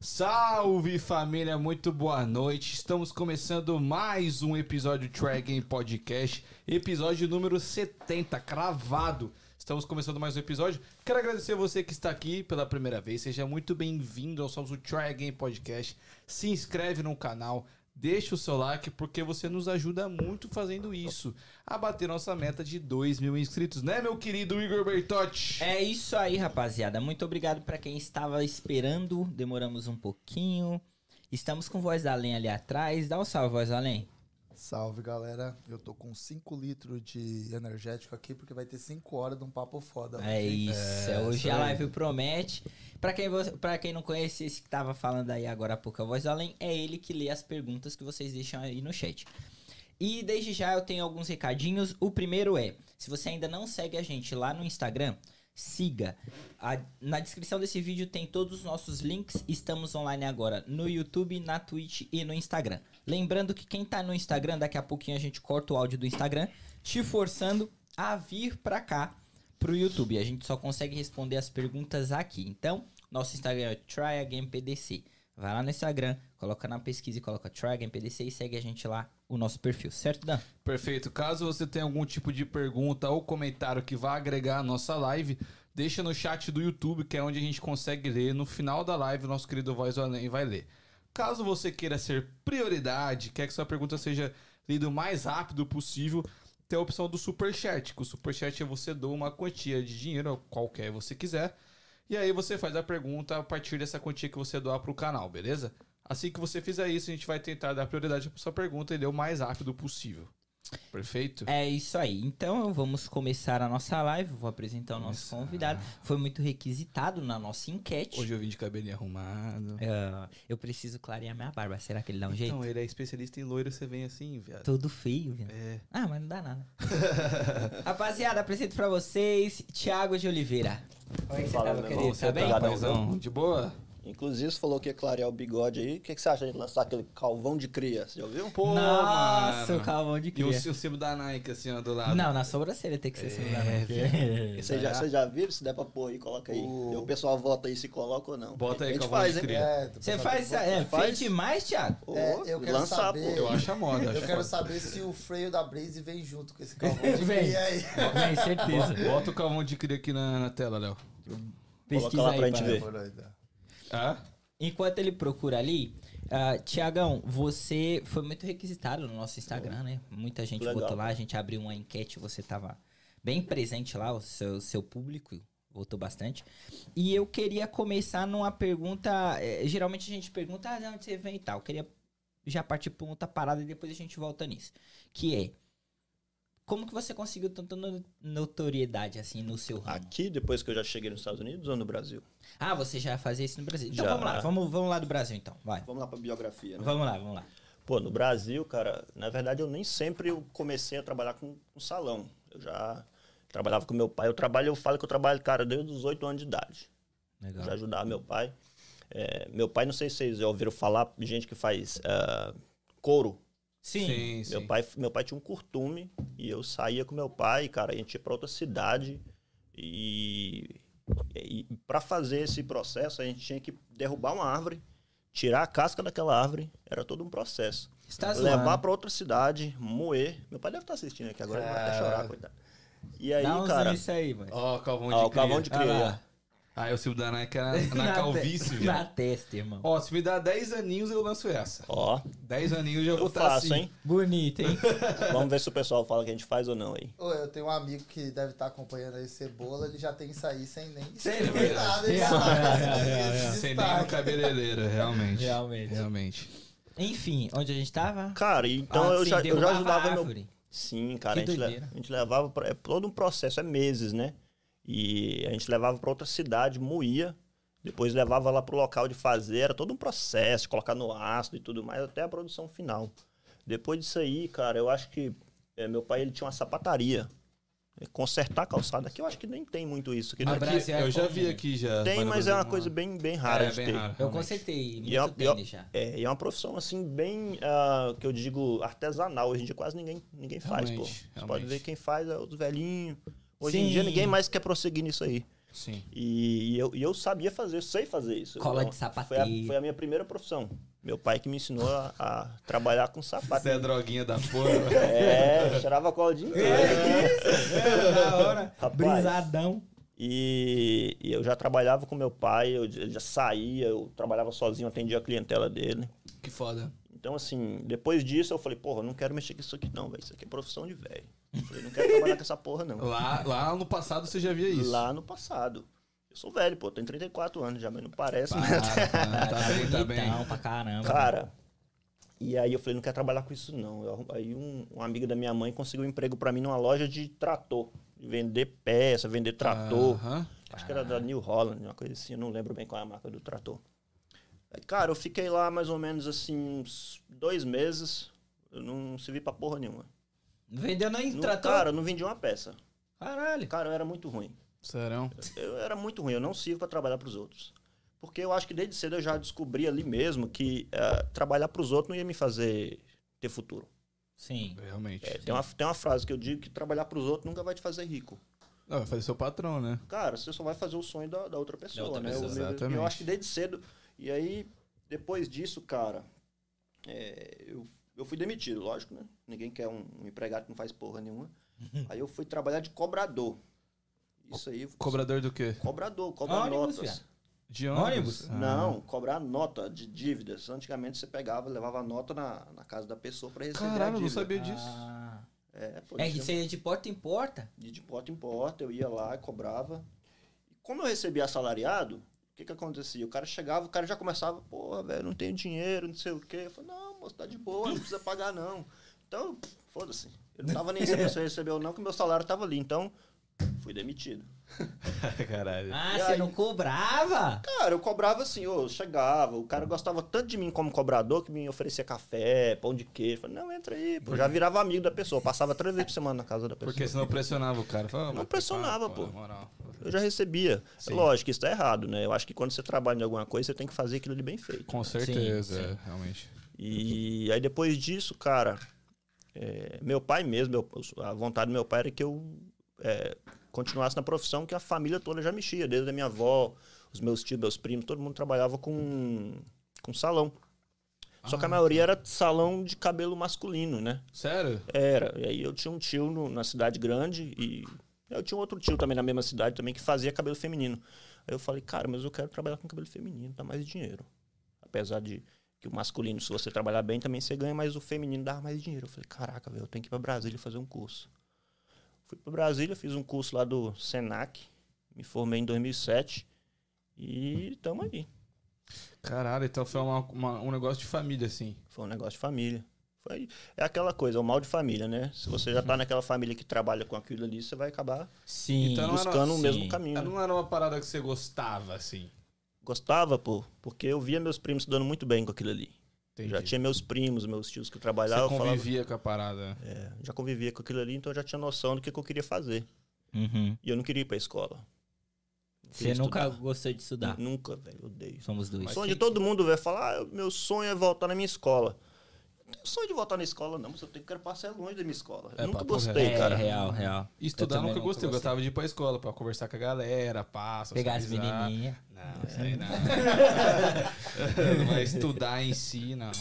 Salve família, muito boa noite. Estamos começando mais um episódio Try Game Podcast, episódio número 70, cravado. Estamos começando mais um episódio. Quero agradecer você que está aqui pela primeira vez. Seja muito bem-vindo ao Somos o Try Podcast. Se inscreve no canal, deixa o seu like porque você nos ajuda muito fazendo isso a bater nossa meta de 2 mil inscritos, né, meu querido Igor Bertotti? É isso aí, rapaziada. Muito obrigado para quem estava esperando. Demoramos um pouquinho. Estamos com voz além ali atrás. Dá um salve, voz além. Salve galera, eu tô com 5 litros de energético aqui porque vai ter 5 horas de um papo foda. É isso, É, hoje isso a aí. live promete. Pra quem, pra quem não conhece esse que tava falando aí agora há pouco, a voz além, é ele que lê as perguntas que vocês deixam aí no chat. E desde já eu tenho alguns recadinhos. O primeiro é: se você ainda não segue a gente lá no Instagram, siga. A- na descrição desse vídeo tem todos os nossos links. Estamos online agora no YouTube, na Twitch e no Instagram. Lembrando que quem tá no Instagram, daqui a pouquinho a gente corta o áudio do Instagram, te forçando a vir pra cá pro YouTube. A gente só consegue responder as perguntas aqui. Então, nosso Instagram é TryAgamePDC. Vai lá no Instagram, coloca na pesquisa e coloca TryAgamePDC e segue a gente lá, o nosso perfil, certo, Dan? Perfeito. Caso você tenha algum tipo de pergunta ou comentário que vá agregar a nossa live, deixa no chat do YouTube, que é onde a gente consegue ler. No final da live, o nosso querido Voz Além vai ler. Caso você queira ser prioridade, quer que sua pergunta seja lida o mais rápido possível, tem a opção do Superchat. Que o Superchat é você doa uma quantia de dinheiro, qualquer você quiser. E aí você faz a pergunta a partir dessa quantia que você doar pro canal, beleza? Assim que você fizer isso, a gente vai tentar dar prioridade pra sua pergunta e ler o mais rápido possível. Perfeito? É isso aí. Então, vamos começar a nossa live. Vou apresentar o nosso convidado. Foi muito requisitado na nossa enquete. Hoje eu vim de cabelinho arrumado. Ah, eu preciso clarear minha barba. Será que ele dá um jeito? Então, ele é especialista em loiro, você vem assim, viado. Todo feio, viu? É. Ah, mas não dá nada. Rapaziada, apresento pra vocês Thiago de Oliveira. Como é que você Fala, tá, meu meu querido? Tá você bem? tá- Paizão, de boa? Inclusive, você falou que ia clarear o bigode aí. O que, que você acha de lançar aquele calvão de cria? Você já ouviu? Pô, Nossa, mano. o calvão de E o, cria. o símbolo da Nike, assim, ó, do lado. Não, na sobrancelha tem que ser assim, É, né? velho. Você já, você já viu? Se der pra pôr aí, coloca aí. O- O pessoal vota aí se coloca ou não. Bota aí, A gente calvão faz, de hein? cria. É, Você faz, é, Faz. feio demais, Thiago? É, eu quero lançar, saber- pô. Eu acho a moda. Eu quero foda. saber se o freio da Blaze vem junto com esse calvão de Vem. cria aí. Vem, certeza. Bota o calvão de cria aqui na, na tela, Léo. Pesquisa lá aí, pra gente ver. Ah? Enquanto ele procura ali, ah, Tiagão, você foi muito requisitado no nosso Instagram, né? Muita gente Legal. votou lá, a gente abriu uma enquete, você tava bem presente lá, o seu, seu público votou bastante. E eu queria começar numa pergunta. eh, geralmente a gente pergunta, ah, de onde você vem e tal. Eu queria já partir pra outra parada e depois a gente volta nisso. Que é. Como que você conseguiu tanta no- notoriedade assim no seu ramo? Aqui, depois que eu já cheguei nos Estados Unidos ou no Brasil? Ah, você já fazia isso no Brasil. Então Já. vamos lá, vamos, vamos lá do Brasil então. Vai. Vamos lá pra biografia, né? Vamos lá, vamos lá. Pô, no Brasil, cara, na verdade eu nem sempre eu comecei a trabalhar com, com salão. Eu já trabalhava com meu pai. Eu trabalho, eu falo que eu trabalho, cara, desde os 8 anos de idade. Legal. já ajudava meu pai. É, meu pai, não sei se vocês já ouviram falar, gente que faz ah, couro. Sim. sim. Meu pai, meu pai tinha um curtume e eu saía com meu pai, cara, a gente ia pra outra cidade e, e para fazer esse processo a gente tinha que derrubar uma árvore, tirar a casca daquela árvore, era todo um processo. Você tá levar pra outra cidade, moer. Meu pai deve estar assistindo aqui agora, ele vai até chorar, coitado. E aí, Dá cara, nisso aí, mano. Ó, o calvão de ó, o cria. cavão de Ah cria. lá. Ah, o símbolo da Nike na, na calvície, viu? Na testa, irmão. Ó, se me dá 10 aninhos, eu lanço essa. Ó, 10 aninhos eu já vou eu estar faço, assim. hein? Bonito, hein? Vamos ver se o pessoal fala que a gente faz ou não aí. Ô, eu tenho um amigo que deve estar acompanhando aí Cebola, ele já tem isso aí sem nem Sem sem nem- nada. Tá. Sem nem no cabeleireiro, realmente. Realmente. Realmente. Enfim, onde a gente tava? Cara, então Ah, eu, sim, já, eu já ajudava meu. Sim, cara, Que a gente, le- a gente levava. Pra, é todo um processo, é meses, né? E a gente levava pra outra cidade, moía. Depois levava lá pro local de fazer, era todo um processo, colocar no ácido e tudo mais, até a produção final. Depois disso aí, cara, eu acho que é, meu pai ele tinha uma sapataria. É, Consertar calçada aqui, eu acho que nem tem muito isso. Aqui, não- Brasil é eu já vi aqui já. tem, mas é uma coisa bem, bem rara É, de bem ter. raro. Eu consertei muito E é, uma- e é- tênis já. é, e é uma profissão assim bem, ah, que eu digo, artesanal. Hoje em dia quase ninguém, ninguém faz, pô. Realmente, Você pode realmente. ver quem faz é os velhinhos. Hoje em Sim. dia ninguém mais quer prosseguir nisso aí. Sim. E, e eu, e eu sabia fazer, eu sei fazer isso. Cola Eu- de Foi a, sapateiro. foi a minha primeira profissão. Meu pai que me ensinou a, a trabalhar com sapato. Você é droguinha da porra. É, cheirava cola o dia inteiro. É, da hora. Rapaz. Brisadão. E, e eu já trabalhava com meu pai, eu já saía, eu trabalhava sozinho, atendia a clientela dele. que foda. Então, assim, depois disso eu falei, porra, eu não quero mexer com isso aqui não, velho. Isso aqui é profissão de velho. Eu Falei, não quero trabalhar com essa porra, não. Lá, lá no passado você já via isso. Lá no passado. Eu sou velho, pô, tenho 34 anos já, mas não parece, Para, né? para, tá bem, tá bem. Bonitão pra caramba. Cara, e aí eu falei, não quero trabalhar com isso não. Eu aí um, um amigo da minha mãe conseguiu um emprego pra mim numa loja de trator. De vender peça, vender trator. Aham. Acho que era da New Holland, uma coisa assim. Eu não lembro bem qual é a marca do trator. Aí, cara, eu fiquei lá mais ou menos assim, uns dois meses. Eu não servi pra porra nenhuma. Não vendeu nem Não- trator? cara, eu não vendi uma peça. Caralho. Cara, eu era muito ruim. Serão? Eu era muito ruim, eu não sirvo para trabalhar para os outros. Porque eu acho que desde cedo eu já descobri ali mesmo que eh, trabalhar para os outros não ia me fazer ter futuro. Sim. Realmente. É, tem, uma, tem uma frase que eu digo que trabalhar para os outros nunca vai te fazer rico. Não, vai fazer seu patrão, né? Cara, você só vai fazer o sonho da, da outra pessoa, outra né? pessoa, Eu- eu- exatamente. Eu, acho que desde cedo. E aí, depois disso, cara, é, eu, eu fui demitido, lógico, né? Ninguém quer um, um empregado que não faz porra nenhuma. aí eu fui trabalhar de cobrador. Isso aí. Cobrador do quê? Cobrador, cobra Ônibus, notas. viado. De Ônibus? Ah. Não, cobrar nota de dívidas. Antigamente você pegava, levava a nota na, na casa da pessoa para receber a Caralho, eu dívida. não sabia disso. Ah. É, pô, É que tinha- você ia de porta em porta? de, de porta em porta, eu ia lá e cobrava. E como eu recebia assalariado, o que que acontecia? O cara chegava, o cara já começava, porra, velho, não tenho dinheiro, não sei o quê. Eu falei, não, moço, tá de boa, não precisa pagar não. Então, foda-se. Eu não tava nem se a pessoa recebeu ou não, que meu salário tava ali. Então, fui demitido. Caralho. Ah, E você aí? não cobrava? Cara, eu cobrava assim, ô, chegava, o cara gostava tanto de mim como cobrador que me oferecia café, pão de queijo. Eu Falei, não, entra aí, pô. Já virava amigo da pessoa, passava três vezes por semana na casa da pessoa. Porque senão pressionava o cara. Falava, Não "Mas, pressionava, pô. na moral." Eu já recebia. Sim. É lógico que isso tá errado, né? Eu acho que quando você trabalha em alguma coisa, você tem que fazer aquilo ali bem feito. Com certeza, sim. é, realmente. E aí depois disso, cara, é, meu pai mesmo, meu- a vontade do meu pai era que eu é, continuasse na profissão que a família toda já mexia, desde a minha avó, os meus tios, meus primos, todo mundo trabalhava com, com salão. Só que a Ah, maioria era salão de cabelo masculino, né? Sério? Era. E aí eu tinha um tio no- na cidade grande e eu tinha um outro tio também na mesma cidade também que fazia cabelo feminino. Aí eu falei, cara, mas eu quero trabalhar com cabelo feminino, dá mais dinheiro. Apesar de que o masculino, se você trabalhar bem, também você ganha, mas o feminino dá mais dinheiro. Eu falei, caraca, velho, eu tenho que ir pra Brasília fazer um curso. Fui pra Brasília, fiz um curso lá do Senac, me formei em 2007 e tamo aí. Caralho, então foi uma- uma- um negócio de família, assim. Foi um negócio de família. Foi, é aquela coisa, é o mal de família, né? Se você já tá naquela família que trabalha com aquilo ali, você vai acabar Sim. Então não era- buscando o sim. mesmo caminho. Não era uma parada que você gostava, assim. Gostava, pô, porque eu via meus primos se dando muito bem com aquilo ali. Entendi. Já tinha meus primos, meus tios que Você trabalhavam, eu falava, convivia com a parada. é, já convivia com aquilo ali, então eu já tinha noção do que, que eu queria fazer. Uhum. E eu não queria ir pra escola. Você nunca estudar. gostou de estudar? Nunca, velho, eu odeio. Somos dois. O sonho de todo mundo vai falar, ah, meu sonho é voltar na minha escola. Não sonho de voltar na escola, não, mas eu tenho que quero passar longe da minha escola. É, eu nunca gostei, é, cara. real, real. E estudar Eu nunca gostei. Eu gostava de ir pra escola pra conversar com a galera, passa, Pegar as menininhas. Não, isso aí não. Mas estudar em si, não.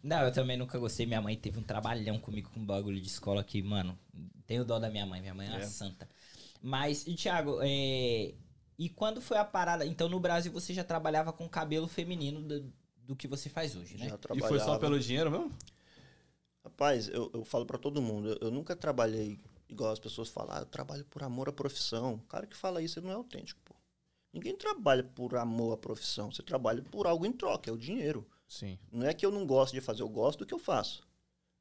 Não, eu também nunca gostei. Minha mãe teve um trabalhão comigo com bagulho de escola que, mano, tenho dó da minha mãe. Minha mãe é uma É. santa. Mas, e Thiago, é... e quando foi a parada? Então, no Brasil, você já trabalhava com cabelo feminino do, do que você faz hoje, né? Já E trabalhava. foi só pelo dinheiro mesmo? Rapaz, eu, eu falo pra todo mundo, eu, eu nunca trabalhei igual as pessoas falam, ah, eu trabalho por amor à profissão. O cara que fala isso ele não é autêntico, pô. Ninguém trabalha por amor à profissão, você trabalha por algo em troca, é o dinheiro. Sim. Não é que eu não gosto de fazer, eu gosto do que eu faço.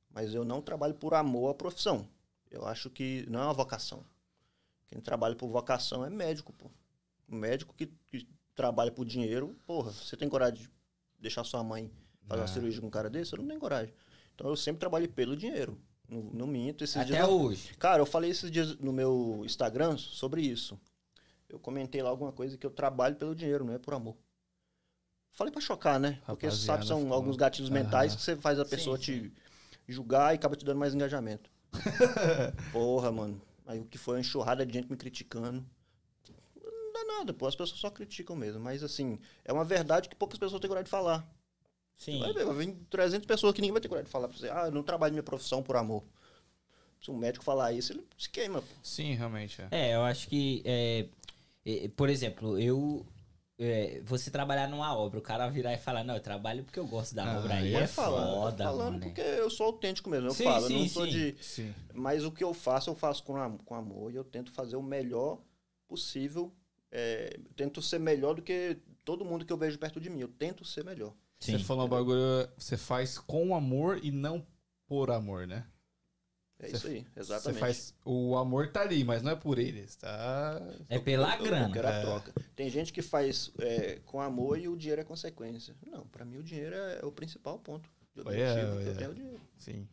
Mas eu não trabalho por amor à profissão. Eu acho que não é uma vocação. Quem trabalha por vocação é médico, pô. O médico que, que trabalha por dinheiro, porra, você tem coragem de deixar sua mãe fazer uma Não. cirurgia com um cara desse? Eu não tenho coragem. Então eu sempre trabalhei pelo dinheiro. Não, não minto. Esses Até dias hoje. Cara, eu falei esses dias no meu Instagram sobre isso. Eu comentei lá alguma coisa que eu trabalho pelo dinheiro, não é por amor. Falei pra chocar, né? Porque você sabe, Rapaziada, são ficou- alguns gatilhos mentais que você faz a pessoa sim. te julgar e acaba te dando mais engajamento. Porra, mano. Aí o que foi uma enxurrada de gente me criticando. Não dá nada, pô. As pessoas só criticam mesmo. Mas, assim, é uma verdade que poucas pessoas têm coragem de falar. Sim. Vai ver, vai vir 300 pessoas que ninguém vai ter coragem de falar pra você. Ah, eu não trabalho minha profissão por amor. Se um médico falar isso, ele se queima, pô. Sim, realmente. É. É, eu acho que, é, é, por exemplo, eu. é, você trabalhar numa obra, o cara virar e falar, não, eu trabalho porque eu gosto da Ah, obra aí é É falando, eu tô foda, falando mano. porque eu sou autêntico mesmo. Eu Sim, falo, eu sim, não sou sim. de. Sim. Mas o que eu faço, eu faço com, com amor e eu tento fazer o melhor possível. É, eu tento ser melhor do que todo mundo que eu vejo perto de mim. Eu tento ser melhor. Sim. Você falou um bagulho, você faz com amor e não por amor, né? É Você- isso aí, Você exatamente. faz. O amor tá ali, mas não é por eles, tá? É pela Eu- grana. Eu quero a É. troca. Tem gente que faz é, com amor e o dinheiro é consequência. Não, pra mim o dinheiro é o principal ponto. de é, objetivo, eu tenho o dinheiro. Sim.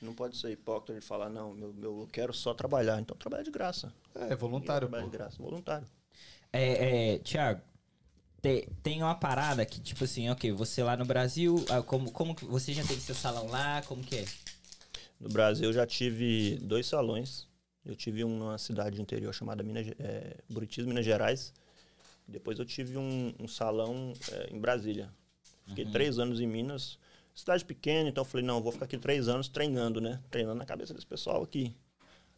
Não pode ser hipócrita de falar, não, meu, meu, eu quero só trabalhar. Então trabalha de graça. É, voluntário, Trabalha de graça, voluntário. É, é, Thiago, te- tem uma parada que, tipo assim, ok, você lá no Brasil, ah, como, como que você já teve seu salão lá, como que é? No Brasil eu já tive dois salões. Eu tive um numa cidade interior chamada Minas, é, Buritis, Minas Gerais. Depois eu tive um, um salão é, em Brasília. Fiquei três anos em Minas. Cidade pequena, então eu falei, não, eu vou ficar aqui três anos treinando, né? Treinando na cabeça desse pessoal aqui.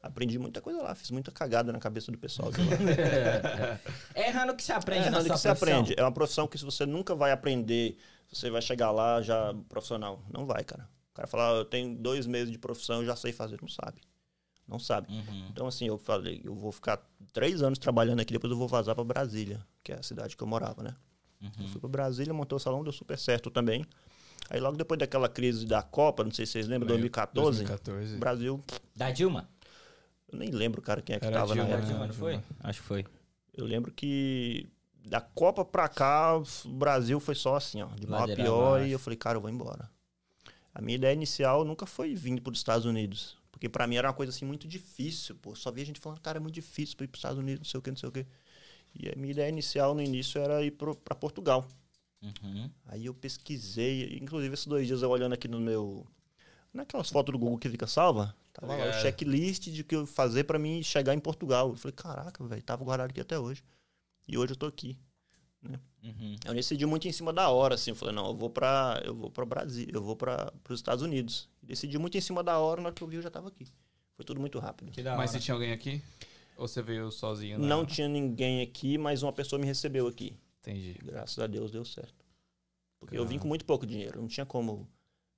Aprendi muita coisa lá, fiz muita cagada na cabeça do pessoal. de lá. É errando que você aprende É, sua que profissão. aprende. É uma profissão que se você nunca vai aprender, você vai chegar lá já profissional. Não vai, cara. O cara fala, ah, eu tenho dois meses de profissão, eu já sei fazer. Não sabe. Não sabe. Uhum. Então, assim, eu falei, eu vou ficar três anos trabalhando aqui, depois eu vou vazar pra Brasília, que é a cidade que eu morava, né? Eu fui pra Brasília, montei o salão, deu super certo também. Aí logo depois daquela crise da Copa, não sei se vocês lembram, 2014, 2014. o Brasil, Da Dilma? Eu nem lembro, cara, quem é que Era tava Dilma, na né? época. Dilma, não foi? Acho que foi. Eu lembro que da Copa pra cá, o Brasil foi só assim, ó, de mal a pior, abaixo. e eu falei, cara, eu vou embora. A minha ideia inicial nunca foi vir para os Estados Unidos, porque pra mim era uma coisa assim muito difícil, pô, só via gente falando, cara, é muito difícil para ir pros Estados Unidos, não sei o que, não sei o que. E a minha ideia inicial no início era ir para Portugal. Uhum. Aí eu pesquisei, inclusive esses dois dias eu olhando aqui no meu. Naquelas fotos do Google que fica salva, tava lá o ligado. checklist de que eu fazer pra mim chegar em Portugal. Eu falei, caraca, velho, tava guardado aqui até hoje. E hoje eu tô aqui. Uhum. Eu decidi muito em cima da hora, assim. Eu falei, não, eu vou pra. Eu vou pra Brasil, eu vou para os Estados Unidos. Decidi muito em cima da hora, na hora que eu vi, eu já tava aqui. Foi tudo muito rápido. Mas você tinha alguém aqui? Ou você veio sozinho? né? Não tinha ninguém aqui, mas uma pessoa me recebeu aqui. Entendi. Graças a Deus deu certo. Porque eu vim com muito pouco dinheiro. Não tinha como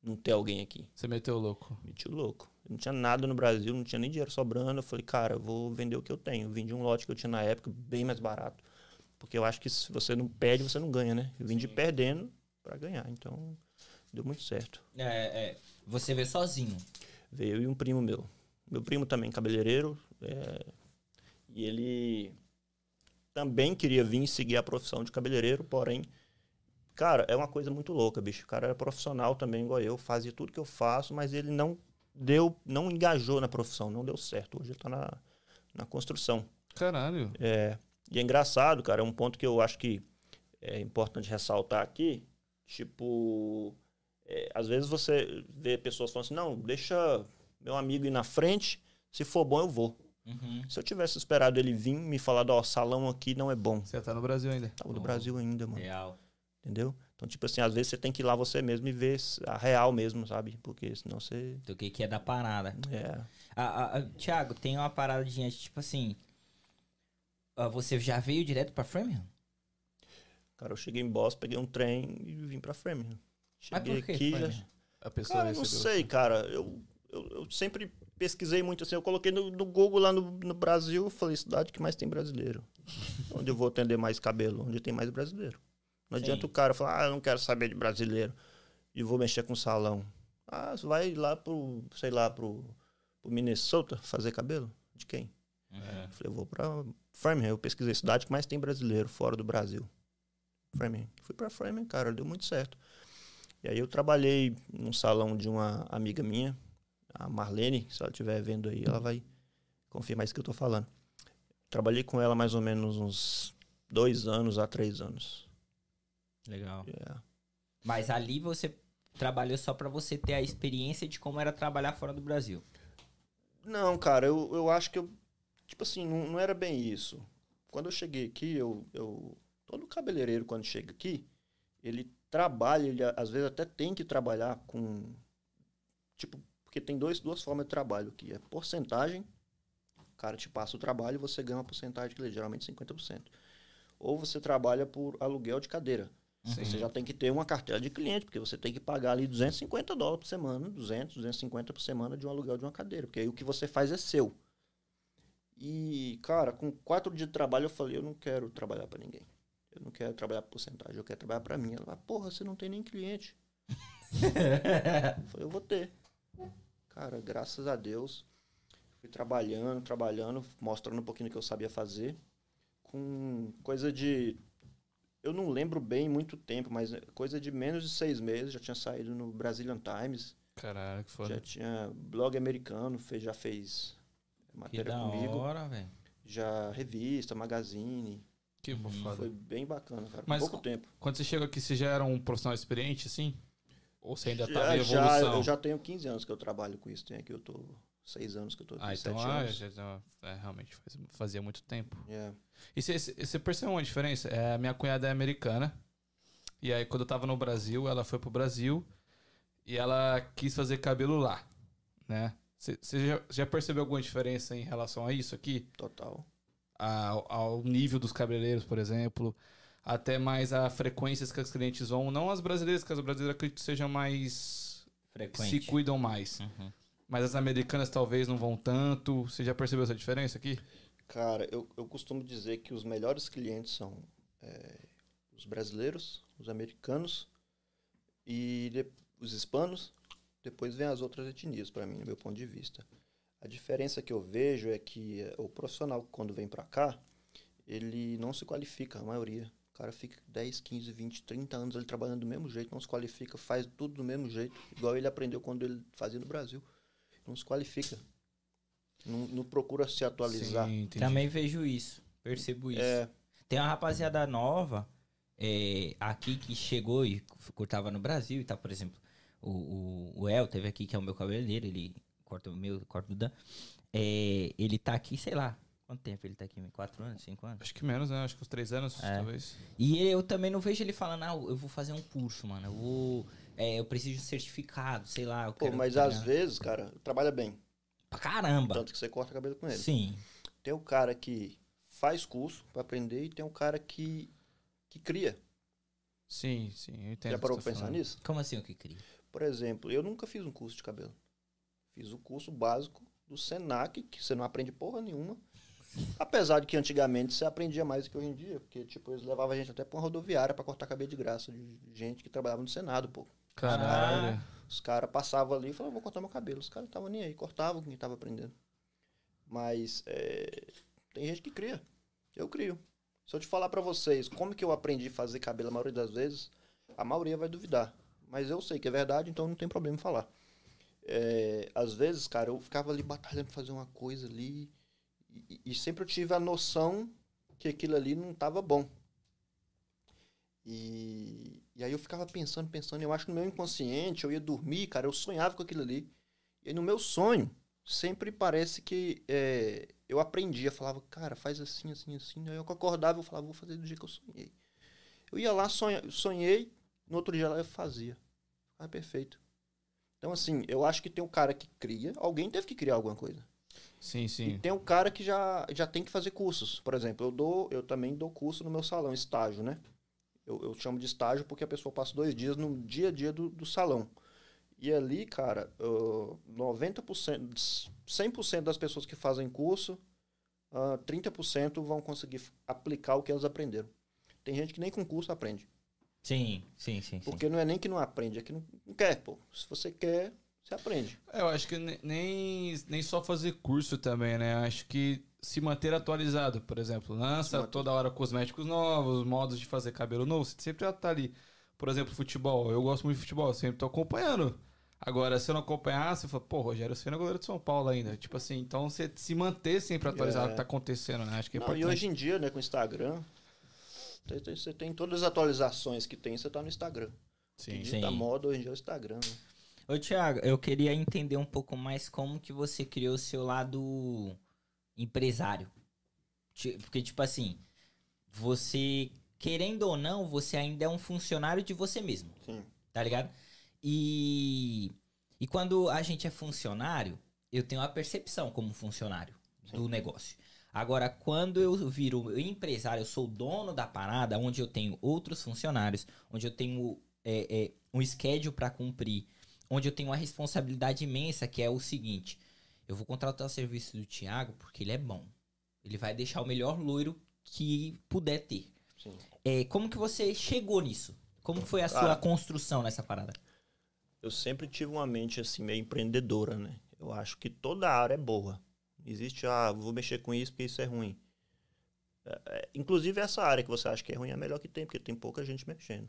não ter alguém aqui. Você meteu o louco. Meti o louco. Eu não tinha nada no Brasil, não tinha nem dinheiro sobrando. Eu falei, cara, vou vender o que eu tenho. Vendi um lote que eu tinha na época, bem mais barato. Porque eu acho que se você não perde, você não ganha, né? Eu vendi perdendo pra ganhar. Então, deu muito certo. É, é, você veio sozinho. Veio e um primo meu. Meu primo também, cabeleireiro. é, e ele também queria vir seguir a profissão de cabeleireiro, porém, cara, é uma coisa muito louca, bicho. O cara era profissional também, igual eu, fazia tudo que eu faço, mas ele não deu, não engajou na profissão, não deu certo. Hoje ele tá na, na construção. Caralho. É, e é engraçado, cara, é um ponto que eu acho que é importante ressaltar aqui. Tipo, é, às vezes você vê pessoas falando assim, não, deixa meu amigo ir na frente, se for bom eu vou. Uhum. Se eu tivesse esperado ele vir me falar, ó, salão aqui não é bom. Você tá no Brasil ainda. Tava do Brasil ainda, mano. Real. Entendeu? Então, tipo assim, às vezes você tem que ir lá você mesmo e ver a real mesmo, sabe? Porque senão você. Do que que é da parada. É. Ah, ah, Thiago, tem uma paradinha, tipo assim... ah, você já veio direto pra Framingham? Cara, eu cheguei em Boston, peguei um trem e vim pra Framingham. Mas Cheguei por que aqui já. A pessoa Cara, eu não sei, cara. Eu, eu, eu sempre pesquisei muito assim. Eu coloquei no, no Google lá no, no Brasil, falei, cidade que mais tem brasileiro. Onde eu vou atender mais cabelo? Onde tem mais brasileiro. Não Sim. adianta o cara falar, ah, eu não quero saber de brasileiro. E vou mexer com salão. Ah, você vai lá pro, sei lá, pro, pro Minnesota fazer cabelo? De quem? Uhum. Eu falei, eu vou pra Framingham. Eu pesquisei cidade que mais tem brasileiro fora do Brasil. Framingham. Fui pra Framingham, cara, deu muito certo. E aí eu trabalhei num salão de uma amiga minha, a Marlene, se ela estiver vendo aí, ela vai confirmar isso que eu tô falando. Trabalhei com ela mais ou menos uns dois anos a três anos. Legal. É. Mas ali você trabalhou só pra você ter a experiência de como era trabalhar fora do Brasil. Não, cara, eu, eu acho que eu. Tipo assim, não, não era bem isso. quando eu cheguei aqui, eu, eu todo cabeleireiro quando chega aqui, ele trabalha, ele às vezes até tem que trabalhar com tipo, porque tem dois, duas formas de trabalho que é porcentagem, o cara te passa o trabalho e você ganha uma porcentagem que é geralmente 50%. Ou você trabalha por aluguel de cadeira. Você já tem que ter uma carteira de cliente, porque você tem que pagar ali 250 dólares por semana, 200, 250 por semana de um aluguel de uma cadeira, porque aí o que você faz é seu. E, cara, com quatro dias de trabalho eu falei, eu não quero trabalhar para ninguém. Eu não quero trabalhar por porcentagem, eu quero trabalhar para mim. Ela falou, porra, você não tem nem cliente. eu falei, eu vou ter. Cara, graças a Deus, fui trabalhando, trabalhando, mostrando um pouquinho do que eu sabia fazer. Com coisa de eu não lembro bem muito tempo, mas coisa de menos de seis meses, já tinha saído no Brazilian Times. Caralho, que foda. Já tinha blog americano, fez, já fez Que matéria da comigo. hora, velho. Já revista, magazine. Que Uhum. foda. Foi bem bacana, cara. Mas pouco co- tempo. Quando você chegou aqui, você já era um profissional experiente, assim? Ou você ainda Já, tava em já, evolução? eu já tenho 15 anos que eu trabalho com isso. Tem aqui, eu tô seis anos que eu tô aqui, Ah, sete então ah, anos. já, já- é, realmente faz- fazia muito tempo. É. E você- percebeu uma diferença? É, minha cunhada é americana. E aí, quando eu tava no Brasil, ela foi pro Brasil e ela quis fazer cabelo lá, né? Você já, já percebeu alguma diferença em relação a isso aqui? Total. Ao, ao nível dos cabeleireiros, por exemplo? Até mais a frequências que os clientes vão. Não as brasileiras, que as brasileiras acredito sejam mais. Frequente. se cuidam mais. Uhum. Mas as americanas talvez não vão tanto. Você já percebeu essa diferença aqui? Cara, eu, eu costumo dizer que os melhores clientes são é, os brasileiros, os americanos e de- os hispanos. Depois vem as outras etnias, para mim, no meu ponto de vista. A diferença que eu vejo é que é, o profissional, quando vem para cá, ele não se qualifica, a maioria. O cara fica 10, 15, 20, 30 anos ele trabalhando do mesmo jeito, não se qualifica, faz tudo do mesmo jeito, igual ele aprendeu quando ele fazia no Brasil. Não se qualifica. Não, não procura se atualizar. Sim. Também vejo isso. Percebo isso. É, Tem uma rapaziada nova é, aqui que chegou e cortava no Brasil e tal, por exemplo. O, o, o El teve aqui, que é o meu cabeleireiro, ele corta o meu, corta o Dan. É, ele tá aqui, sei lá, quanto tempo ele tá aqui? Quatro anos, cinco anos? Acho que menos, né? Acho que uns três anos, É. talvez. E eu também não vejo ele falando, ah, eu vou fazer um curso, mano. Eu vou. É, eu preciso de um certificado, sei lá. Eu Pô, quero mas às vezes, cara, trabalha bem. Pra caramba. Tanto que você corta cabelo com ele. Sim. Tem o cara que faz curso pra aprender e tem o cara que, que cria. Sim, sim, eu entendo. Já parou pra tá pensar falando. nisso? Como assim o que cria? Por exemplo, eu nunca fiz um curso de cabelo. Fiz o curso básico do Senac, que você não aprende porra nenhuma. Apesar de que antigamente você aprendia mais do que hoje em dia, porque tipo, eles levavam a gente até pra uma rodoviária pra cortar cabelo de graça de gente que trabalhava no Senado, pô. Caralho. Os caras passavam ali e falavam, vou cortar meu cabelo. Os caras estavam nem aí, cortavam quem tava aprendendo. Mas é, tem gente que cria. Eu crio. Se eu te falar pra vocês como que eu aprendi a fazer cabelo a maioria das vezes, a maioria vai duvidar. Mas eu sei que é verdade, então não tem problema em falar. É, às vezes, cara, eu ficava ali batalhando pra fazer uma coisa ali e, e sempre eu tive a noção que aquilo ali não tava bom. E, e aí eu ficava pensando, pensando, eu acho que no meu inconsciente, eu ia dormir, cara, eu sonhava com aquilo ali. E aí no meu sonho, sempre parece que é, eu aprendia, falava, cara, faz assim, assim, assim. Aí eu acordava, eu falava, vou fazer do jeito que eu sonhei. Eu ia lá, sonha, sonhei, no outro dia lá eu fazia. Ah, perfeito. Então, assim, eu acho que tem um cara que cria, alguém teve que criar alguma coisa. Sim, E sim. tem um cara que já, já tem que fazer cursos. Por exemplo, eu dou, eu também dou curso no meu salão, estágio, né? Eu, eu chamo de estágio porque a pessoa passa dois dias no dia a dia do, do salão. E ali, cara, uh, 90%, 100% das pessoas que fazem curso, uh, 30% vão conseguir aplicar o que elas aprenderam. Tem gente que nem com curso aprende. Sim, sim, sim. sim. Porque não é nem que não aprende, é que não, não quer, pô. Se você quer, você aprende. Eu acho que ne- nem, nem só fazer curso também, né? Acho que se manter atualizado, por exemplo. Lança toda hora cosméticos novos, modos de fazer cabelo novo. Você sempre já tá ali. Por exemplo, futebol. Eu gosto muito de futebol, eu sempre tô acompanhando. Agora, se eu não acompanhar, você fala, pô, Rogério Senna é goleiro de São Paulo ainda. Tipo assim, então você se manter sempre atualizado É. o que tá acontecendo, né? Acho que é Não, importante. e hoje em dia, né, com o Instagram, você tem todas as atualizações que tem, você tá no Instagram. Sim. Sim. da moda hoje em dia é o Instagram, né? Ô, Thiago, eu queria entender um pouco mais como que você criou o seu lado empresário. Porque, tipo assim, você, querendo ou não, você ainda é um funcionário de você mesmo, Sim. tá ligado? E, e quando a gente é funcionário, eu tenho a percepção como funcionário do negócio. Agora, quando eu viro empresário, eu sou dono da parada, onde eu tenho outros funcionários, onde eu tenho é, é, um schedule para cumprir, onde eu tenho uma responsabilidade imensa, que é o seguinte: eu vou contratar o serviço do Thiago porque ele é bom. Ele vai deixar o melhor loiro que puder ter. Sim. É, como que você chegou nisso? Como foi a sua construção nessa parada? Eu sempre tive uma mente assim meio empreendedora, né? Eu acho que toda área é boa. Existe, ah, vou mexer com isso porque isso é ruim. É, é, inclusive essa área que você acha que é ruim é a melhor que tem, porque tem pouca gente mexendo.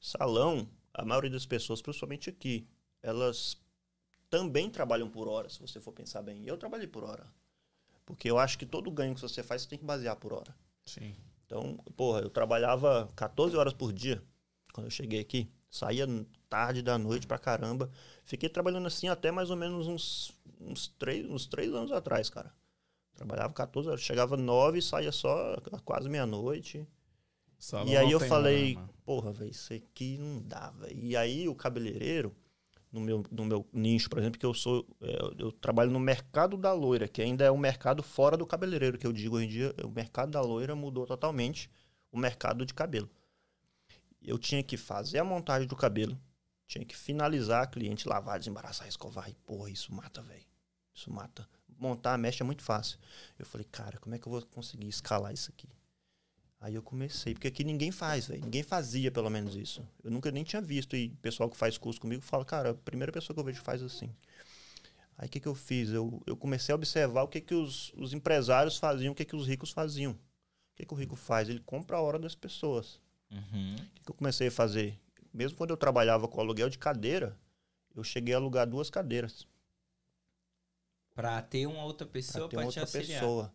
Salão, a maioria das pessoas, principalmente aqui, elas também trabalham por hora, se você for pensar bem. Eu trabalhei por hora. Porque eu acho que todo ganho que você faz, você tem que basear por hora. Sim. Então, porra, eu trabalhava 14 horas por dia quando eu cheguei aqui. Saía tarde da noite pra caramba. Fiquei trabalhando assim até mais ou menos uns, uns, três, uns três anos atrás, cara. Trabalhava 14 horas, chegava 9 e saía só quase meia-noite. E aí eu falei, mano. porra, velho, isso aqui não dá, velho. E aí o cabeleireiro, no meu, no meu nicho, por exemplo, que eu sou, é, eu trabalho no mercado da loira, que ainda é um mercado fora do cabeleireiro, que eu digo hoje em dia, o mercado da loira mudou totalmente o mercado de cabelo. Eu tinha que fazer a montagem do cabelo, tinha que finalizar a cliente, lavar, desembaraçar, escovar. E, porra, isso mata, velho. Isso mata. Montar a mecha é muito fácil. Eu falei, cara, como é que eu vou conseguir escalar isso aqui? Aí eu comecei, porque aqui ninguém faz, velho. Ninguém fazia, pelo menos, isso. Eu nunca nem tinha visto. E o pessoal que faz curso comigo fala, cara, a primeira pessoa que eu vejo faz assim. Aí o que, que eu fiz? Eu, eu comecei a observar o que, que os, os empresários faziam, o que, que os ricos faziam. O que, que o rico faz? Ele compra a hora das pessoas. Uhum. O que, que eu comecei a fazer? Mesmo quando eu trabalhava com aluguel de cadeira, eu cheguei a alugar duas cadeiras. Pra ter uma outra Pra pessoa ter pra, uma te outra auxiliar. pessoa.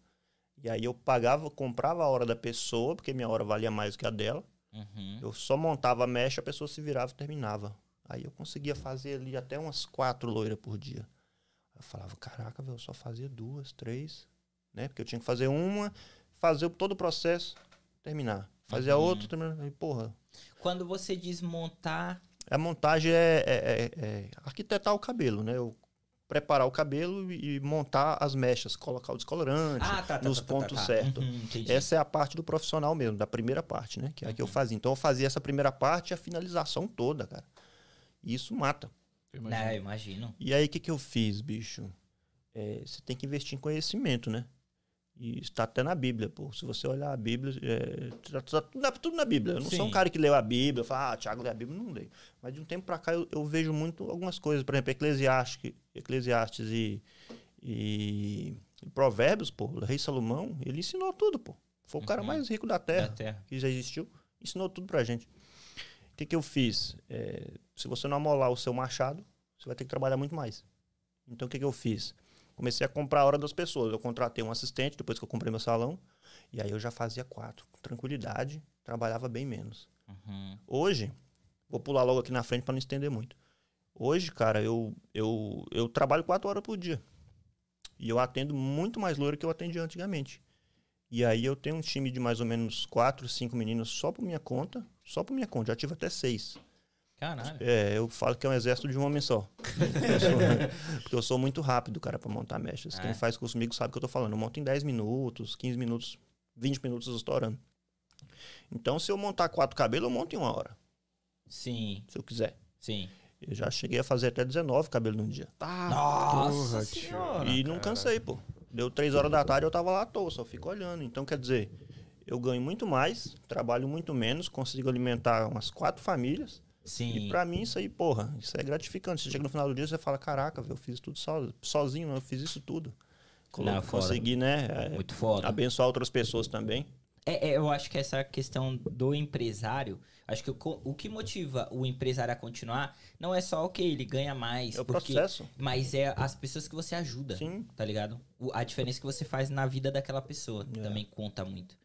E aí eu pagava, comprava a hora da pessoa, porque minha hora valia mais do que a dela. Uhum. Eu só montava a mecha, a pessoa se virava e terminava. Aí eu conseguia fazer ali até umas quatro loiras por dia. Eu falava, caraca, velho, eu só fazia duas, três, né? Porque eu tinha que fazer uma, fazer todo o processo, terminar. Fazer a Uhum. outra, terminar. E, porra, Quando você desmontar. a montagem é, é- é- é arquitetar o cabelo, né? Eu preparar o cabelo e montar as mechas, colocar o descolorante Ah, tá, tá. nos tá, tá, pontos tá. certos. Uhum. Essa é a parte do profissional mesmo, da primeira parte, né? Que é a que eu fazia. Então eu fazia essa primeira parte e a finalização toda, cara. E isso mata. Eu imagino. É, eu imagino. E aí o que, que eu fiz, bicho? É, você tem que investir em conhecimento, né? E está até na Bíblia, pô. Se você olhar a Bíblia, é, tá, tá tudo, na, tudo na Bíblia. Eu não sou um Sim. cara que leu a Bíblia, fala, ah, Tiago lê a Bíblia, não leio. Mas de um tempo pra cá eu, eu vejo muito algumas coisas. Por exemplo, Eclesiastes, Eclesiastes e, e, e Provérbios, pô. O rei Salomão, ele ensinou tudo, pô. Foi o cara Uhum. mais rico da Da terra terra. que já existiu, ensinou tudo pra gente. O que, que eu fiz? É, se você não amolar o seu machado, você vai ter que trabalhar muito mais. Então o que, que eu fiz? Comecei a comprar a hora das pessoas. Eu contratei um assistente depois que eu comprei meu salão. E aí eu já fazia quatro. Com tranquilidade, trabalhava bem menos. Uhum. Hoje, vou pular logo aqui na frente para não estender muito. Hoje, cara, eu, eu, eu trabalho quatro horas por dia. E eu atendo muito mais loiro que eu atendia antigamente. E aí eu tenho um time de mais ou menos quatro, cinco meninos só por minha conta. Só por minha conta. Já tive até seis. Caralho. É, eu falo que é um exército de um homem só. Eu sou- porque eu sou muito rápido, cara, pra montar mechas. Ah, Quem é? faz curso comigo sabe o que eu tô falando. Eu monto em 10 minutos, 15 minutos, 20 minutos estourando. Então, se eu montar quatro cabelos, eu monto em uma hora, Sim, se eu quiser. sim. Eu já cheguei a fazer até 19 cabelos num dia. Tá, Nossa senhora. e não cansei, pô. Deu 3 horas da tarde eu tava lá à toa, só fico olhando. Então, quer dizer, eu ganho muito mais, trabalho muito menos, consigo alimentar umas quatro famílias. Sim. E pra mim isso aí, porra, isso é gratificante. Você chega no final do dia e você fala, caraca, eu fiz tudo so, sozinho, eu fiz isso tudo. Não, consegui, né, é, Muito foda. abençoar outras pessoas também. É, é, eu acho que essa questão do empresário, acho que o, o que motiva o empresário a continuar não é só o que ele ganha mais, É o porque- processo. mas é as pessoas que você ajuda, Sim. tá ligado? O- a diferença que você faz na vida daquela pessoa É. também conta muito.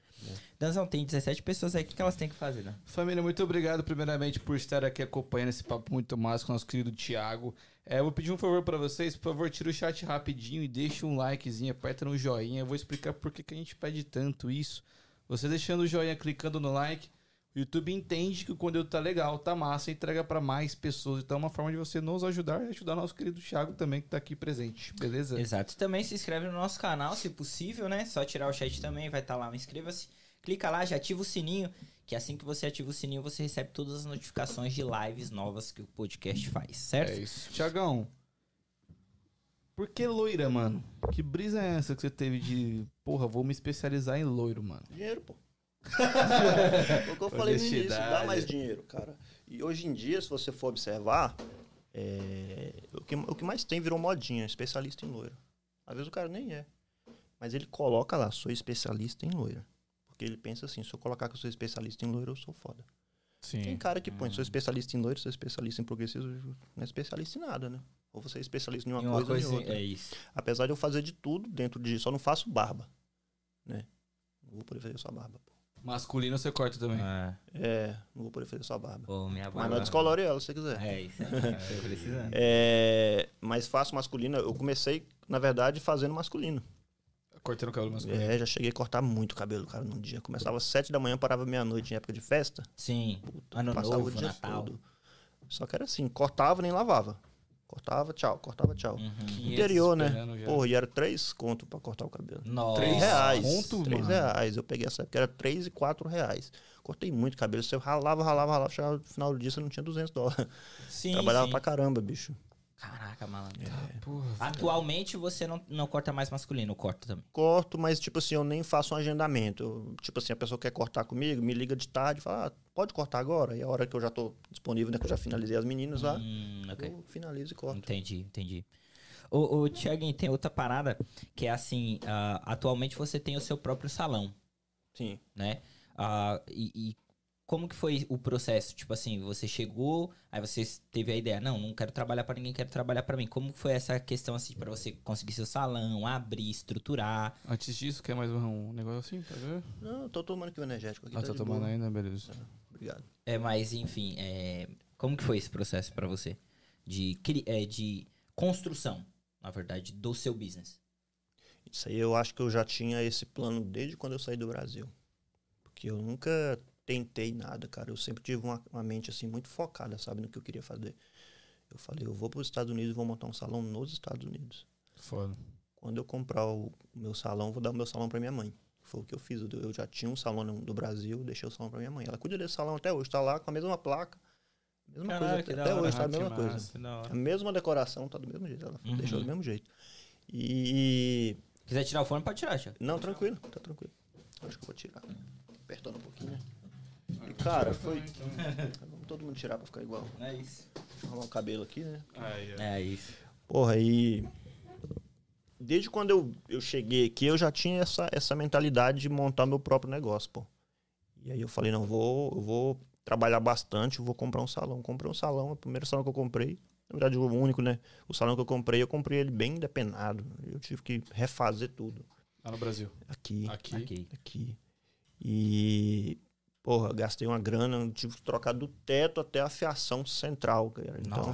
Danzão, tem 17 pessoas aí, o que que elas têm que fazer, né? Família, muito obrigado primeiramente por estar aqui acompanhando esse papo muito massa com o nosso querido Thiago. É, eu vou pedir um favor pra vocês, por favor, tira o chat rapidinho e deixa um likezinho, aperta no joinha. Eu vou explicar por que, que a gente pede tanto isso. Você deixando o joinha, clicando no like, o YouTube entende que o conteúdo tá legal, tá massa, e entrega pra mais pessoas. Então é uma forma de você nos ajudar e ajudar nosso querido Thiago também que tá aqui presente, beleza? Exato. E também se inscreve no nosso canal, se possível, né? Só tirar o chat também, vai estar lá o inscreva-se. Clica lá, já ativa o sininho, que assim que você ativa o sininho, você recebe todas as notificações de lives novas que o podcast faz, certo? É isso. Tiagão, por que loira, mano? Que brisa é essa que você teve de, porra, vou me especializar em loiro, mano? Dinheiro, pô. O que eu falei no início, dá mais dinheiro, cara. E hoje em dia, se você for observar, é, o, que, o que mais tem virou modinha, especialista em loira. Às vezes o cara nem é. Mas ele coloca lá, sou especialista em loira. Porque ele pensa assim, se eu colocar que eu sou especialista em loira, eu sou foda. Tem Sim. cara que põe, sou especialista em loira, sou especialista em progressivo, não é especialista em nada, né? Ou você é especialista em uma, E uma coisa, ou em outra. é isso. Apesar de eu fazer de tudo dentro de. Só não faço barba. Né? Não vou poder fazer só barba. Pô. Masculino você corta também. Ah, É, não vou poder fazer só barba. pô, minha Mas barba. não descolore ela se você quiser. É isso aí, tô precisando. É, mas faço masculino. Eu comecei, na verdade, fazendo masculino. Cortando o cabelo masculino. É, já cheguei a cortar muito cabelo, cara, num dia. Começava às sete da manhã, parava meia-noite em época de festa. Sim, Puta, ano passava novo, o dia Natal. todo. Só que era assim, cortava nem lavava. Cortava, tchau, cortava, tchau. Uhum. 500 Interior, né? já. Pô, e era três conto pra cortar o cabelo. Nossa. Três reais. conto, três mano? reais. Eu peguei essa época, era três e quatro reais. Cortei muito cabelo. Você ralava, ralava, ralava. Chegava no final do dia, você não tinha 200 dólares. Sim, Trabalhava sim. pra caramba, bicho. Caraca, malandro. Porra, Atualmente você não, não corta mais masculino, corta também. Corto, mas, tipo assim, eu nem faço um agendamento. Eu, tipo assim, a pessoa quer cortar comigo, me liga de tarde, fala, ah, pode cortar agora? E a hora que eu já tô disponível, né, que eu já finalizei as meninas lá, Hum, ok. eu finalizo e corto. Entendi, entendi. Ô, ô Thiaguinho, tem outra parada que é assim, ah, atualmente você tem o seu próprio salão, Sim. né? Ah, e, e como que foi o processo? Tipo assim, você chegou, aí você teve a ideia, não, não quero trabalhar pra ninguém, quero trabalhar pra mim. Como que foi essa questão assim pra você conseguir seu salão, abrir, estruturar? Antes disso, quer mais um negócio assim? Tá vendo? Não, eu tô tomando aqui o energético aqui. Ah, tá tá tomando boa. ainda? Beleza. Obrigado. É, mas enfim, é, como que foi esse processo pra você de é, de construção, na verdade, do seu business? Isso aí eu acho que eu já tinha esse plano desde quando eu saí do Brasil. Porque eu nunca tentei nada, cara. Eu sempre tive uma, uma mente assim muito focada, sabe, no que eu queria fazer. Eu falei, eu vou para os Estados Unidos e vou montar um salão nos Estados Unidos. Foda. Quando eu comprar o, meu salão, vou dar o meu salão para minha mãe. Foi o que eu fiz. Eu, já tinha um salão no, do Brasil, deixei o salão para minha mãe. Ela cuida desse salão até hoje, tá lá com a mesma placa. Mesma Caralho, coisa, que até, hora. hoje tá a Ah, mesma coisa. massa. Hora. A mesma decoração, tá do mesmo jeito. Ela Uhum. deixou do mesmo jeito. E Quiser tirar o fone, pode tirar, Thiago. não, tranquilo, tá tranquilo. Acho que eu vou tirar. Apertando um pouquinho, né? E cara, foi. Vamos todo mundo tirar pra ficar igual. É isso. Deixa eu arrumar o cabelo aqui, né? É isso. Porra, aí. Desde quando eu, eu cheguei aqui, eu já tinha essa, essa mentalidade de montar meu próprio negócio, pô. E aí eu falei, não, vou, eu vou trabalhar bastante, eu vou comprar um salão. Comprei um salão, o primeiro salão que eu comprei. Na verdade, o único, né? O salão que eu comprei, eu comprei ele bem depenado. Eu tive que refazer tudo. Lá no Brasil. Aqui. Aqui. Aqui. aqui. E, porra, gastei uma grana, tive que trocar do teto até a fiação central, cara. Então,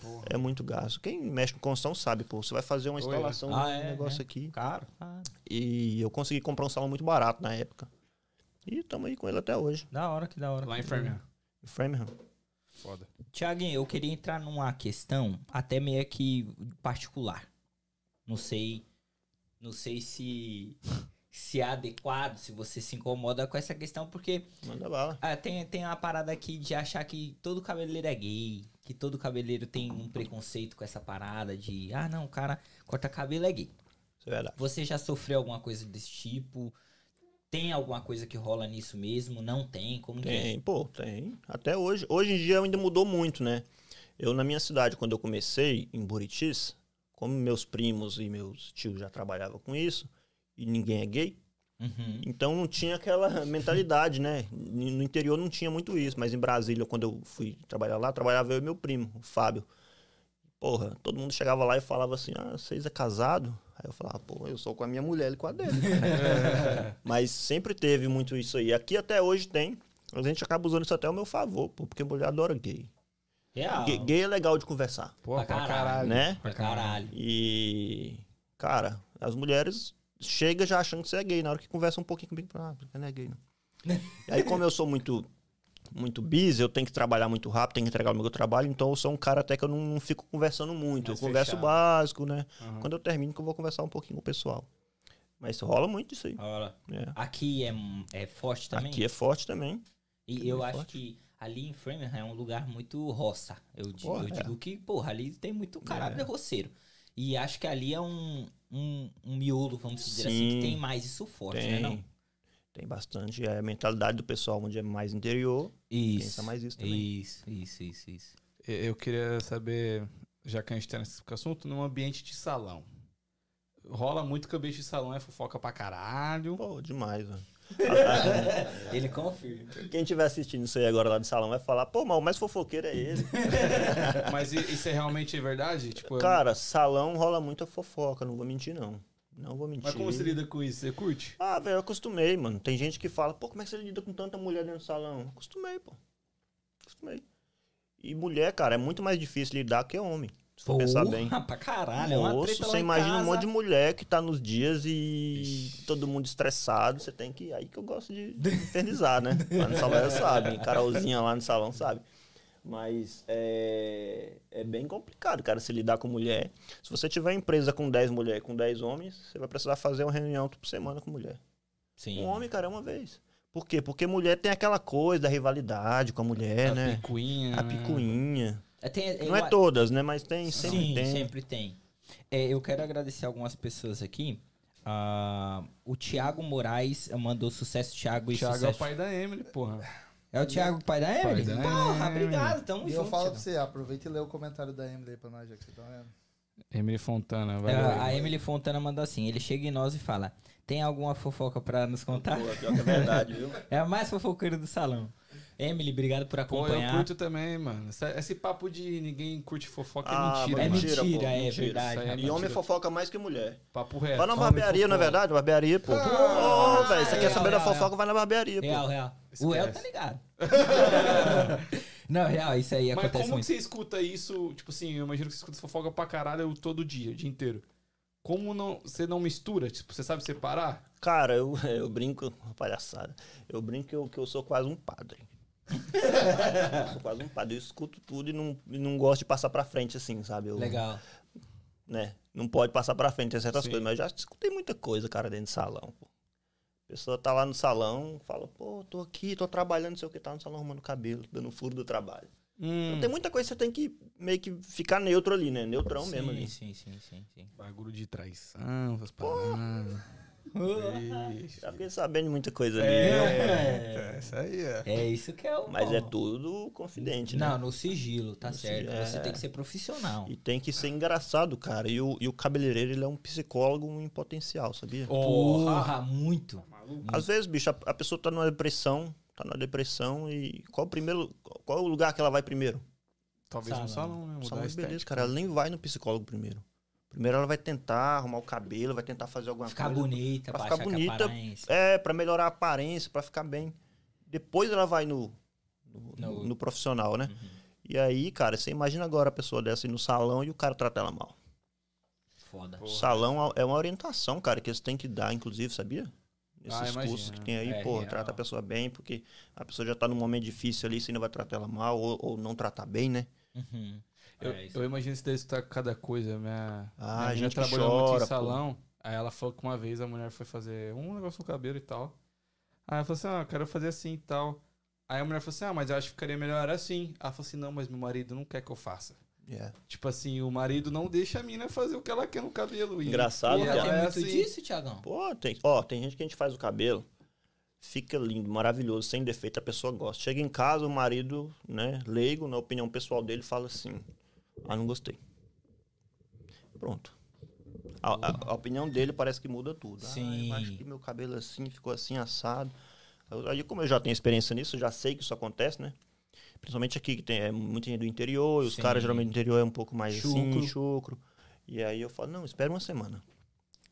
porra. é muito gasto. Quem mexe com construção sabe, pô, você vai fazer uma instalação Ah, de um é, negócio é. aqui. Caro. Ah, E eu consegui comprar um salão muito barato na época. E estamos aí com ele até hoje. da hora, que da hora. Lá em Framingham. Em Framingham. Foda. Tiaguinho, eu queria entrar numa questão até meio que particular. Não sei, não sei se se é adequado, se você se incomoda com essa questão, porque Manda bala. ah, tem, tem uma parada aqui de achar que todo cabeleireiro é gay, que todo cabeleireiro tem um preconceito com essa parada de, ah, não, o cara corta cabelo é gay. Isso é verdade. Você já sofreu alguma coisa desse tipo? Tem alguma coisa que rola nisso mesmo? Não tem? Como que é? Tem, pô, tem. Até hoje. Hoje em dia ainda mudou muito, né? Eu, na minha cidade, quando eu comecei, em Buritis, como meus primos e meus tios já trabalhavam com isso, e ninguém é gay, Uhum. Então não tinha aquela mentalidade, né? No interior não tinha muito isso, mas em Brasília, quando eu fui trabalhar lá, trabalhava eu e meu primo, o Fábio. Porra, todo mundo chegava lá e falava assim: ah, vocês é casado? Aí eu falava, pô, eu sou com a minha mulher e com a dele. Mas sempre teve muito isso aí. Aqui até hoje tem. Mas a gente acaba usando isso até ao meu favor, pô, porque mulher adora gay. Real. Gay, gay é legal de conversar, Pô, Pra pra caralho. caralho. né? Pra caralho. E, cara, as mulheres chegam já achando que você é gay. Na hora que conversa um pouquinho comigo, ah, você não é gay, não. e aí, como eu sou muito, muito busy, eu tenho que trabalhar muito rápido, tenho que entregar o meu trabalho, então eu sou um cara até que eu não, não fico conversando muito. Mais eu converso fechado. básico, né? Aham. Quando eu termino, que eu vou conversar um pouquinho com o pessoal. Mas rola muito isso aí. Olha. né? Aqui é, é forte também. Aqui é forte também. E Bem eu acho forte. que ali em Framingham é um lugar muito roça. Eu, digo, Porra, eu é. digo que, porra, ali tem muito caráter É. roceiro. E acho que ali é um, um, um miolo, vamos dizer assim, Sim. que tem mais isso forte, né? Tem. Não? Tem bastante. É a mentalidade do pessoal onde é mais interior. Isso. Pensa mais isso também. Isso, isso, isso, isso. Eu- queria saber, já que a gente tá nesse assunto, num ambiente de salão. Rola muito que o ambiente de salão é fofoca pra caralho. Pô, demais, mano. Ele confirma. Quem estiver assistindo isso aí agora lá de salão vai falar, pô, mas o mais fofoqueiro é ele. Mas isso é realmente verdade? Tipo, Cara, salão rola muita fofoca, não vou mentir, não. Não vou mentir. mas como você lida com isso? Você curte? Ah, velho, eu acostumei, mano. Tem gente que fala, pô, como é que você lida com tanta mulher dentro do salão? Acostumei, pô. Acostumei. E mulher, cara, é muito mais difícil lidar que homem. Se for pensar bem. pra caralho. é uma Moço, treta você em imagina um casa. monte de mulher que tá nos dias e todo mundo estressado. Você tem que. Aí que eu gosto de infernizar, né? Lá no salão já sabe. Carolzinha lá no salão sabe. Mas é, é bem complicado, cara, se lidar com mulher. Se você tiver empresa com 10 mulheres, com 10 homens, você vai precisar fazer uma reunião por semana com mulher. Sim. Um homem, cara, é uma vez. Por quê? Porque mulher tem aquela coisa da rivalidade com a mulher, a né? picuinha. A picuinha. É, tem- Não é todas, né? Mas tem, sempre Sim, tem. sempre tem. É, eu quero agradecer algumas pessoas aqui. Ah, o Thiago Moraes mandou sucesso, Thiago, e Thiago é o sucesso. pai da Emily, porra. É o Thiago, pai da Emily? da Porra, Emily. obrigado, tamo E junto. eu falo Thiago. pra você, aproveita e lê o comentário da Emily aí pra nós, já que você tá vendo. Emily Fontana, vai É, lá. a Emily Fontana mandou assim: ele chega em nós e fala: Tem alguma fofoca pra nos contar? Pô, pior que é verdade, viu? É a mais fofoqueira do salão. Emily, obrigado por Pô, eu acompanhar. curto também, mano. Esse, esse papo de ninguém curte fofoca Ah, é mentira, é mentira, pô, é mentira. verdade. Isso aí é E mentira. homem fofoca mais que mulher. Papo reto. Vai na barbearia, não é verdade? Barbearia, pô. Ah, Ô, velho, você quer real, saber da real, fofoca, vai na barbearia, pô. Real, real. O El tá ligado. Não, real, isso aí Mas acontece como que muito. você escuta isso? Tipo assim, eu imagino que você escuta fofoca pra caralho todo dia, o dia inteiro. Como não, você não mistura? Tipo, você sabe separar? Cara, eu, eu brinco, palhaçada. Eu brinco que eu, que eu sou quase um padre. Eu sou quase um padre. Eu escuto tudo e não, e não gosto de passar pra frente, assim, sabe? Eu, Legal. Né? Não pode passar pra frente em certas Sim. coisas, mas eu já escutei muita coisa, cara, dentro do salão. Pô. A pessoa tá lá no salão, fala, pô, tô aqui, tô trabalhando, não sei o que, tá no salão arrumando cabelo, dando furo do trabalho. Hum, Então, tem muita coisa que você tem que meio que ficar neutro ali, né? Neutrão sim, mesmo ali. Sim, sim, sim, sim. bagulho de traição, essas paradas. Ixi. Já fiquei sabendo de muita coisa ali. É, isso aí é. É isso que é o. Mas é tudo confidente, né? Não, no sigilo, tá No certo. sigilo, Você é. tem que ser profissional. E tem que ser engraçado, cara. E o, e o cabeleireiro, ele é um psicólogo em potencial, sabia? Porra, muito. Às vezes, bicho, a, a pessoa tá numa depressão, tá numa depressão e qual o primeiro, qual é o lugar que ela vai primeiro? Talvez no Salão. salão, né? Mudar Salão de beleza, estética. cara. Ela nem vai no psicólogo primeiro. Primeiro ela vai tentar arrumar o cabelo, vai tentar fazer alguma Ficar coisa. bonita, pra pra, ficar que bonita, aparência. É, pra melhorar a aparência, pra ficar bem. Depois ela vai no, no, No- no profissional, né? Uhum. E aí, cara, você imagina agora a pessoa dessa ir no salão e o cara trata ela mal. Foda. Porra. Salão é uma orientação, cara, que eles têm que dar, inclusive, sabia? Nesses Ah, cursos que tem aí, É pô, trata a pessoa bem, porque a pessoa já tá num momento difícil ali, você não vai tratar ela mal ou, ou não tratar bem, né? Uhum. Eu, É, eu imagino se deve escutar cada coisa. Minha, Ah, minha gente menina que trabalhou muito em salão. Aí ela falou que uma vez a mulher foi fazer um negócio no cabelo e tal. Aí ela falou assim: Ah, eu quero fazer assim e tal. Aí a mulher falou assim: Ah, mas eu acho que ficaria melhor assim. Ela falou assim: Não, mas meu marido não quer que eu faça. Yeah. Tipo assim, o marido não deixa a mina fazer o que ela quer no cabelo. E- Engraçado, e ela tem é muito assim. disso, Tiagão? Pô, tem, ó, tem gente que a gente faz o cabelo, fica lindo, maravilhoso, sem defeito, a pessoa gosta. Chega em casa, o marido, né, leigo, na opinião pessoal dele, fala assim: Ah, não gostei. Pronto. A, a- a opinião dele parece que muda tudo. Ah, Sim. eu acho que meu cabelo assim ficou assim assado. Aí, como eu já tenho experiência nisso, eu já sei que isso acontece, né? Principalmente aqui, que tem é, gente do interior, e os caras geralmente do interior é um pouco mais Chucro. assim, chucro. E aí eu falo, não, espera uma semana.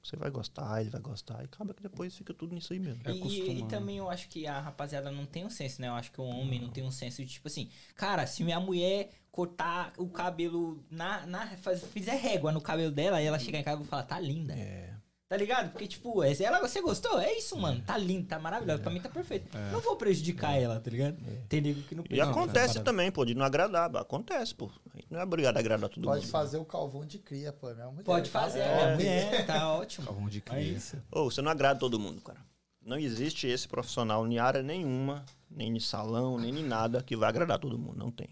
Você vai gostar, ele vai gostar. E acaba que depois fica tudo nisso aí mesmo. É E- e, acostumado. também eu acho que a rapaziada não tem um senso, né? Eu acho que o homem não tem um senso de tipo assim, cara, se minha mulher cortar o cabelo na, na faz- fizer régua no cabelo dela, e ela chegar em casa e falar, tá linda. É. Tá ligado? Porque, tipo, é- ela, você gostou? É isso, mano. Tá lindo, tá maravilhoso. Pra mim tá perfeito. Não vou prejudicar ela, tá ligado? Tem nego que não E prejudica acontece essa parada. também, pô, de não agradar. Acontece, pô. A gente não é obrigado a agradar todo Pode mundo. fazer o calvão de cria, pô. é Minha mulher, Pode tá? fazer, É. minha mulher, tá ótimo. Calvão de É cria. isso. Ô, você não agrada todo mundo, cara. Não existe esse profissional em área nenhuma, nem em salão, nem em nada, que vai agradar todo mundo. Não tem.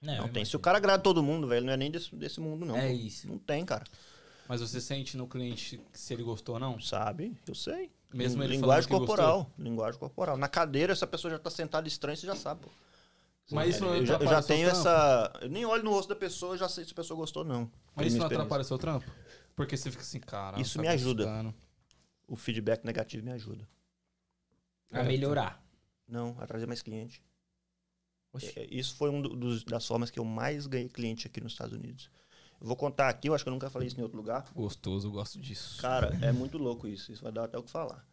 Não, Não tem. Se o cara agrada todo mundo, velho, não é nem desse, desse mundo, não. É pô. isso. Não tem, cara. Mas você sente no cliente se ele gostou ou não? Sabe? Eu sei. Mesmo ele Linguagem corporal. Linguagem corporal. Na cadeira, essa pessoa já tá sentada estranha, você já sabe, pô. Mas isso não eu, já, eu já tenho trampo? essa. Eu nem olho no rosto da pessoa, eu já sei se a pessoa gostou ou não. Mas isso não atrapalha o seu trampo? Porque você fica assim, cara. Isso tá me ajuda. gostando. O feedback negativo me ajuda. É, melhorar. Não, a trazer mais cliente. Oxi. É, Isso foi uma das formas que eu mais ganhei cliente aqui nos Estados Unidos. Vou contar aqui, eu acho que eu nunca falei isso em outro lugar. Gostoso, eu gosto disso. Cara, é muito louco isso. Isso vai dar até o que falar.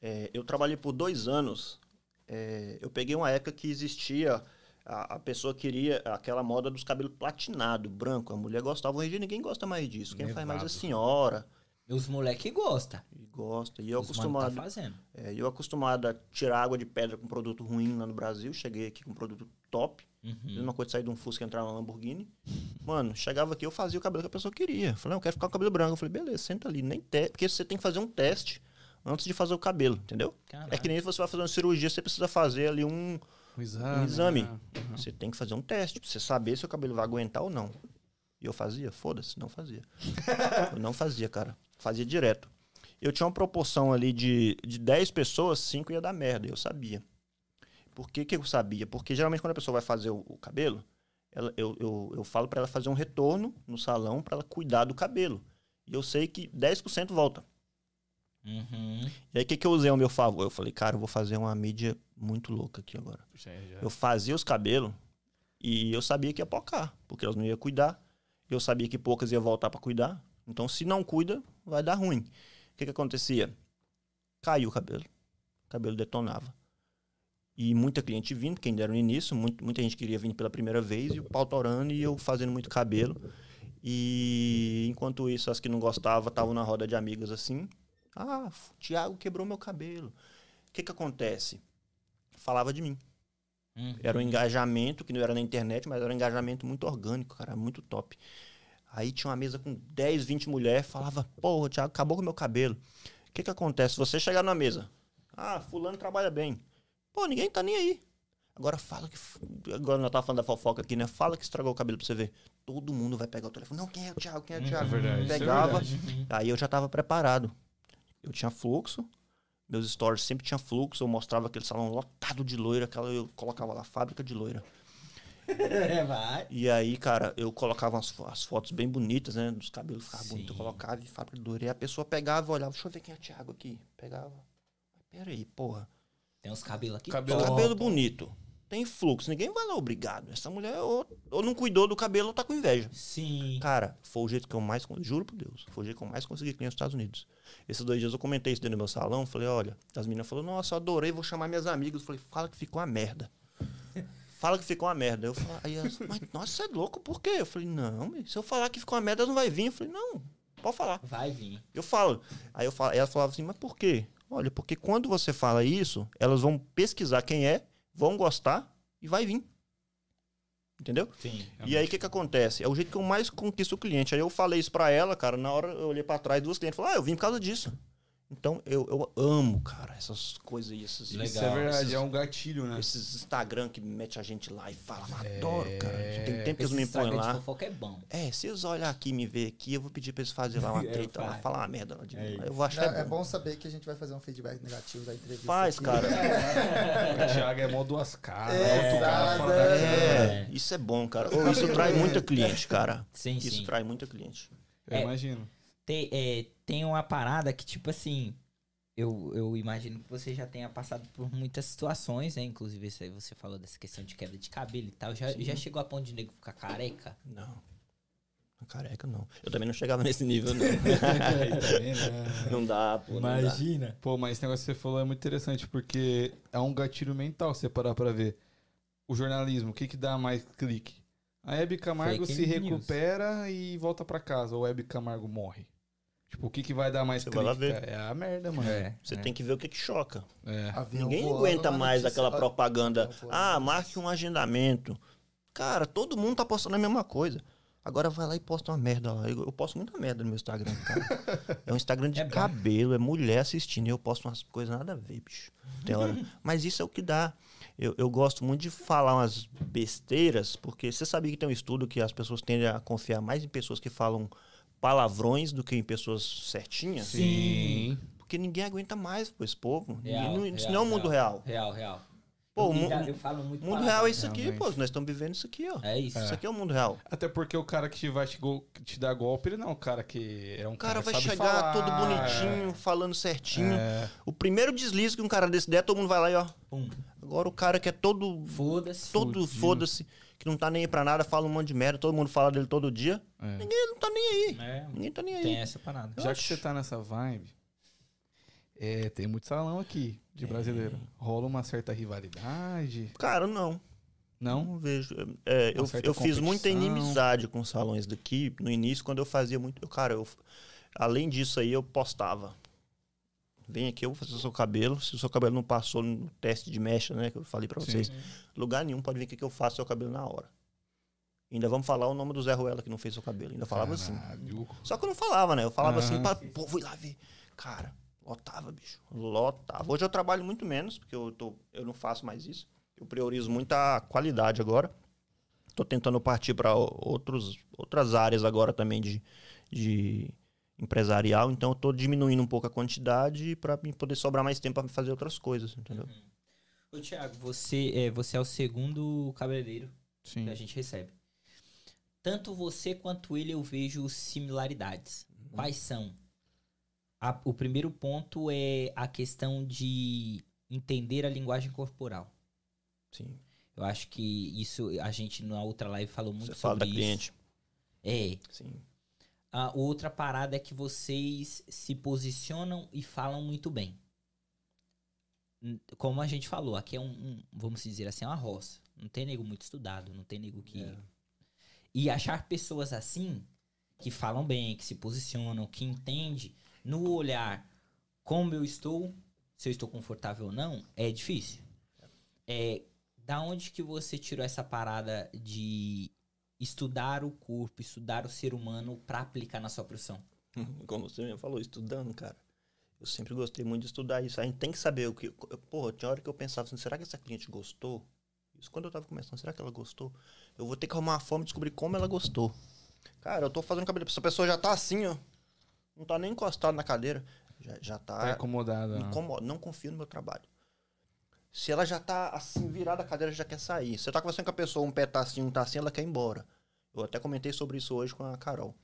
É, eu trabalhei por dois anos. é, eu peguei uma época que existia. A, a pessoa queria aquela moda dos cabelos platinados, branco. A mulher gostava. Hoje ninguém gosta mais disso. Quem faz mais é a senhora. Os moleque gostam. E gosta. E eu Os mano acostumado. tá fazendo. é, eu acostumado a tirar água de pedra com produto ruim lá no Brasil. Cheguei aqui com produto top. Uhum. Mesma coisa de sair de um Fusca e entrar numa Lamborghini. Mano, chegava aqui, eu fazia o cabelo que a pessoa queria. Falei, não, eu quero ficar com o cabelo branco. Eu falei, beleza, senta ali. Nem te... Porque você tem que fazer um teste antes de fazer o cabelo, entendeu? Caralho. É que nem se você vai fazer uma cirurgia, você precisa fazer ali um. Um exame. Um exame. né? Uhum. Você tem que fazer um teste pra você saber se o cabelo vai aguentar ou não. E eu fazia? Foda-se, não fazia. eu não fazia, cara. Fazia direto. Eu tinha uma proporção ali de, de 10 pessoas, 5 ia dar merda. Eu sabia. Por que, que eu sabia? Porque geralmente quando a pessoa vai fazer o, o cabelo, ela- eu, eu, eu falo pra ela fazer um retorno no salão pra ela cuidar do cabelo. E eu sei que 10% volta. Uhum. E aí o que, que eu usei ao meu favor? Eu falei, cara, eu vou fazer uma mídia muito louca aqui agora. Já- Eu fazia os cabelos e eu sabia que ia pocar, porque elas não iam cuidar. Eu sabia que poucas iam voltar pra cuidar. Então, se não cuida, vai dar ruim. O que, que acontecia? Caiu o cabelo. O cabelo detonava. E muita cliente vindo, quem dera no início, muito- muita gente queria vir pela primeira vez, e o pau torando e eu fazendo muito cabelo. E enquanto isso, as que não gostavam estavam na roda de amigas assim. Ah, o Thiago quebrou meu cabelo. O que, que acontece? Falava de mim. Uhum. Era um engajamento, que não era na internet, mas era um engajamento muito orgânico, cara, muito top. Aí tinha uma mesa com 10, 20 mulheres, falava, porra, Thiago, acabou com o meu cabelo. O que que acontece? Você chegar na mesa, ah, fulano trabalha bem. Pô, ninguém tá nem aí. Agora fala que. Agora nós tava falando da fofoca aqui, né? Fala que estragou o cabelo pra você ver. Todo mundo vai pegar o telefone. Não, quem é o Thiago? Quem é o Thiago? verdade, isso é Pegava. verdade. Aí eu já tava preparado. Eu tinha fluxo. Meus stories sempre tinha fluxo. Eu mostrava aquele salão lotado de loira. Aquela, eu colocava lá fábrica de loira. É, vai. E aí, cara, eu colocava as, as fotos bem bonitas, né? Dos cabelos ficavam Sim. bonitos. Eu colocava e loira. E a pessoa pegava e olhava. Deixa eu ver quem é o Thiago aqui. Pegava. Pera aí, porra. Tem uns cabelos aqui. Cabelo-. Cabelo bonito. Tem fluxo. Ninguém vai lá obrigado. Essa mulher ou, ou não cuidou do cabelo ou tá com inveja. Sim. Cara, foi o jeito que eu mais. Juro por Deus. Foi o jeito que eu mais consegui cliente nos Estados Unidos. Esses dois dias eu comentei isso dentro do meu salão. Falei, olha. As meninas falaram, nossa, eu adorei, vou chamar minhas amigas. Falei, fala que ficou uma merda. Fala que ficou uma merda. Eu falei, aí elas, mas nossa, você é louco, por quê? Eu falei, não, se eu falar que ficou uma merda, elas não vai vir. Eu falei, não, pode falar. Vai vir. Eu falo. Aí eu falo, elas falavam assim, mas por quê? Olha, porque quando você fala isso, elas vão pesquisar quem é, vão gostar e vai vir. Entendeu? Sim. E aí o que que acontece? É o jeito que eu mais conquisto o cliente. Aí eu falei isso pra ela, cara, na hora eu olhei pra trás duas clientes, falei: "Ah, eu vim por causa disso". Então eu, eu amo, cara, essas coisas aí, esses, Legal. Isso é verdade, esses, é um gatilho, né? esses Instagram que mete a gente lá e fala, adoro, cara. É. Tem tempo que eles me põem lá. fofoca é bom. É, se eles olhar aqui e me ver aqui, eu vou pedir pra eles fazerem lá uma É, treta, lá, falar uma merda lá de É mim. Eu vou achar É, é é bom. bom saber que a gente vai fazer um feedback negativo da entrevista. Faz, aqui. cara. O Thiago é mó duas caras. É, outro cara exato, fora da É, isso é bom, cara. Ô, isso traz muita cliente, cara. Sim, Isso sim. traz muita cliente. Eu É. imagino. Tem, é, tem uma parada que, tipo assim. eu, eu imagino que você já tenha passado por muitas situações, né? Inclusive, isso aí você falou dessa questão de queda de cabelo e tal. Já, já chegou a ponto de nego ficar careca? Não. Careca, não. Eu também não chegava nesse nível, não. não dá, pô. Não dá. Imagina. Pô, mas esse negócio que você falou é muito interessante, porque é um gatilho mental, se você parar pra ver. O jornalismo, o que que dá mais clique? A Hebe Camargo Fake se news. recupera e volta pra casa, ou a Hebe Camargo morre. Tipo, o que que vai dar mais Você clique? vai lá ver. cara? É a merda, mano. É. Você tem que ver o que, que choca. É. Avião Ninguém voando aguenta na mais notícia- aquela propaganda. Avião voando Ah, marque um agendamento. Cara, todo mundo tá postando a mesma coisa. Agora vai lá e posta uma merda lá. Eu, eu posto muita merda no meu Instagram, cara. É um Instagram de É bom. cabelo, é mulher assistindo. E eu posto umas coisas nada a ver, bicho. Tem hora. Mas isso é o que dá. Eu, eu gosto muito de falar umas besteiras, porque você sabia que tem um estudo que as pessoas tendem a confiar mais em pessoas que falam palavrões do que em pessoas certinhas? Sim. Porque ninguém aguenta mais, pô, esse povo. Real, não- isso real, não é o mundo real. Real, real. Pô, eu, o mu- eu, eu falo muito O mundo palavrão. real é isso aqui, realmente. pô. Nós estamos vivendo isso aqui, ó. É isso. Isso aqui é o mundo real. Até porque o cara que te vai te, go- te dar golpe, ele não é um cara que é um O cara cara, vai chegar falar, todo bonitinho, falando certinho. É, O primeiro deslize que um cara desse der, todo mundo vai lá e ó. Pum. Agora o cara que é todo. Foda-se. Todo foda-se, que não tá nem aí pra nada, fala um monte de merda, todo mundo fala dele todo dia. é. Ninguém não tá nem aí. É, Ninguém tá nem aí. tem essa parada. Já que você tá nessa vibe, é, tem muito salão aqui de brasileiro. Rola uma certa rivalidade. Cara, não. Não? Não vejo. É, eu Uma certa eu fiz muita inimizade com os salões daqui no início, quando eu fazia muito. eu- Cara, eu, além disso aí, eu postava. Vem aqui, eu vou fazer o seu cabelo. Se o seu cabelo não passou no teste de mecha, né? Que eu falei pra Sim. vocês. Lugar nenhum pode vir aqui que eu faço seu cabelo na hora. Ainda vamos falar o nome do Zé Ruela que não fez seu cabelo. Ainda falava assim. Caralho. Só que eu não falava, né? Eu falava assim Aham. pra. Pô, vou ir lá ver. Cara, lotava, bicho. Lotava. Hoje eu trabalho muito menos, porque eu, tô, eu não faço mais isso. Eu priorizo muito a qualidade agora. Tô tentando partir para outras áreas agora também de, de empresarial. Então eu tô diminuindo um pouco a quantidade para poder sobrar mais tempo para fazer outras coisas, entendeu? Ô, Thiago, você é, você é o segundo cabeleireiro Sim. que a gente recebe. Tanto você quanto ele eu vejo similaridades. Quais são? A- o primeiro ponto é a questão de entender a linguagem corporal. Sim. Eu acho que isso a gente na outra live falou muito Você fala sobre da isso. cliente. É. Sim. A outra parada é que vocês se posicionam e falam muito bem. Como a gente falou, aqui é um, um, vamos dizer assim, uma roça. Não tem nego muito estudado, não tem nego que. É. E achar pessoas assim, que falam bem, que se posicionam, que entende no olhar como eu estou, se eu estou confortável ou não, é difícil. É, da onde que você tirou essa parada de estudar o corpo, estudar o ser humano pra aplicar na sua profissão? Como você mesmo falou, estudando, cara. Eu sempre gostei muito de estudar isso. A gente tem que saber o que. Porra, tinha hora que eu pensava assim, será que essa cliente gostou? Isso quando eu tava começando, será que ela gostou? Eu vou ter que arrumar uma forma de descobrir como ela gostou. Cara, eu tô fazendo cabelo. Essa pessoa já tá assim, ó. Não tá nem encostado na cadeira. Já, já Tá tá. incomodada. né? incomoda. Não confio no meu trabalho. Se ela já tá assim, virada a cadeira, já quer sair. Você tá conversando com a pessoa, um pé tá assim, um tá assim, ela quer ir embora. Eu até comentei sobre isso hoje com a Carol.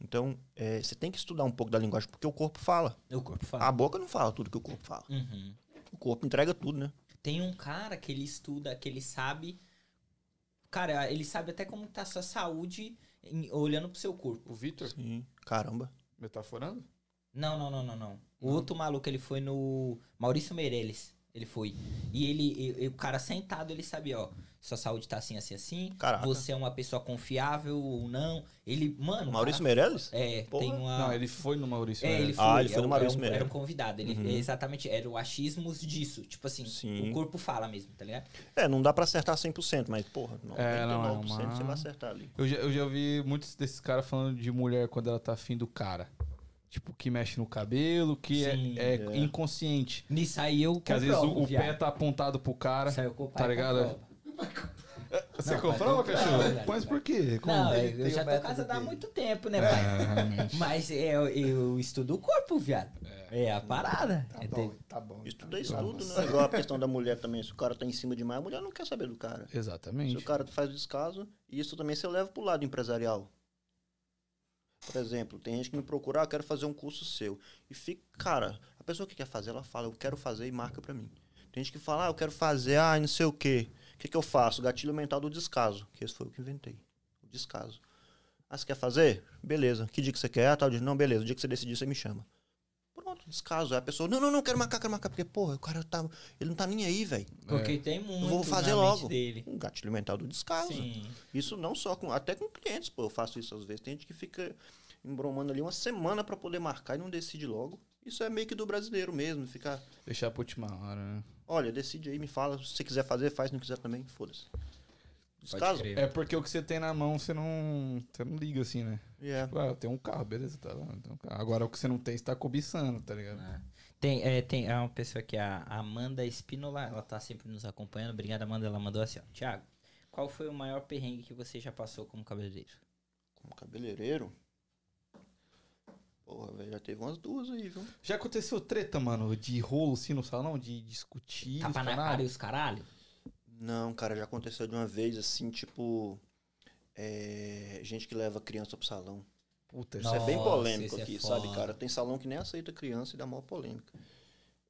Então, é, você tem que estudar um pouco da linguagem, porque o corpo fala. O corpo A fala. boca não fala tudo que o corpo fala. Uhum. O corpo entrega tudo, né? Tem um cara que ele estuda, que ele sabe. Cara, ele sabe até como tá a sua saúde em- olhando pro seu corpo. O Vitor, Sim. Caramba. metaforando? Não, não, não, não, não. O outro maluco, ele foi no. Maurício Meirelles. Ele foi. E ele, e- e o cara sentado, ele sabia, ó. Sua saúde tá assim, assim, assim. Caraca. Você é uma pessoa confiável ou não. Ele, mano. Maurício cara- Meirelles? É, Porra. tem uma. Não, ele foi no Maurício. É, ele Meirelles. foi. Ah, ele foi é no um- Maurício um, Meirelles. era um convidado. Ele, Uhum. é exatamente, era o achismos disso. Tipo assim, Sim. o corpo fala mesmo, tá ligado? É, não dá pra acertar 100%, mas, porra, 99% É, não, é uma- você vai acertar ali. Eu já, eu já vi muitos desses caras falando de mulher quando ela tá afim do cara. Tipo, que mexe no cabelo, que é, Sim, é é. inconsciente. Nisso aí eu Que às vezes o, o pé tá apontado pro cara. Isso aí eu comprovo, tá ligado? comprovo. Você Não, comprova, pai, cachorro? Mas por quê? Como? Não, eu, eu o já tô casado há muito tempo, né, pai? Mas eu, eu estudo o corpo, viado. É, a parada. Tá É, bom, tá bom. Estudo tá é bom. estudo, né? Igual a questão da mulher também. Se o cara tá em cima demais, a mulher não quer saber do cara. Se Exatamente. o cara faz o descaso, e isso também você leva pro lado empresarial. Por exemplo, tem gente que me procura, ah, quero fazer um curso seu. E fica, cara, a pessoa que quer fazer, ela fala, eu quero fazer e marca pra mim. Tem gente que fala, ah, eu quero fazer, ah, não sei o quê. O que, que eu faço? Gatilho mental do descaso, que esse foi o que inventei. O descaso. Ah, você quer fazer? Beleza. Que dia que você quer? Ah, tal dia. Não, beleza. O dia que você decidir, você me chama. Descaso. Aí a pessoa, não, não, não, quero marcar, quero marcar. Porque, porra, o cara tá. Ele não tá nem aí, velho. Porque tem muito Eu vou fazer na logo. dele. Um gatilho mental do descaso. Sim. Isso não só com. Até com clientes, pô. Eu faço isso às vezes. Tem gente que fica embromando ali uma semana pra poder marcar e não decide logo. Isso é meio que do brasileiro mesmo. Ficar, Deixar pra última hora, né? olha, decide aí, me fala. Se você quiser fazer, faz. Se não quiser também, foda-se. Descaso. É porque o que você tem na mão, você não. Você não liga assim, né? É. Tipo, ah, eu tenho um carro, beleza, tá lá. um carro. Agora o que você não tem, você tá cobiçando, tá ligado? É. Tem, é, tem é uma pessoa que é a Amanda Espínola, ela tá sempre nos acompanhando. Obrigada, Amanda. Ela mandou assim, ó. Tiago, qual foi o maior perrengue que você já passou como cabeleireiro? Como cabeleireiro. Porra, velho, já teve umas duas aí, viu? Já aconteceu treta, mano, de rolo assim no salão, de discutir. Tapa na cara e os caralho? Não, cara, já aconteceu de uma vez, assim, tipo. É, gente que leva criança pro salão. Puta, Isso é bem Nossa, polêmico isso é aqui, foda. sabe, cara? Tem salão que nem aceita criança e dá maior polêmica.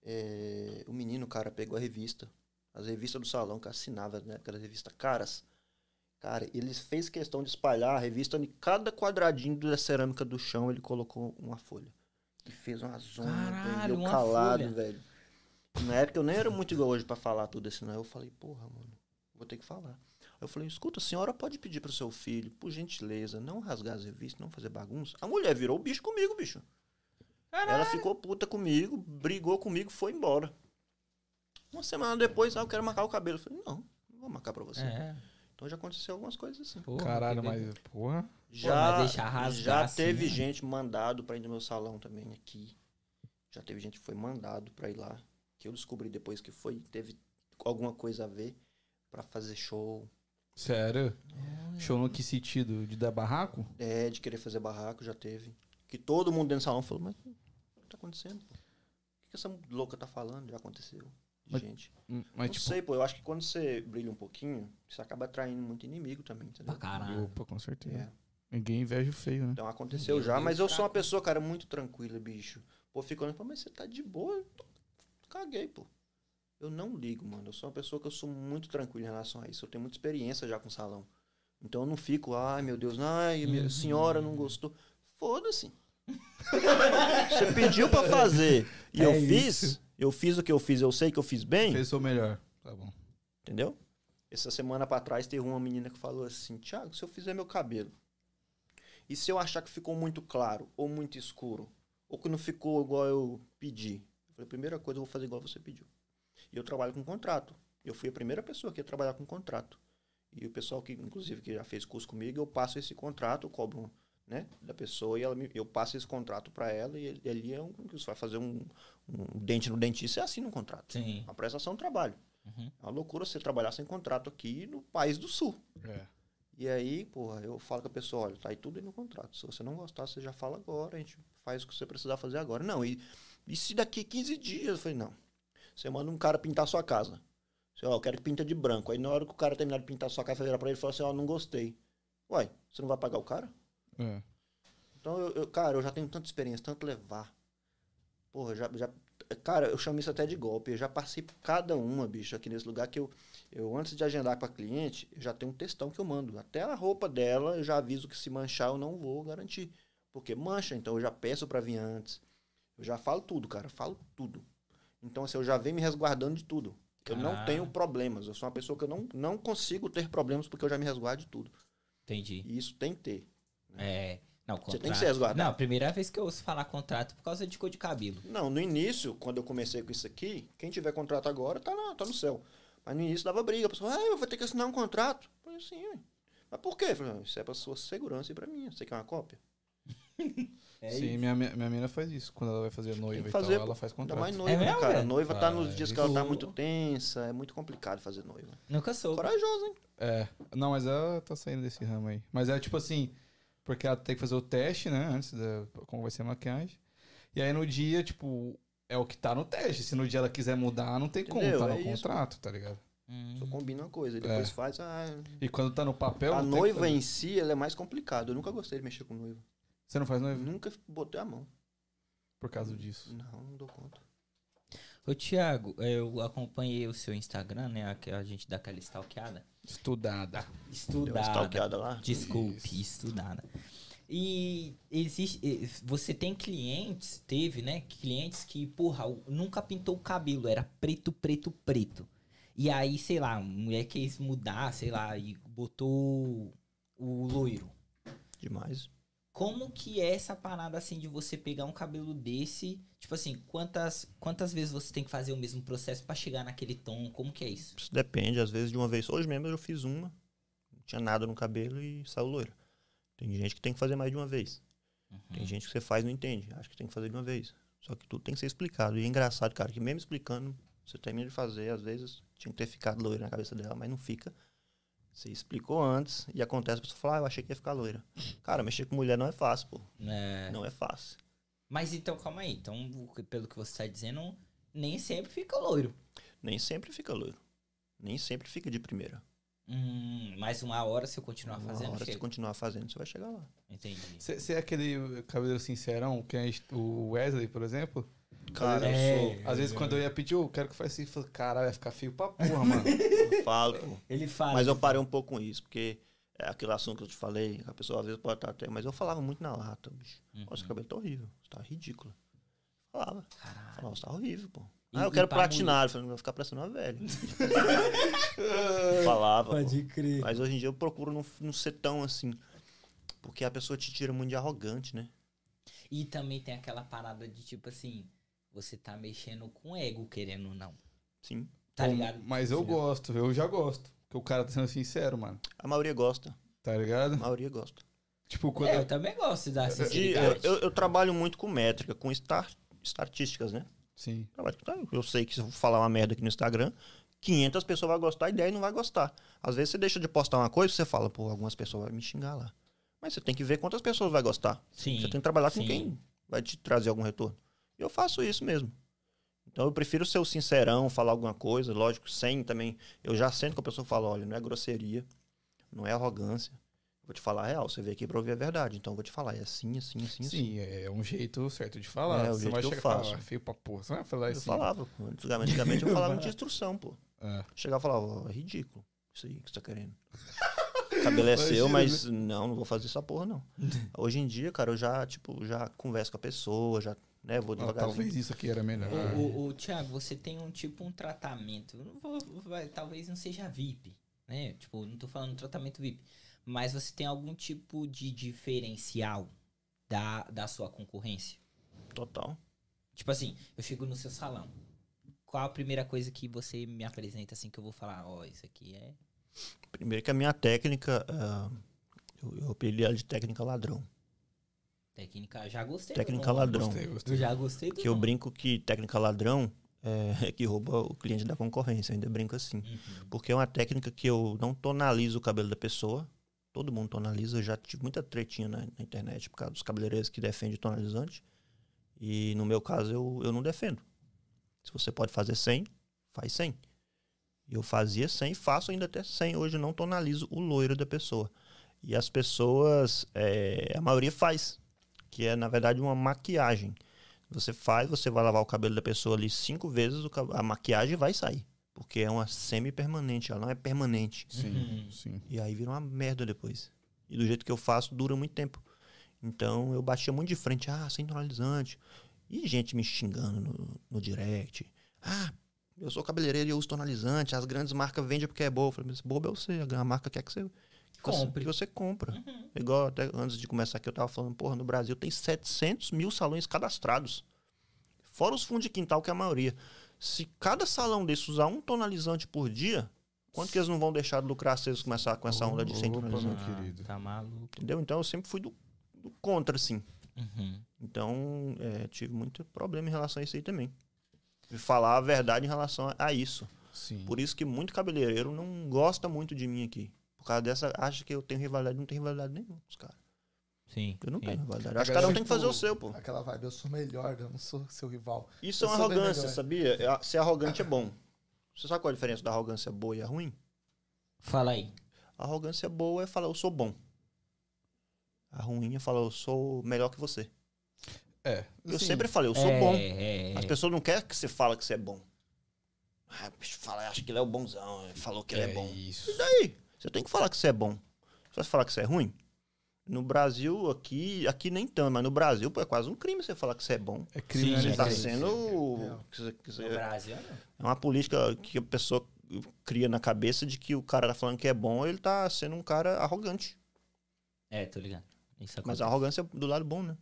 É, o menino, cara, pegou a revista. As revistas do salão que assinava, né? Aquelas revistas caras. Cara, ele fez questão de espalhar a revista em cada quadradinho da cerâmica do chão, ele colocou uma folha. E fez uma zona, Caralho. Eu calado, folha. velho. Na época eu nem era muito igual hoje pra falar tudo assim, não. Eu falei, porra, mano, vou ter que falar. Eu falei, escuta, a senhora pode pedir pro seu filho, por gentileza, não rasgar as revistas, não fazer bagunça. A mulher virou o bicho comigo, bicho. Ela ficou puta comigo, brigou comigo, foi embora. Uma semana depois, ah, eu quero marcar o cabelo. Eu falei, não, não vou marcar pra você. É. Então já aconteceu algumas coisas assim. Porra, Caralho, mas, porra. Já, mas rasgar já assim, teve né? gente mandado pra ir no meu salão também aqui. Já teve gente que foi mandado pra ir lá. Que eu descobri depois que foi, teve alguma coisa a ver pra fazer show. Sério? Show no que sentido? De dar barraco? É, de querer fazer barraco, já teve. Que todo mundo dentro do salão falou, mas o que tá acontecendo? pô? O que essa louca tá falando? Já aconteceu. De Mas- gente. Hum, Mas não tipo. sei, pô. Eu acho que quando você brilha um pouquinho, você acaba atraindo muito inimigo também, entendeu? Pra caralho. Opa, com certeza. É. Ninguém inveja o feio, né? Então aconteceu Ninguém já, mas eu sou uma pessoa, cara, muito tranquila, bicho. Pô, fico olhando, mas você tá de boa? Eu tô- Caguei, pô. Eu não ligo, mano. Eu sou uma pessoa que eu sou muito tranquilo em relação a isso. Eu tenho muita experiência já com salão. Então eu não fico, ai meu Deus, ai, minha Uhum. senhora não gostou. Foda-se. Você pediu pra fazer e É eu isso. fiz, eu fiz o que eu fiz, eu sei que eu fiz bem, Fez o melhor. Tá bom. entendeu? Essa semana pra trás teve uma menina que falou assim: Thiago, se eu fizer meu cabelo e se eu achar que ficou muito claro ou muito escuro, ou que não ficou igual eu pedi, eu falei: primeira coisa, eu vou fazer igual você pediu. E eu trabalho com contrato. Eu fui a primeira pessoa que ia trabalhar com contrato. E o pessoal que, inclusive, que já fez curso comigo, eu passo esse contrato, eu cobro né, da pessoa e ela me- eu passo esse contrato para ela e ali é um, que você vai fazer um, um dente no dentista, é assim no contrato. Sim. Uma prestação de trabalho. Uhum. É uma loucura você trabalhar sem contrato aqui no país do sul. É. E aí, porra, eu falo com a pessoa, olha, tá aí tudo aí no contrato. Se você não gostar, você já fala agora, a gente faz o que você precisar fazer agora. Não, e, e se daqui 15 dias? Eu falei, não. Você manda um cara pintar sua casa. Você, ó, eu quero que pinta de branco. Aí na hora que o cara terminar de pintar sua casa, virar pra ele e falar assim, ó, não gostei. Uai, você não vai pagar o cara? É. Então, eu, eu- cara, eu já tenho tanta experiência, tanto levar. Porra, já, já. Cara, eu chamo isso até de golpe. Eu já passei por cada uma, bicho, aqui nesse lugar que eu, eu antes de agendar com a cliente, eu já tenho um textão que eu mando. Até a roupa dela, eu já aviso que se manchar eu não vou garantir. Porque mancha, então eu já peço pra vir antes. Eu já falo tudo, cara, falo tudo. Então, assim, eu já venho me resguardando de tudo. Eu não Caralho. tenho problemas. Eu sou uma pessoa que eu não, não consigo ter problemas porque eu já me resguardo de tudo. Entendi. E isso tem que ter. É. Não, Você contrato. tem que ser resguardado. Não, primeira vez que eu ouço falar contrato por causa de cor de cabelo. Não, no início, quando eu comecei com isso aqui, quem tiver contrato agora tá, na, tá no céu. Mas no início dava briga. A pessoa, ah, eu vou ter que assinar um contrato. Eu falei assim, ué. Mas por quê? Falei, "Não, isso é pra sua segurança e pra mim. Você quer uma cópia? É Sim, minha, minha minha mina faz isso. Quando ela vai fazer noiva e fazer, tal, ela faz Ainda contrato. mais noiva, É mesmo, cara? Noiva tá Ah, nos dias que ela tá isso- muito tensa. É muito complicado fazer noiva. Nunca soube. Corajoso, hein? É. Não, mas ela tá saindo desse ramo aí. Mas é tipo assim, porque ela tem que fazer o teste, né? Antes da. Como vai ser a maquiagem. E aí no dia, tipo, é o que tá no teste. Se no dia ela quiser mudar, não tem como, Entendeu? tá no É isso. contrato, tá ligado? Hum. Só combina uma coisa. E depois É. faz. Ah, E quando tá no papel. a noiva em si, ela é mais complicada. Eu nunca gostei de mexer com noiva. Você não faz noiva? Nunca botei a mão. Por causa disso. Não, não dou conta. Ô, Thiago, eu acompanhei o seu Instagram, né? A, a gente dá aquela stalkeada. Estudada. Estudada. stalkeada lá. Desculpe, estudada. E existe, você tem clientes, teve, né? Clientes que, porra, nunca pintou o cabelo, era preto, preto, preto. E aí, sei lá, a mulher quis mudar, sei lá, e botou o loiro. Demais. Como que é essa parada assim de você pegar um cabelo desse? Tipo assim, quantas quantas vezes você tem que fazer o mesmo processo pra chegar naquele tom? Como que é isso? Isso depende, às vezes, de uma vez. Hoje mesmo eu fiz uma, não tinha nada no cabelo e saiu loira. Tem gente que tem que fazer mais de uma vez. Tem gente que você faz e não entende. Acha que tem que fazer de uma vez. Só que tudo tem que ser explicado. E é engraçado, cara, que mesmo explicando, você termina de fazer, às vezes tinha que ter ficado loira na cabeça dela, mas não fica. Você explicou antes e acontece, a pessoa fala, ah, eu achei que ia ficar loira. Cara, mexer com mulher não é fácil, pô. É. Não é fácil. Mas então, calma aí. Então, pelo que você tá dizendo, nem sempre fica loiro. Nem sempre fica loiro. Nem sempre fica de primeira. Hum, mais uma hora se eu continuar Uma fazendo, hora, se chega. continuar fazendo, você vai chegar lá. Entendi. Você é aquele cabelo sincerão que a gente- o Wesley, por exemplo? Cara, Às vezes É. eu sou- Às vezes quando eu ia pedir, eu quero que faça assim, eu falo, caralho, vai ficar feio pra porra, mano. eu falo, pô. Ele fala. Mas eu parei um pouco com isso, porque é aquele assunto que eu te falei, a pessoa às vezes pode estar até. Mas eu falava muito na lata, bicho. Uhum. Nossa, seu cabelo tá horrível. Você tá ridículo. Falava. Caralho. Falava, você tá horrível, pô. Ah, eu quero pra platinado. Eu falei, vai ficar parecendo uma velha. falava. pô. crer. Mas hoje em dia eu procuro não, não ser tão assim. Porque a pessoa te tira muito de arrogante, né? E também tem aquela parada de tipo assim, você tá mexendo com ego, querendo ou não. Sim. Tá Bom, ligado? Mas eu gosto, eu já gosto. Porque o cara tá sendo sincero, mano. A maioria gosta. Tá A ligado? maioria gosta. Tipo, quando. É, eu também gosto da De- sinceridade. eu, eu- eu trabalho muito com métrica, com estar, estatísticas, né? Sim. Com- tá, Eu sei que se eu falar uma merda aqui no Instagram, 500 pessoas vão gostar e 10 não vai gostar. Às vezes você deixa de postar uma coisa e você fala, pô, algumas pessoas vão me xingar lá. Mas você tem que ver quantas pessoas vai gostar. Sim. Você tem que trabalhar com sim. quem vai te trazer algum retorno. E eu faço isso mesmo. Então eu prefiro ser o sincerão, falar alguma coisa, lógico, sem também. Eu já sento que a pessoa fala, olha, não é grosseria, não é arrogância. Eu vou te falar a real, você veio aqui pra ouvir a verdade. Então eu vou te falar, é assim, assim, assim, assim. Sim, é um jeito certo de falar. É, o Você jeito vai que eu chegar e falar, faço. "Ah, feio pra porra. Você não vai falar Eu assim. falava, pô. antigamente, antigamente eu falava de instrução, pô. É. Chegava e falava, ó, é ridículo isso aí que você tá querendo. O cabelo é seu, mas não, não vou fazer essa porra, não. Hoje em dia, cara, eu já, tipo, já converso com a pessoa, já, né, vou Ah, talvez isso aqui era melhor. O, o, o Thiago, você tem um tipo um tratamento. Não vou, vai- talvez não seja VIP, né? Tipo, não tô falando tratamento VIP. Mas você tem algum tipo de diferencial da, da sua concorrência? Total. Tipo assim, eu chego no seu salão. Qual a primeira coisa que você me apresenta assim que eu vou falar? Ó, isso aqui é. Primeiro que a minha técnica, ah, eu, eu ela de técnica ladrão. Técnica, já gostei. Técnica ladrão. Gostei, Eu gostei. já gostei do Que eu nome. brinco que técnica ladrão é, que rouba o cliente da concorrência, eu ainda brinco assim. Uhum. Porque é uma técnica que eu não tonalizo o cabelo da pessoa. Todo mundo tonaliza. Eu já tive muita tretinha na, na internet por causa dos cabeleireiros que defendem tonalizante. E no meu caso, eu, eu não defendo. Se você pode fazer 100, faz 100. Eu fazia 100, faço ainda até 100. Hoje eu não tonalizo o loiro da pessoa. E as pessoas, é, a maioria faz. Que é, na verdade, uma maquiagem. Você faz, você vai lavar o cabelo da pessoa ali cinco vezes, a maquiagem vai sair. Porque é uma semi-permanente, ela não é permanente. Sim, Uhum. sim. E aí vira uma merda depois. E do jeito que eu faço, dura muito tempo. Então eu batia muito de frente, ah, sem tonalizante. E gente me xingando no, no direct. Ah, eu sou cabeleireiro e eu uso tonalizante, as grandes marcas vendem porque é boa. Eu falei, mas bobo é você, a marca quer que você, você- Compre. que você compra. Uhum. Igual até antes de começar aqui, eu tava falando, porra, no Brasil tem 700 mil salões cadastrados. Fora os fundos de quintal, que é a maioria. Se cada salão desse usar um tonalizante por dia, quanto que eles não vão deixar de lucrar se eles começar com essa onda de sem Opa, tonalizante? meu querido. Tá maluco. Entendeu? Então eu sempre fui do, do contra, assim. Uhum. Então, é, tive muito problema em relação a isso aí também. De falar a verdade em relação a, a isso. Sim. Por isso que muito cabeleireiro não gosta muito de mim aqui. Por causa dessa, acha que eu tenho rivalidade. Não tenho rivalidade nenhuma, os caras. Sim. Eu não sim. tenho rivalidade. Acho que cada um tem que fazer o tipo, seu, pô. Aquela vibe, eu sou melhor, eu não sou seu rival. Isso é Eu uma sou bem arrogância, sabia? É- Ser arrogante é bom. Você sabe qual é a diferença da arrogância boa e a ruim? Fala aí. A arrogância boa é falar, eu sou bom. A ruim é falar, eu sou melhor que você. É. Eu assim, sempre falei, eu sou é, bom. É, é. As pessoas não querem que você fale que você é bom. Ah, o bicho fala, acha que ele é o bonzão, ele falou que ele é bom. Isso. E daí? Você tem que falar que você é bom. Se você falar que você é ruim, no Brasil, aqui, aqui nem tanto, mas no Brasil, pô, é quase um crime você falar que você é bom. É Sim, Você criminalizado. tá é, sendo. que você- que No Brasil, não. é uma política que a pessoa cria na cabeça de que o cara tá falando que é bom, ele tá sendo um cara arrogante. É, tô ligado. Isso Mas a arrogância é do lado bom, né?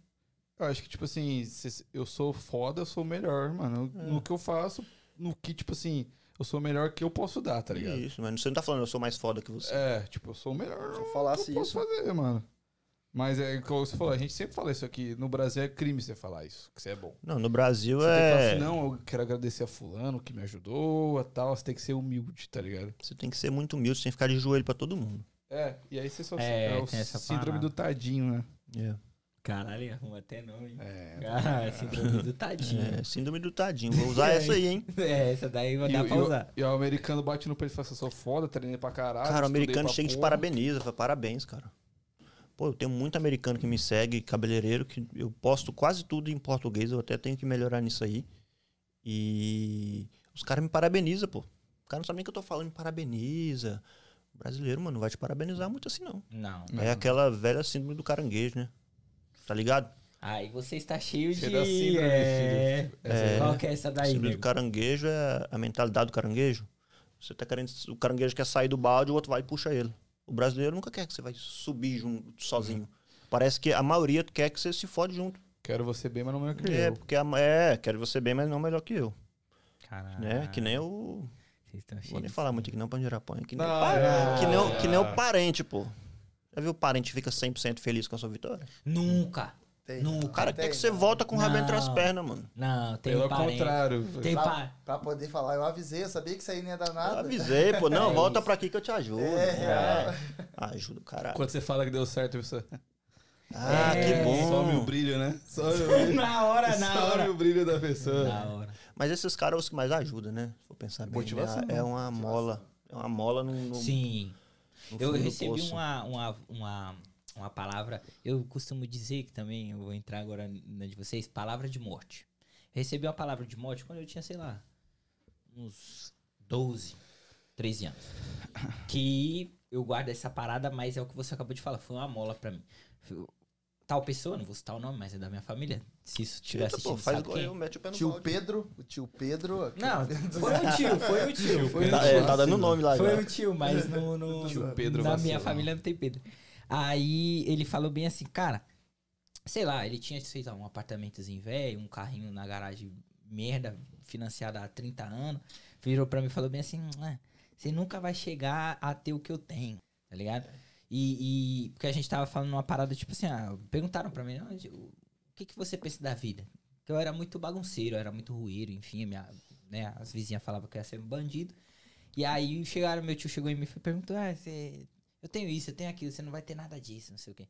Eu acho que, tipo assim, eu sou foda, eu sou o melhor, mano. É. No que eu faço, no que, tipo assim, eu sou o melhor que eu posso dar, tá ligado? Isso, mas você não tá falando eu sou mais foda que você. É, tipo, eu sou o melhor. Se eu que falasse eu posso isso- fazer, mano. Mas é como você falou, a gente sempre fala isso aqui. No Brasil é crime você falar isso, que você é bom. Não, no Brasil Você tem que falar é. assim, não, eu quero agradecer a fulano que me ajudou, a tal. Você tem que ser humilde, tá ligado? Você tem que ser muito humilde, você tem que ficar de joelho pra todo mundo. É, e aí você só É, é, o síndrome parada. do tadinho, né? Caralho, arruma até nome. hein? É. Ah, síndrome do tadinho. É, síndrome do tadinho. Vou usar essa aí, hein? É, essa daí vai dar pra e o- usar. e o americano bate no peito e fala assim, eu sou foda, treinei pra caralho. Cara, o americano chega e te parabeniza. Fala, parabéns, cara. Pô, eu tenho muito americano que me segue, cabeleireiro, que eu posto quase tudo em português. Eu até tenho que melhorar nisso aí. E os caras me parabenizam, pô. O cara não sabe nem o que eu tô falando, me parabeniza. O brasileiro, mano, não vai te parabenizar muito assim, não. Não. Não. É aquela velha síndrome do caranguejo, né? Tá ligado? Aí você está cheio de. Cheio síndrome, é... aí. Qual que é essa daí, síndrome do caranguejo é a mentalidade do caranguejo. Você tá querendo. O caranguejo quer sair do balde, o outro vai e puxa ele. O brasileiro nunca quer que você vai subir junto, sozinho. Parece que a maioria quer que você se fode junto. Quero você bem, mas não melhor que É, eu. porque a, é, quero você bem, mas não melhor que eu. Caralho. Né? Que nem o. Vocês estão Vou nem falar muito aqui não pra onde põe. Que, nem Não, o é. que, nem o, que nem o parente, pô. Já viu o parente fica 100% feliz com a sua vitória? Nunca. Tem. Nunca. O cara Tem, quer que você volta com o rabo entre as pernas, mano. Não, tem Pelo parente. contrário. Tem pra, pa... pra poder falar, eu avisei, eu sabia que isso aí não ia dar Eu nada. avisei, pô. Não, É volta isso. pra aqui que eu te ajudo. É, Ah, ajuda o caralho. Quando você fala que deu certo, você... Ah, É, que bom. some o brilho, né? Some o brilho. na hora, na Some hora. o brilho da pessoa. Na hora. Mas esses caras são os que mais ajudam, né? Se for pensar bem. Motivação, né? É uma mola. É uma mola no, no, Sim. Eu recebi uma, uma, uma, uma palavra, eu costumo dizer que também, eu vou entrar agora na de vocês, palavra de morte. Recebi uma palavra de morte quando eu tinha, sei lá, uns 12, 13 anos. Que eu guardo essa parada, mas é o que você acabou de falar, foi uma mola pra mim. Tal pessoa, não vou citar o nome, mas é da minha família. Se isso estiver Eita, assistindo, pô, faz sabe quem? eu, mete o pé no Tio balde. Pedro, o tio Pedro. aqui. Não, foi um tio, foi um tio, foi Tá, tio. é, tá dando nome lá Foi já. um tio, mas no, no- Tio Pedro na vacilou. minha família não tem Pedro. Aí ele falou bem assim, cara, sei lá, ele tinha, sei lá, um apartamentozinho velho, um carrinho na garagem merda, financiado há 30 anos. Virou pra mim e falou bem assim, "Ah, você nunca vai chegar a ter o que eu tenho, tá ligado? E, e- porque a gente tava falando uma parada, tipo assim, ah, perguntaram pra mim, "Ah, o que, que você pensa da vida? Porque eu era muito bagunceiro, eu era muito ruído, enfim, minha, né, as vizinhas falavam que eu ia ser um bandido. E aí chegaram, meu tio chegou em mim e perguntou, ah, você, eu tenho isso, eu tenho aquilo, você não vai ter nada disso, não sei o quê.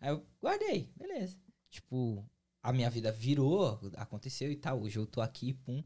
Aí eu guardei, beleza. Tipo, a minha vida virou, aconteceu e tal, hoje eu tô aqui, pum.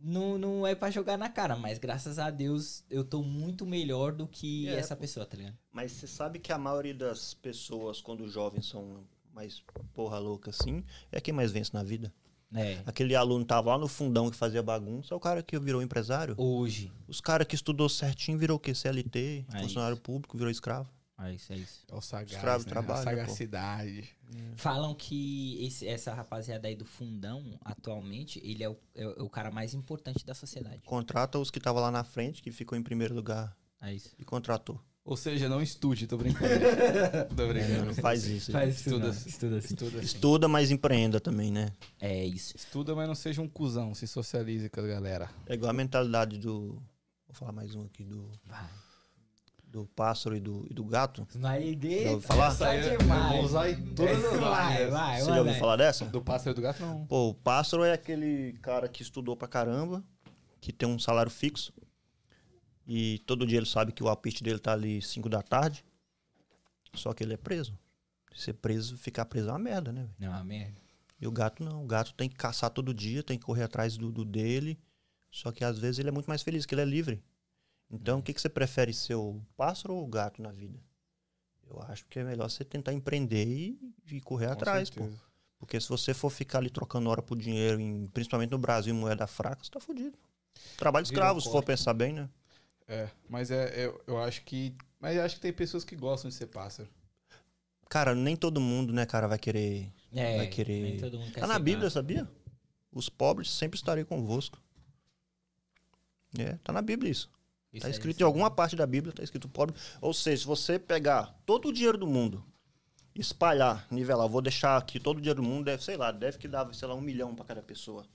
Não, não é pra jogar na cara, mas graças a Deus eu tô muito melhor do que É, essa pessoa, tá ligado? Mas você sabe que a maioria das pessoas, quando jovens são mais porra louca assim, é quem mais vence na vida. É. Aquele aluno tava lá no fundão que fazia bagunça, é o cara que virou empresário. Hoje. Os caras que estudou certinho virou o quê? CLT, É funcionário público, virou escravo. É isso, é isso. É o sagaz, né? trabalho, a né, pô? sagacidade. Falam que esse- essa rapaziada aí do fundão, atualmente, ele é o, é o- é cara mais importante da sociedade. Contrata os que estavam lá na frente, que ficou em primeiro lugar, É isso. e contratou. Ou seja, não estude, tô brincando. tô brincando. Não faz isso. Faz Estuda, estuda, estuda assim. Estuda, assim. Estuda, mas empreenda também, né? É isso. Estuda, mas não seja um cuzão. Se socialize com a galera. É igual a mentalidade do. Vou falar mais um aqui, do, Vai. Do pássaro e do, e do gato. Vai de. Já ouviu falar? Tá Essa aí eu demais. vou usar em todas as Vai, vai, Você já ouviu falar dessa? Do pássaro e do gato, não. Pô, o pássaro é aquele cara que estudou pra caramba, que tem um salário fixo. E todo dia ele sabe que o apiste dele tá ali 5 da tarde. Só que ele é preso. Ser preso, ficar preso é uma merda, né? velho? Não, a merda. E o gato não. O gato tem que caçar todo dia, tem que correr atrás do, do dele. Só que às vezes ele é muito mais feliz, que ele é livre. Então, o que, que você prefere ser o pássaro ou o gato na vida? Eu acho que é melhor você tentar empreender e, e correr Com atrás, certeza. pô. Porque se você for ficar ali trocando hora por dinheiro, em- principalmente no Brasil, em moeda fraca, você tá fudido. Trabalho escravo, se for pensar bem, né? É, mas é, eu, eu acho que. Mas eu acho que tem pessoas que gostam de ser pássaro. Cara, nem todo mundo, né, cara, vai querer. É, Vai querer- nem todo mundo quer Tá na Bíblia, gato. sabia? Os pobres sempre estarei convosco. É, tá na Bíblia isso. Isso Tá aí, escrito isso em alguma parte da Bíblia, tá escrito pobre. Ou seja, se você pegar todo o dinheiro do mundo, espalhar, nivelar, vou deixar aqui todo o dinheiro do mundo, deve, sei lá, deve que dar, sei lá, um milhão pra cada pessoa.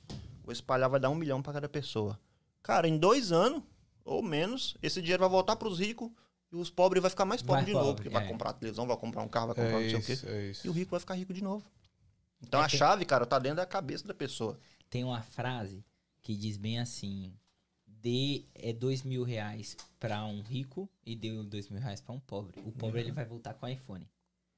Vou espalhar, vai dar um milhão pra cada pessoa. Cara, em dois anos, ou menos, esse dinheiro vai voltar pros ricos e os pobres vai ficar mais pobres Vai de novo. pobre, Porque vai é. comprar televisão, vai comprar um carro, vai comprar É não sei o quê. isso, é isso. E o rico vai ficar rico de novo. Então É a que- chave, cara, tá dentro da cabeça da pessoa. Tem uma frase que diz bem assim: dê é, dois mil reais pra um rico e dê dois mil reais pra um pobre. O pobre ele vai voltar com iPhone.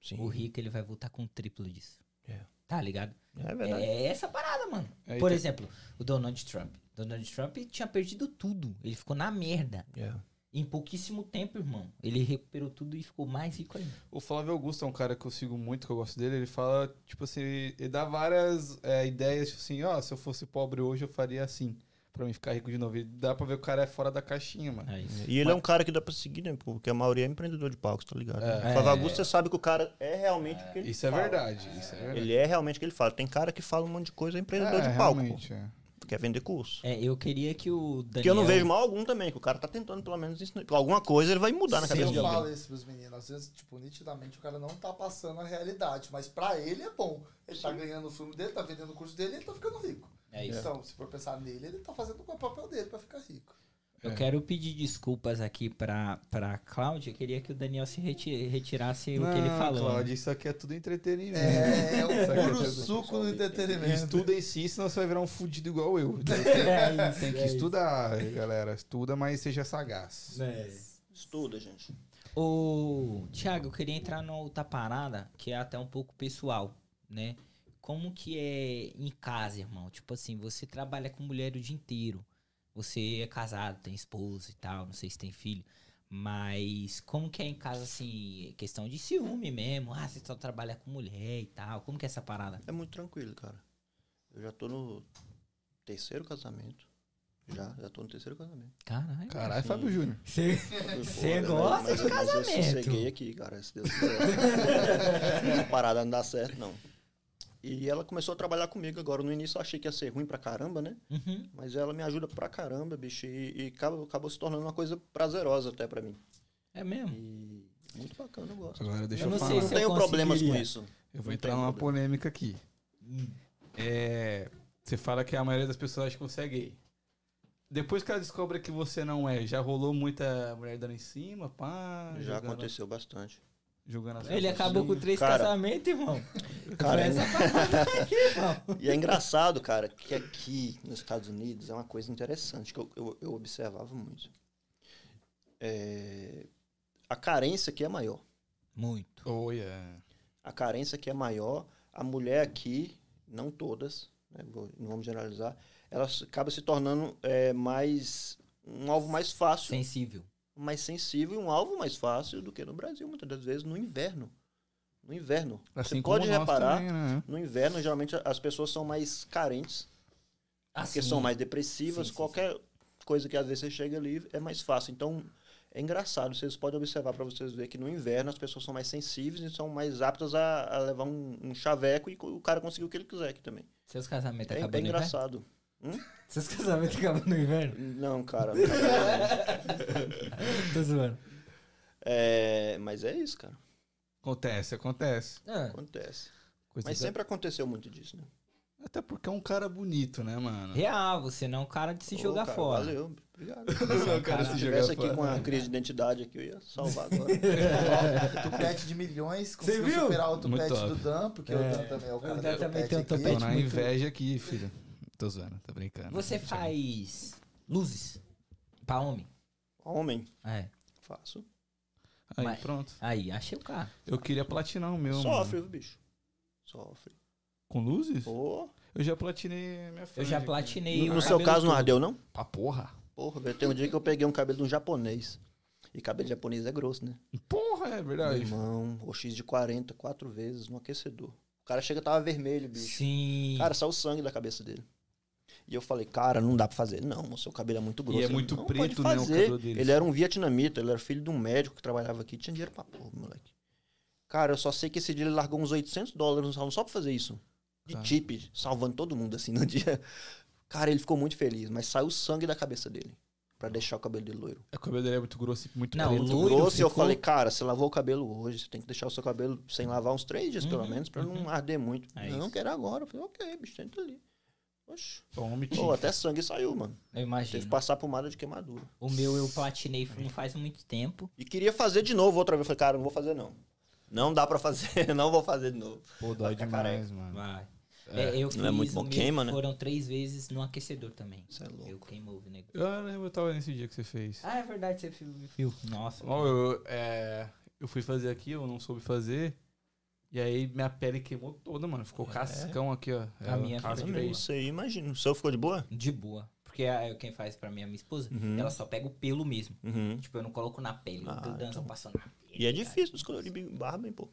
Sim. O rico ele vai voltar com o triplo disso. É. Tá ligado? É verdade. É essa parada, mano. Aí Por tem- exemplo, o Donald Trump. Donald Trump tinha perdido tudo. Ele ficou na merda. É. Em pouquíssimo tempo, irmão. Ele recuperou tudo e ficou mais rico ainda. O Flávio Augusto é um cara que eu sigo muito, que eu gosto dele. Ele fala, tipo assim, ele dá várias é, ideias, tipo assim, ó, se eu fosse pobre hoje, eu faria assim. Pra mim ficar rico de novo. E dá pra ver que o cara é fora da caixinha, mano. É isso. E ele é um cara que dá pra seguir, né? Porque a maioria é empreendedor de palco, tá ligado? É. O Flávio Augusto, você sabe que o cara é realmente o que ele Isso é fala. verdade, isso é verdade. Ele é realmente o que ele fala. Tem cara que fala um monte de coisa, é empreendedor é, de palco. realmente, é. Pô. Quer vender curso. É, eu queria que o Daniel... Que eu não vejo mal algum também, que o cara tá tentando pelo menos ensinar. Alguma coisa ele vai mudar na Sim, cabeça de eu falo isso pros meninos. Às vezes, tipo, nitidamente o cara não tá passando a realidade. Mas pra ele é bom. Ele tá ganhando o filme dele, tá vendendo o curso dele e ele tá ficando rico. É isso. Então, se for pensar nele, ele tá fazendo o papel dele pra ficar rico. Eu É. quero pedir desculpas aqui pra, pra Cláudia. Queria que o Daniel se reti- retirasse o que ele Não, falou. Cláudio, isso aqui é tudo entretenimento. É, é Isso o puro suco do entretenimento. Estuda em si, senão você vai virar um fudido igual eu. É isso, Tem que é isso. estudar, galera. Estuda, mas seja sagaz. Estuda, gente. Ô, Thiago, eu queria entrar numa outra parada que é até um pouco pessoal, né? Como que é em casa, irmão? Tipo assim, você trabalha com mulher o dia inteiro. Você é casado, tem esposa e tal, não sei se tem filho. Mas como que é em casa, assim, questão de ciúme mesmo? Ah, você só trabalha com mulher e tal. Como que é essa parada? É muito tranquilo, cara. Eu já tô no terceiro casamento. Já, já tô no terceiro casamento. Caralho. Caralho, Fábio Júnior. Você gosta mas- de mas casamento. Eu sosseguei aqui, cara, se Deus quiser. A parada não dá certo, não. E ela começou a trabalhar comigo agora. No início eu achei que ia ser ruim pra caramba, né? Uhum. Mas ela me ajuda pra caramba, bicho. E, e acabou, acabou se tornando uma coisa prazerosa até pra mim. É mesmo? E muito bacana, eu gosto. Agora deixa Eu eu, não falar. sei não se eu tenho problemas com isso. Eu vou Não entrar numa problema. polêmica aqui. É, você fala que a maioria das pessoas acha que você é gay. Depois que ela descobre que você não é, já rolou muita mulher dando em cima, pá. Já aconteceu bastante. Jogando as Ele acabou assim. com três Cara, casamentos, irmão. cara, essa parada aí, irmão. E é engraçado, cara, que aqui nos Estados Unidos é uma coisa interessante que eu, eu, eu observava muito. É, a carência aqui é maior. Muito. Oh, yeah. A carência aqui é maior. A mulher aqui, não todas, né, não vamos generalizar, ela acaba se tornando é, mais um alvo mais fácil, Sensível. Mais sensível e um alvo mais fácil do que no Brasil, muitas das vezes no inverno. No inverno. Assim Você pode reparar, também, né? no inverno, geralmente as pessoas são mais carentes porque Assim, são mais depressivas, Sim, sim, qualquer coisa que às vezes você chega ali é mais fácil. Então, é engraçado, vocês podem observar para vocês verem que no inverno as pessoas são mais sensíveis e são mais aptas a, a levar um, um chaveco e o cara conseguir o que ele quiser aqui também. Seus casamentos É, acabam é no inverno? engraçado. Seus casamentos acabam no inverno? Não, cara. tá Tô zoando. é, mas é isso, cara. Acontece, acontece. Ah, Acontece. Coisa Mas da- sempre aconteceu muito disso, né? Até porque é um cara bonito, né, mano? real, você não é um cara de se Ô, jogar cara, fora. Valeu, obrigado. Não é um cara Cara, se Se jogar tivesse aqui fora. com uma crise de identidade aqui, eu ia salvar agora. O tupete de milhões conseguiu viu? superar o Muito tupete top. do Dan, porque É. o Dan também é o cara O do Dan também tupete tem um aqui. Tô tupete. na inveja aqui, filho. Tô zoando, tô brincando. Você faz luzes pra homem? Homem, É. faço. Aí, Mas- pronto. Aí, achei o carro. Eu queria platinar o meu, Sofre, mano. viu, bicho. Sofre. Com luzes? Pô, Eu já platinei a minha Eu franja já platinei no o seu cabelo caso não todo. ardeu, não? Pra porra. Porra, velho, tem um dia que eu peguei um cabelo de um japonês. E cabelo japonês é grosso, né? Porra, é Meu verdade. irmão, o X de 40, quatro vezes no aquecedor. O cara chega tava vermelho, bicho. Sim. Cara, saiu sangue da cabeça dele. E eu falei, cara, não dá pra fazer. Não, o seu cabelo é muito grosso. E é muito "Não, preto, pode né, o fazer." cabelo deles. Ele era um vietnamita, ele era filho de um médico que trabalhava aqui. Tinha dinheiro pra porra, moleque. Cara, eu só sei que esse dia ele largou uns 800 dólares no salão só pra fazer isso. De Tá. tip, salvando todo mundo assim no dia. Cara, ele ficou muito feliz, mas saiu sangue da cabeça dele. Pra deixar o cabelo dele loiro. O cabelo dele é muito grosso e muito Não, preto. loiro Grosso, e eu ficou- falei, cara, você lavou o cabelo hoje, você tem que deixar o seu cabelo sem lavar uns três dias, pelo Uhum, menos, pra uhum. não arder muito. É não, isso. quero agora. Eu falei, ok, bicho, tenta ali. Oxe. Homem, Pô, até sangue saiu, mano. Eu Teve imagino. que passar pomada de queimadura. O meu eu platinei não faz muito tempo. E queria fazer de novo outra vez. Eu falei, cara, não vou fazer não. Não dá pra fazer, não vou fazer de novo. Pô, dói demais, mano. Vai. É. É, eu fiz, Não é muito bom, queima, né? Foram três vezes no aquecedor também. Isso é louco. Eu queimou o negócio. Eu lembro, eu tava nesse dia que você fez. Ah, é verdade, você viu. Nossa. Ó, eu, é, eu fui fazer aqui, eu não soube fazer. E aí minha pele queimou toda, mano. Ficou cascão aqui, ó. A É, minha casca também. de isso aí, imagina. O seu ficou de boa? De boa. Porque a- quem faz pra mim, a minha esposa, Uhum. ela só pega o pelo mesmo. Uhum. Tipo, eu não coloco na pele. Ah, o dança então. passando na pele. E é difícil descolorir barba, hein, pô.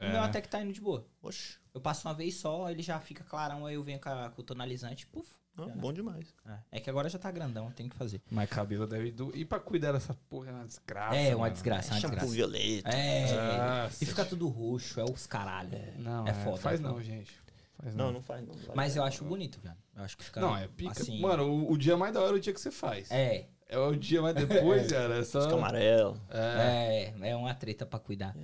O meu até que tá indo de boa. Oxe, Eu passo uma vez só, ele já fica clarão, aí eu venho com, a- com o tonalizante, puf. não, Já. bom demais. É. É que agora já tá grandão, tem que fazer. Mas cabelo deve do... E pra cuidar dessa porra é uma desgraça. é, uma mano. desgraça, é uma Shampoo desgraça. violeta. É. Nossa. E fica tudo roxo, é os caralho. Não, é é foda. Faz é não, gente. Faz Não, não faz não. Mas eu acho bonito, velho. Eu acho que fica. Não, é pica. Assim, Mano, o, o dia mais da hora é o dia que você faz. É, É o dia mais depois, cara. É só. Fica amarelo. É. é, é uma treta pra cuidar.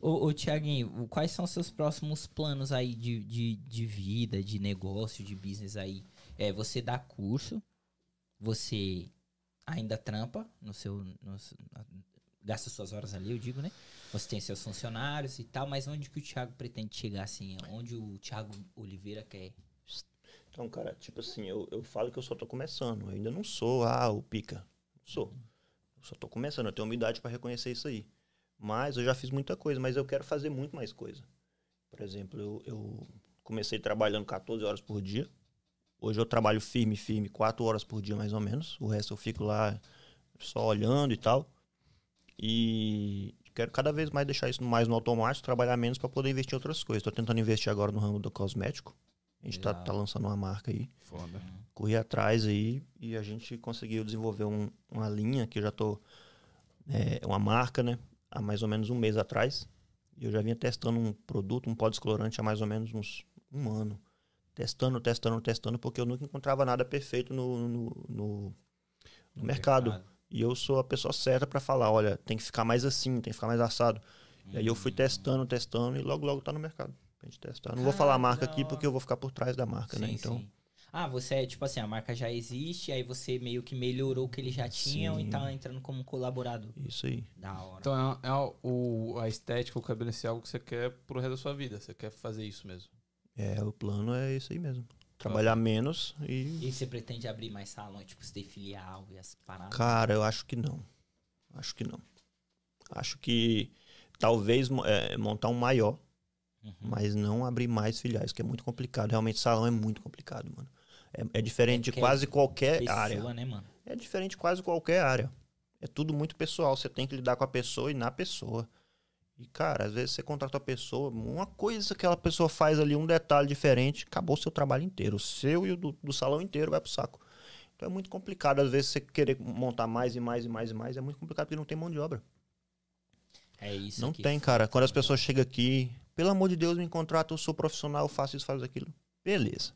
Ô, ô Tiaguinho, quais são seus próximos planos aí de, de, de vida, de negócio, de business aí? É, você dá curso, você ainda trampa no seu. no gasta suas horas ali, eu digo, né? Você tem seus funcionários e tal, mas onde que o Thiago pretende chegar assim? Onde o Thiago Oliveira quer? Então, cara, tipo assim, eu, eu falo que eu só tô começando. Eu ainda não sou, ah, o pica. Não sou. Eu só tô começando. Eu tenho humildade pra reconhecer isso aí. Mas eu já fiz muita coisa, mas eu quero fazer muito mais coisa. Por exemplo, eu, eu comecei trabalhando 14 horas por dia. Hoje eu trabalho firme, firme, 4 horas por dia mais ou menos. O resto eu fico lá só olhando e tal. E quero cada vez mais deixar isso mais no automático, trabalhar menos para poder investir em outras coisas. Estou tentando investir agora no ramo do cosmético. A gente tá, Legal. tá lançando uma marca aí. Foda. Corri atrás aí e a gente conseguiu desenvolver um- uma linha que eu já tô. É, uma marca, né? Há mais ou menos um mês atrás. E eu já vinha testando um produto, um pó descolorante há mais ou menos uns um ano. Testando, testando, testando, porque eu nunca encontrava nada perfeito no, no, no- no mercado. E eu sou a pessoa certa para falar, olha, tem que ficar mais assim, tem que ficar mais assado. E aí eu fui testando, testando e logo, logo tá no mercado. Pra gente testar. Não vou falar a marca da aqui porque eu vou ficar por trás da marca, né? Sim, Então, sim. Ah, você é tipo assim, a marca já existe, aí você meio que melhorou o que eles já tinham e Sim. tá entrando como colaborador. isso aí. Da hora. Então é, é o, a estética, o cabelo esse é algo que você quer pro resto da sua vida. Você quer fazer isso mesmo. É, o plano é isso aí mesmo. Trabalhar menos e. E você pretende abrir mais salões, tipo, você ter filial e as paradas? Cara, eu acho que não. Acho que não. Acho que talvez é, montar um maior, Uhum. mas não abrir mais filiais, que é muito complicado. Realmente, salão é muito complicado, mano. É, é diferente de quase qualquer Pessoa, área. né, mano? É diferente de quase qualquer área. É tudo muito pessoal. Você tem que lidar com a pessoa e na pessoa. E, cara, às vezes você contrata a pessoa, uma coisa que aquela pessoa faz ali, um detalhe diferente, acabou o seu trabalho inteiro. O seu e o do, do salão inteiro vai pro saco. Então é muito complicado, às vezes, você querer montar mais e mais e mais e mais. É muito complicado porque não tem mão de obra. É isso não tem, cara. Quando as pessoas chegam aqui, pelo amor de Deus, me contrata, eu sou profissional, eu faço isso, faço aquilo. Beleza.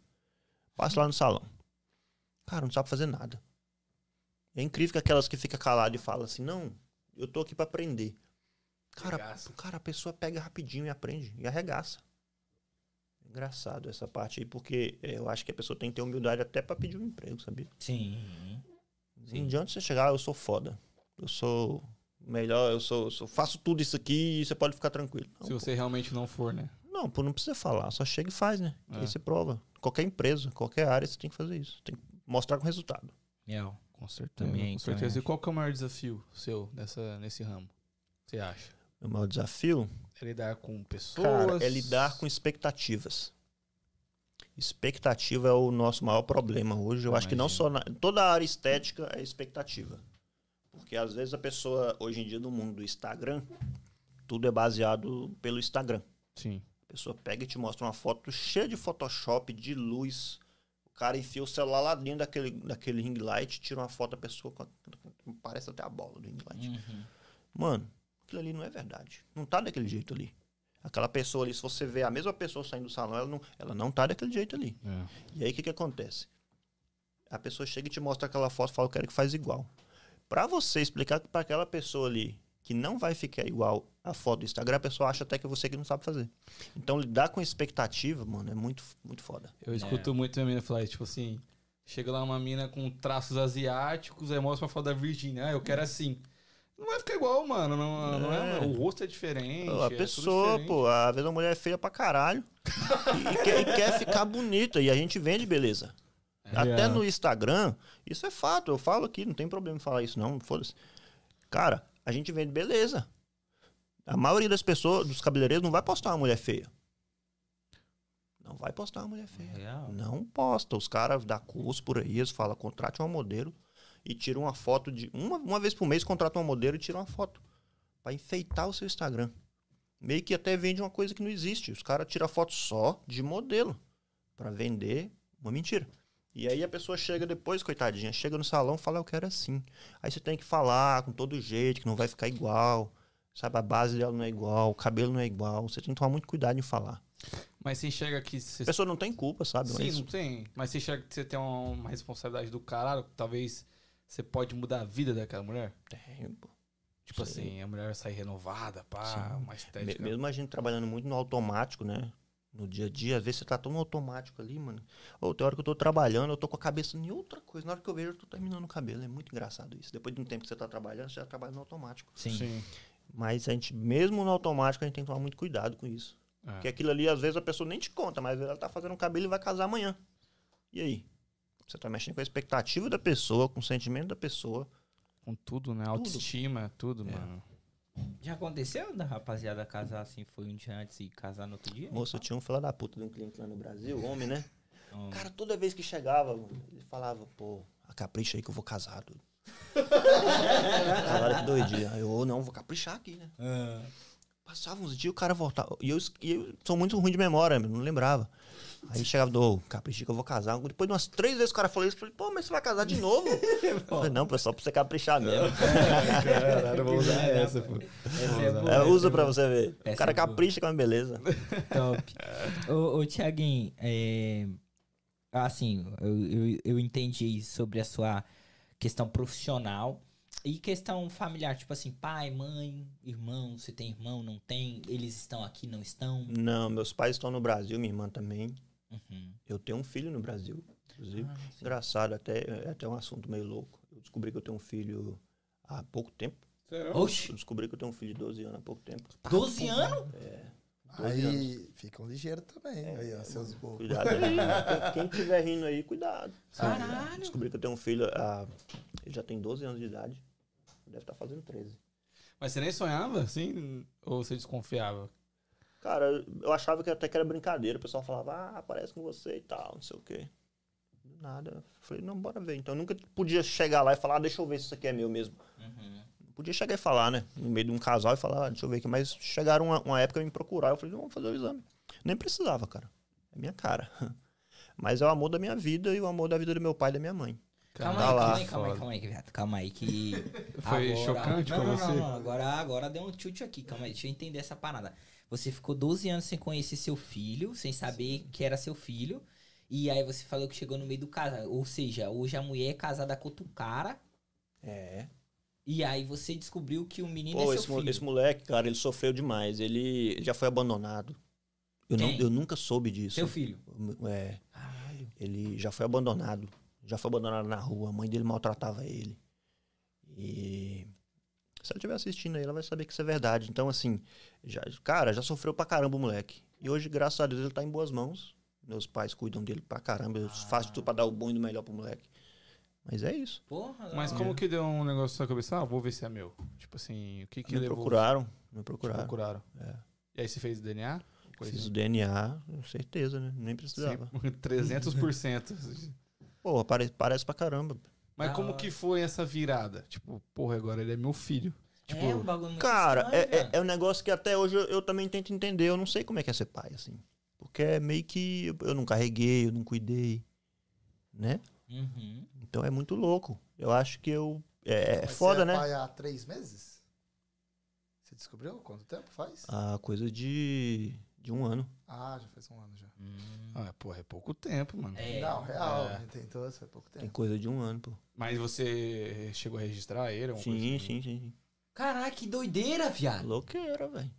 Passo lá no salão. Cara, não sabe fazer nada. É incrível que aquelas que ficam caladas e falam assim, não, eu tô aqui pra aprender. Cara, Arregaça. cara, a pessoa pega rapidinho e aprende. E arregaça. Engraçado essa parte aí, porque é, eu acho que a pessoa tem que ter humildade até pra pedir um emprego, sabia? Sim. Não adianta você chegar, "Ah, eu sou foda. Eu sou melhor, eu sou, eu sou- faço tudo isso aqui e você pode ficar tranquilo. Não, Se você realmente não for, né? Não, pô, não precisa falar, só chega e faz, né? É. Aí você prova. Qualquer empresa, qualquer área, você tem que fazer isso. Tem que mostrar com resultado. É, Com certeza. Também, com certeza. também E qual que é o maior desafio seu nessa, nesse ramo? Você acha? O maior desafio, É lidar com pessoas? cara, é lidar com expectativas. Expectativa é o nosso maior problema hoje. Eu acho que não só na, toda a área estética é expectativa. Porque às vezes a pessoa, hoje em dia, no mundo do Instagram, tudo é baseado pelo Instagram. Sim. A pessoa pega e te mostra uma foto cheia de Photoshop, de luz. O cara enfia o celular lá dentro daquele, daquele ring light, tira uma foto da pessoa, parece até a bola do ring light. Uhum. Mano, aquilo ali não é verdade. Não tá daquele jeito ali. Aquela pessoa ali, se você vê a mesma pessoa saindo do salão, ela não, ela não tá daquele jeito ali. É. E aí o que, que acontece? A pessoa chega e te mostra aquela foto e fala, eu quero que faz igual. Pra você explicar para aquela pessoa ali que não vai ficar igual a foto do Instagram, a pessoa acha até que é você que não sabe fazer. Então lidar com expectativa, mano, é muito, muito foda. Eu escuto muito minha mina falar, tipo assim, chega lá uma mina com traços asiáticos, aí mostra uma foto da Virgínia, ah, eu quero assim. Não vai ficar igual, mano. Não, não é, É. o rosto é diferente. a é pessoa, diferente. pô, às vezes a mulher é feia pra caralho e, quer, e quer ficar bonita e a gente vende beleza. Até É. no Instagram, isso é fato. Eu falo aqui, não tem problema em falar isso, não. Foda-se. Cara, a gente vende beleza. A maioria das pessoas, dos cabeleireiros, não vai postar uma mulher feia. Não vai postar uma mulher feia. Real. Não posta. Os caras da curso por aí, eles falam, contrate uma modelo e tira uma foto de. Uma, uma vez por mês contrata uma modelo e tira uma foto. Pra enfeitar o seu Instagram. Meio que até vende uma coisa que não existe. Os caras tiram foto só de modelo. Pra vender uma mentira. E aí a pessoa chega depois, coitadinha, chega no salão e fala, eu quero assim. Aí você tem que falar com todo jeito, que não vai ficar igual. Sabe, a base dela não é igual, o cabelo não é igual. Você tem que tomar muito cuidado em falar. Mas você enxerga que você A pessoa não tem culpa, sabe? Sim, Mas- não tem. Mas você enxerga que você tem uma, responsabilidade do caralho, que talvez você pode mudar a vida daquela mulher? Tem, pô. Tipo Sim. assim, a mulher sair renovada, pá, Sim. Me- estética. Mesmo a gente trabalhando muito no automático, né? No dia a dia, às vezes você tá tão automático ali, mano. Ou tem hora que eu tô trabalhando, eu tô com a cabeça em outra coisa. Na hora que eu vejo, eu tô terminando o cabelo. É muito engraçado isso. Depois de um tempo que você tá trabalhando, você já trabalha no automático. Sim. Mas a gente, mesmo no automático, a gente tem que tomar muito cuidado com isso. É. Porque aquilo ali, às vezes, a pessoa nem te conta, mas ela tá fazendo um cabelo e vai casar amanhã. E aí? Você tá mexendo com a expectativa da pessoa, com o sentimento da pessoa. Com tudo, né? Autoestima, tudo, mano. Já aconteceu da rapaziada casar assim, foi um dia antes e casar no outro dia? Moça, eu tinha um filho da puta de um cliente lá no Brasil, homem, né? Então, Cara, toda vez que chegava, ele falava, pô, a capricha aí que eu vou casar, doido. Casada que doidinha. Aí eu, "Ô, não, vou caprichar aqui, né? ah, Passava uns dias, o cara voltava. E eu, e eu sou muito ruim de memória, não lembrava. Aí chegava, ô, capricha que eu vou casar. Depois de umas três vezes o cara falou isso, eu falei, pô, mas você vai casar de novo? eu falei, não, pô, é só pra você caprichar mesmo. Caralho, eu vou usar essa, pô. essa é boa, É, essa usa é pra boa. você ver. Essa o cara é capricha com a beleza. Top. ô, ô Tiaguinho, é, assim, eu, eu, eu entendi sobre a sua questão profissional e questão familiar, tipo assim, pai, mãe, irmão, você tem irmão, não tem, eles estão aqui, não estão? Não, meus pais estão no Brasil, minha irmã também. Uhum. Eu tenho um filho no Brasil, inclusive. Ah. Engraçado, até, é até um assunto meio louco. Eu descobri que eu tenho um filho há pouco tempo. Oxi, Eu descobri que eu tenho um filho de 12 anos há pouco tempo. 12 anos? Aí ficam ligeiros também. Aí, ó, seus bobos. Cuidado aí. quem, quem tiver rindo aí, cuidado. Caralho. Descobri que eu tenho um filho, há, ele já tem 12 anos de idade. Deve estar fazendo 13. Mas você nem sonhava, assim? Ou você desconfiava? Cara, eu achava que até que era brincadeira. O pessoal falava, ah, aparece com você e tal, não sei o quê. Do nada. Eu Falei, não, bora ver. Então eu nunca podia chegar lá e falar, ah, deixa eu ver se isso aqui é meu mesmo. Uhum. Podia chegar e falar, né? No meio de um casal e falar, ah, deixa eu ver aqui. Mas chegaram uma, uma época me procurar. Eu falei, vamos fazer o exame. Nem precisava, cara. É minha cara. Mas é o amor da minha vida e o amor da vida do meu pai e da minha mãe. Calma Tá aí, lá. calma aí, calma aí, calma aí, viado. Calma aí que. Foi chocante não, pra não, você? Não, não, agora, agora deu um chute aqui, calma aí, deixa eu entender essa parada. Você ficou 12 anos sem conhecer seu filho, sem saber que era seu filho. E aí você falou que chegou no meio do casal. Ou seja, hoje a mulher é casada com outro cara. É. E aí você descobriu que o menino Pô, é esse, seu mo- filho. esse moleque, cara, ele sofreu demais. Ele, já foi abandonado. Eu, não, eu nunca soube disso. Seu filho. É, Caralho. ele já foi abandonado. Já foi abandonado na rua. A mãe dele maltratava ele. E se ela estiver assistindo aí, ela vai saber que isso é verdade. Então, assim, já, cara, já sofreu pra caramba o moleque. E hoje, graças a Deus, ele tá em boas mãos. Meus pais cuidam dele pra caramba. Eu faço tudo pra dar o bom e o melhor pro moleque. Mas é isso. Porra, Mas como que deu um negócio na sua cabeça? Ah, vou ver se é meu. Tipo assim, o que que me levou? procuraram. Me Te procuraram. procuraram. É. E aí você fez DNA? Coisa Fiz assim. o DNA, com certeza, né? Nem precisava. Sim, 300%. Pô, pare, parece pra caramba. Mas Da como hora. que foi essa virada? Tipo, porra, agora ele é meu filho. Tipo, é um bagulho muito Cara, estranho, é, é, é um negócio que até hoje eu, eu também tento entender. Eu não sei como é que é ser pai, assim. Porque é meio que eu, eu não carreguei, eu não cuidei, né? Uhum. Então é muito louco. Eu acho que eu. É, é Mas foda, você é né? pai há três meses? Você descobriu quanto tempo faz? A coisa de, de um ano. Ah, já faz um ano já. Hum. Ah, porra, é pouco tempo, mano. É, não, real, é. tem todos, faz pouco Tem tempo. coisa de um ano, pô. Mas você chegou a registrar ele? Sim, sim, sim, sim. Caraca, que doideira, viado. Louqueira, velho.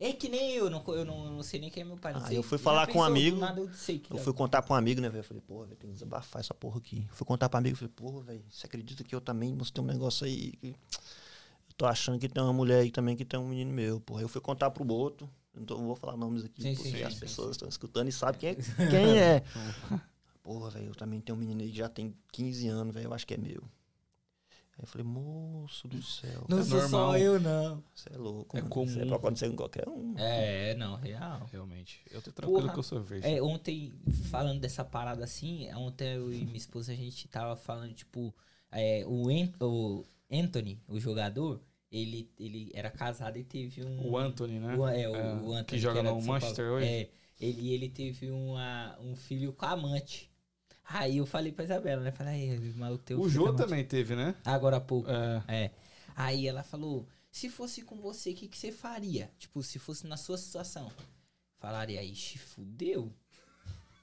É que nem eu, não, eu não, não sei nem quem é meu pai. Não Ah, eu fui falar com um amigo, nada eu sei que Eu é. fui contar pra um amigo, né, velho? Eu falei, porra, velho, tem que desabafar essa porra aqui. Fui contar pra um amigo, falei, porra, velho, você acredita que eu também mostrei um negócio aí que eu tô achando que tem uma mulher aí também que tem um menino meu, porra. Eu fui contar pro outro, não, vou falar nomes aqui, Sim, porque sim, as sim, pessoas sim. estão escutando e sabem quem, é- quem é. Porra, velho, eu também tenho um menino aí que já tem 15 anos, velho, eu acho que é meu. Aí eu falei, moço do céu, Não É sou normal. só eu, não. você é louco, É mano. comum. Isso é pra acontecer com qualquer um. É, não, real. Realmente. Eu tô tranquilo Porra. que eu sou virgem. É, ontem, falando dessa parada assim, ontem eu e minha esposa, a gente tava falando, tipo, é, o, An- o Anthony, o jogador, ele, ele era casado e teve um... O Anthony, né? O, é, o, É, o Anthony. que joga era no Manchester hoje? É, ele, ele teve uma, um filho com a amante. Aí eu falei pra Isabela, né? Falei, aí, maluco teve um O Jô também teve, né? Agora há pouco. É. É. Aí ela falou: se fosse com você, o que, que você faria? Tipo, se fosse na sua situação. Falaria, ixi, fudeu.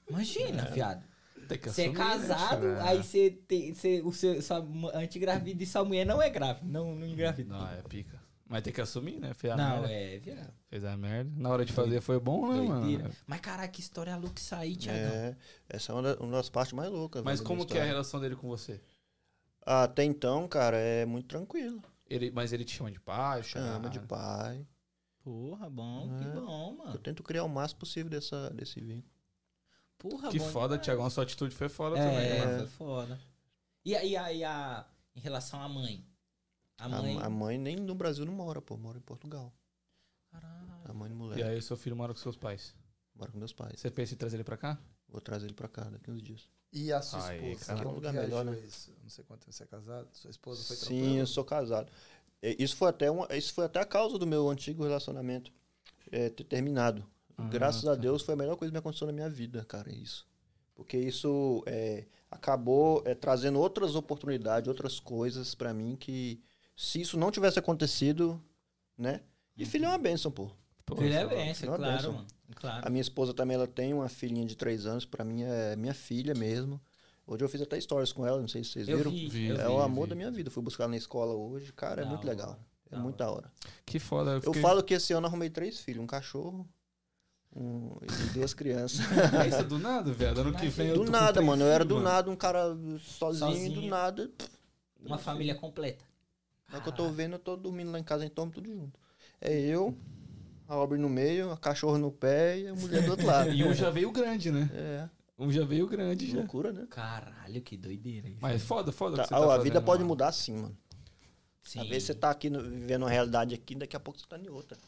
Imagina, viado. Que Você é né, casado, cara? aí você tem. Você, o seu, sua antigravida e sua mulher não é grávida. Não, não engravida. Não, é pica. Mas tem que assumir, né? Fez a Não, merda. é, viado. Fez a merda. Na hora de fazer foi bom, né, Doideira. mano? Mas caraca, que história louca isso aí, Tiagão. É, essa é uma, da- uma das partes mais loucas. Mas como que é a relação dele com você? Até então, cara, é muito tranquilo. Ele, mas ele te chama de pai? Chama cara? de pai. Porra, bom, que É. bom, Eu mano. tento criar o máximo possível dessa, desse vínculo. Porra, Que bom foda. Tiagão. Sua atitude foi foda É, também, é, foi foda. E aí, a, e a, em relação à mãe? A A mãe. a, mãe nem no Brasil não mora, pô. Mora em Portugal. Caralho. A mãe do E moleque. aí, seu filho mora com seus pais. Mora com meus pais. Você pensa em trazer ele pra cá? Vou trazer ele pra cá daqui uns dias. E a sua Aí, esposa? cara, como um lugar que melhor, a né? isso? Não sei quanto tempo você é casado. Sua esposa foi Sim, eu sou casado. É, Isso foi até, uma, isso foi até a causa do meu antigo relacionamento é, ter terminado. Ah, Graças tá. a Deus foi a melhor coisa que me aconteceu na minha vida, cara, isso. Porque isso é, acabou é, trazendo outras oportunidades, outras coisas pra mim que se isso não tivesse acontecido, né? E filho é uma bênção, pô. Pô, Filho é lá. bênção, claro, bênção. mano. Claro. A minha esposa também, ela tem uma filhinha de três anos, pra mim é minha filha mesmo. Hoje eu fiz até stories com ela, não sei se vocês Eu viram. vi, Vi, eu É vi. o amor vi. da minha vida. Fui buscar ela na escola hoje. Cara, é Da muito legal. hora, É da muito da hora. Que foda. Eu, Eu fiquei... falo que esse ano eu arrumei três filhos. Um cachorro um, e duas crianças. Pensa do nada, velho. Ano que vem eu do nada, mano. Eu era do mano. nada um cara sozinho, e do Sozinho. nada. Uma família completa. É que eu tô vendo, eu tô dormindo lá em casa, então tudo junto. É eu, a Aubrey no meio, a cachorro no pé e a mulher do outro lado. E um já veio grande, né? É, Um já veio grande já. loucura, né? Caralho, que doideira isso. Mas foda, foda. o Tá, que você a, tá a vida pode mano. mudar sim, mano. Sim. Às vezes você tá aqui no- vivendo uma realidade aqui, daqui a pouco você tá em outra.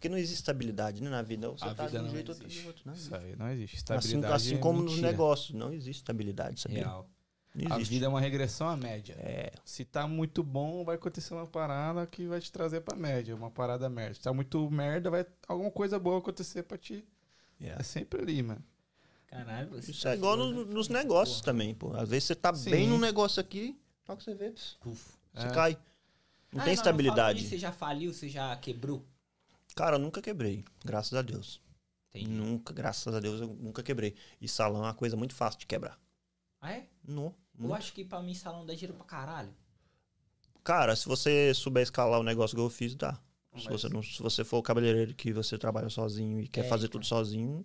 Porque não existe estabilidade né, na vida. Ou você A tá de um não jeito ou tá existe. de outro. Não Isso aí não existe. Assim, Estabilidade assim é como nos negócios, não existe estabilidade, sabia? Real. Não A vida é uma regressão à média. É, Se tá muito bom, vai acontecer uma parada que vai te trazer pra média. Uma parada merda. Se tá muito merda, vai alguma coisa boa acontecer pra ti. É sempre ali, mano. Caralho, você Isso tá é igual foda, nos, né? nos negócios também, pô. Às vezes você tá Sim. bem num negócio aqui, só que você vê, Puf. você É. cai. Não Ah, tem estabilidade. aí, Você já faliu, você já quebrou? Cara, eu nunca quebrei, graças a Deus. Entendi. Nunca, graças a Deus, eu nunca quebrei. E salão é uma coisa muito fácil de quebrar. Ah, é? Não, Eu acho que pra mim salão dá dinheiro pra caralho. Cara, se você souber escalar o negócio que eu fiz, dá. Se Mas- você, não, se você for cabeleireiro que você trabalha sozinho e quer É, fazer então. tudo sozinho,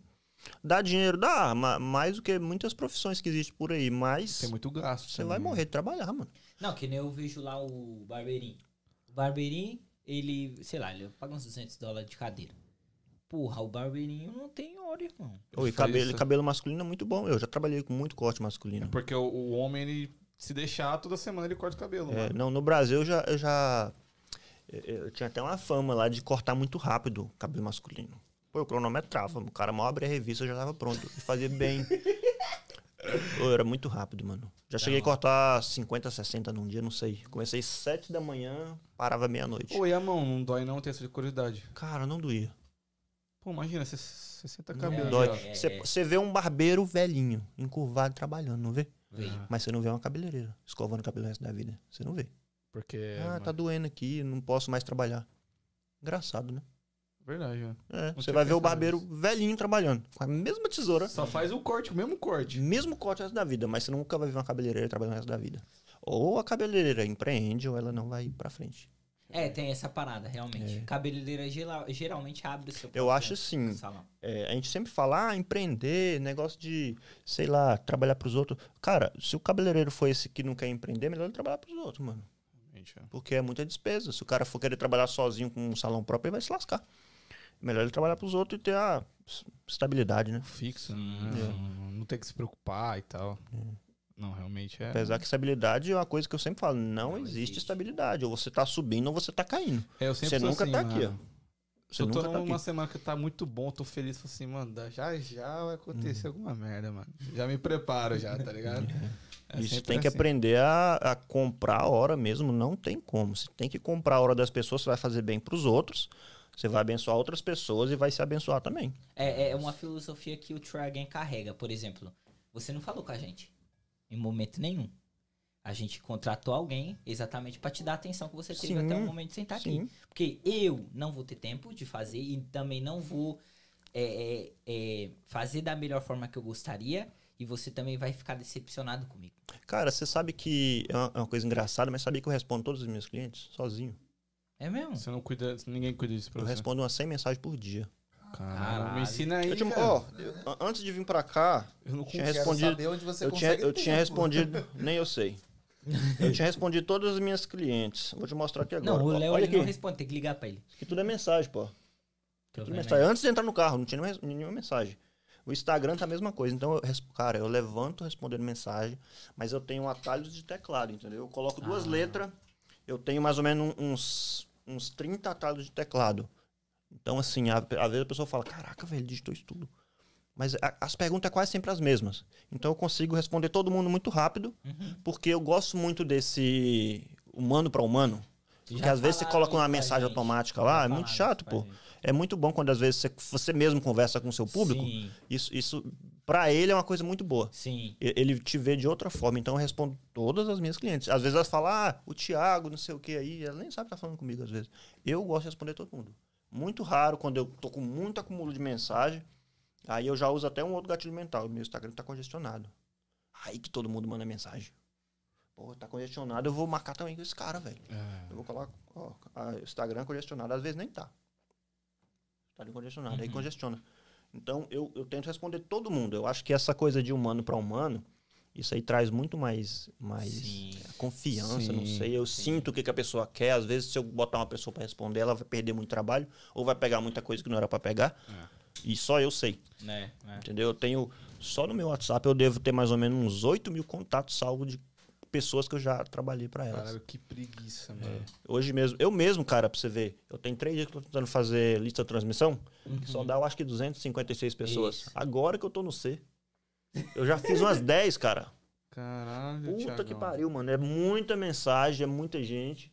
dá dinheiro, dá. ma- Mais do que muitas profissões que existem por aí. Mas Tem muito gasto. você também, vai né? morrer de trabalhar, mano. Não, que nem eu vejo lá o Barbeirinho. O Barbeirinho, ele, sei lá, ele paga uns 200 dólares de cadeira. Porra, o Barbeirinho não tem hora, irmão. Oi, cabelo, cabelo masculino é muito bom. Eu já trabalhei com muito corte É masculino. porque o, o homem, ele se deixar, toda semana ele corta o cabelo, É, mano. não, no Brasil eu já, eu já. Eu, eu tinha até uma fama lá de cortar muito rápido o cabelo masculino. Pô, eu cronometrava. O cara mal abria a revista, eu já tava pronto. E fazia bem. Era muito rápido, mano. Já cheguei a cortar 50, 60 num dia, não sei. Comecei 7 da manhã, parava meia-noite. Oi, a mão, não dói não ter essa curiosidade. Cara, não doía. Pô, imagina, você, você senta cabelo. Dói. É, Você é. você vê um barbeiro velhinho, encurvado, trabalhando, não vê? Vem. Mas você não vê uma cabeleireira escovando o cabelo o resto da vida. Você não vê. Porque. ah, mano, tá doendo aqui, não posso mais trabalhar. Engraçado, né? Verdade, mano. É, você vai ver o barbeiro velhinho trabalhando. Com a mesma tesoura, Só faz o corte, o mesmo corte. mesmo corte o resto da vida, mas você nunca vai ver uma cabeleireira trabalhando o resto da vida. Ou a cabeleireira empreende, ou ela não vai ir pra frente. É, tem essa parada, realmente. Cabeleireira gela- geralmente abre o seu É. Eu acho assim. É, a gente sempre fala, ah, empreender, negócio de, sei lá, trabalhar pros outros. Cara, se o cabeleireiro for esse que não quer empreender, é melhor ele trabalhar pros outros, mano. Ó. Porque é muita despesa. Se o cara for querer trabalhar sozinho com um salão próprio, ele vai se lascar. Melhor ele trabalhar pros outros e ter a estabilidade, né? Fixo, Sim. né? Não, ter que se preocupar e tal. Não, realmente é. Apesar que estabilidade é uma coisa que eu sempre falo, não, Não existe, existe. estabilidade. Ou você tá subindo ou você tá caindo. É, eu sempre Você nunca assim, tá aqui, mano. Você Se eu tô nunca tá numa aqui. semana que tá muito bom, tô feliz, falo assim, mano, já já vai acontecer alguma merda, mano. Já me preparo já, tá ligado? É Isso sempre tem que assim. aprender a, a comprar a hora mesmo, não tem como. Você tem que comprar a hora das pessoas, você vai fazer bem pros outros, você vai abençoar outras pessoas e vai se abençoar também. É, é uma filosofia que o Tragan carrega. Por exemplo, você não falou com a gente. Em momento nenhum. A gente contratou alguém exatamente pra te dar a atenção que você teve Sim, até o momento de sentar aqui. Sim. Porque eu não vou ter tempo de fazer e também não vou é, é, é, fazer da melhor forma que eu gostaria. E você também vai ficar decepcionado comigo. Cara, você sabe que é uma, é uma coisa engraçada, mas sabia que eu respondo todos os meus clientes sozinho. É mesmo? Você não cuida, ninguém cuida disso pra Eu você. respondo umas 100 mensagens por dia. Caralho, me ensina aí, Eu cara. ó, eu- an- antes de vir pra cá, Eu não tinha respondido. saber onde você Eu tinha, consegue eu tinha respondido, nem eu sei. Eu tinha respondido todas as minhas clientes. Vou te mostrar aqui agora. Não, o Ó, Léo Olha ele não aqui. responde, tem que ligar pra ele. Isso aqui tudo é mensagem, pô. Tudo vendo mensagem. Antes de entrar no carro, não tinha nenhuma, nenhuma mensagem. O Instagram tá a mesma coisa. Então, eu, cara, eu levanto respondendo mensagem, mas eu tenho atalhos de teclado, entendeu? Eu coloco duas Ah. letras, eu tenho mais ou menos uns, uns 30 atalhos de teclado. Então, assim, a- às vezes a pessoa fala, caraca, velho, digitou isso tudo. Mas a- as perguntas é quase sempre as mesmas. Então eu consigo responder todo mundo muito rápido, Uhum. porque eu gosto muito desse humano para humano. Porque Já às vezes você falaram coloca uma mensagem gente. automática lá, é falaram muito chato, pô. gente. É muito bom quando às vezes você, você mesmo conversa com o seu público. Sim, Isso, isso para ele é uma coisa muito boa. sim. Ele te vê de outra forma, então eu respondo todas as minhas clientes. Às vezes elas falam, ah, o Thiago, não sei o que aí, ela nem sabe que tá falando comigo às vezes. Eu gosto de responder todo mundo. Muito raro quando eu tô com muito acúmulo de mensagem, aí eu já uso até um outro gatilho mental. Meu Instagram tá congestionado. Aí que todo mundo manda mensagem. Pô, tá congestionado, eu vou marcar também com esse cara, velho. É. Eu vou colocar, ó, Instagram congestionado, às vezes nem tá. Tá congestionado, aí Uhum. congestiona. Então, eu, eu tento responder todo mundo. Eu acho que essa coisa de humano para humano, isso aí traz muito mais, mais Sim. é, confiança, não Sim, sei. Eu sim. sinto o que, que a pessoa quer. Às vezes, se eu botar uma pessoa para responder, ela vai perder muito trabalho, ou vai pegar muita coisa que não era para pegar. É. E só eu sei, Né, né. entendeu? Eu tenho, só no meu WhatsApp, eu devo ter mais ou menos uns 8 mil contatos salvos de pessoas que eu já trabalhei para elas. Caralho, que preguiça, mano. Hoje mesmo, eu mesmo, cara, pra você ver, eu tenho três dias que eu tô tentando fazer lista de transmissão, que só dá, eu acho que 256 pessoas. Isso. Agora que eu tô no C. Eu já fiz umas 10, cara. Caralho, Puta Thiagão. que pariu, mano. É muita mensagem, é muita gente.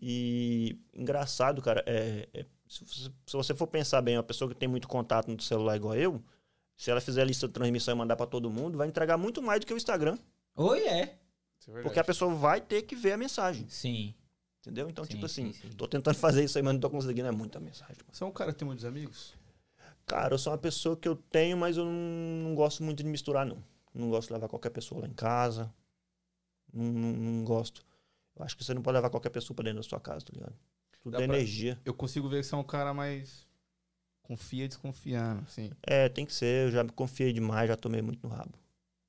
E engraçado, cara, é, é- se, você- se você for pensar bem, uma pessoa que tem muito contato no celular igual eu, se ela fizer a lista de transmissão e mandar pra todo mundo, vai entregar muito mais do que o Instagram. Oi, é. Isso é. Porque a pessoa vai ter que ver a mensagem. Sim. Entendeu? Então, Sim, tipo assim, sim, sim. tô tentando fazer isso aí, mas não tô conseguindo, é muita mensagem. Você é um cara que tem muitos amigos? Cara, eu sou uma pessoa que eu tenho, mas eu não, não gosto muito de misturar, não. Não gosto de levar qualquer pessoa lá em casa. Não, não, não gosto. Eu acho que você não pode levar qualquer pessoa pra dentro da sua casa, tá ligado? Tudo Dá é pra- energia. Eu consigo ver que você é um cara mais. Confia desconfiando, assim. É, tem que ser. Eu já me confiei demais, já tomei muito no rabo.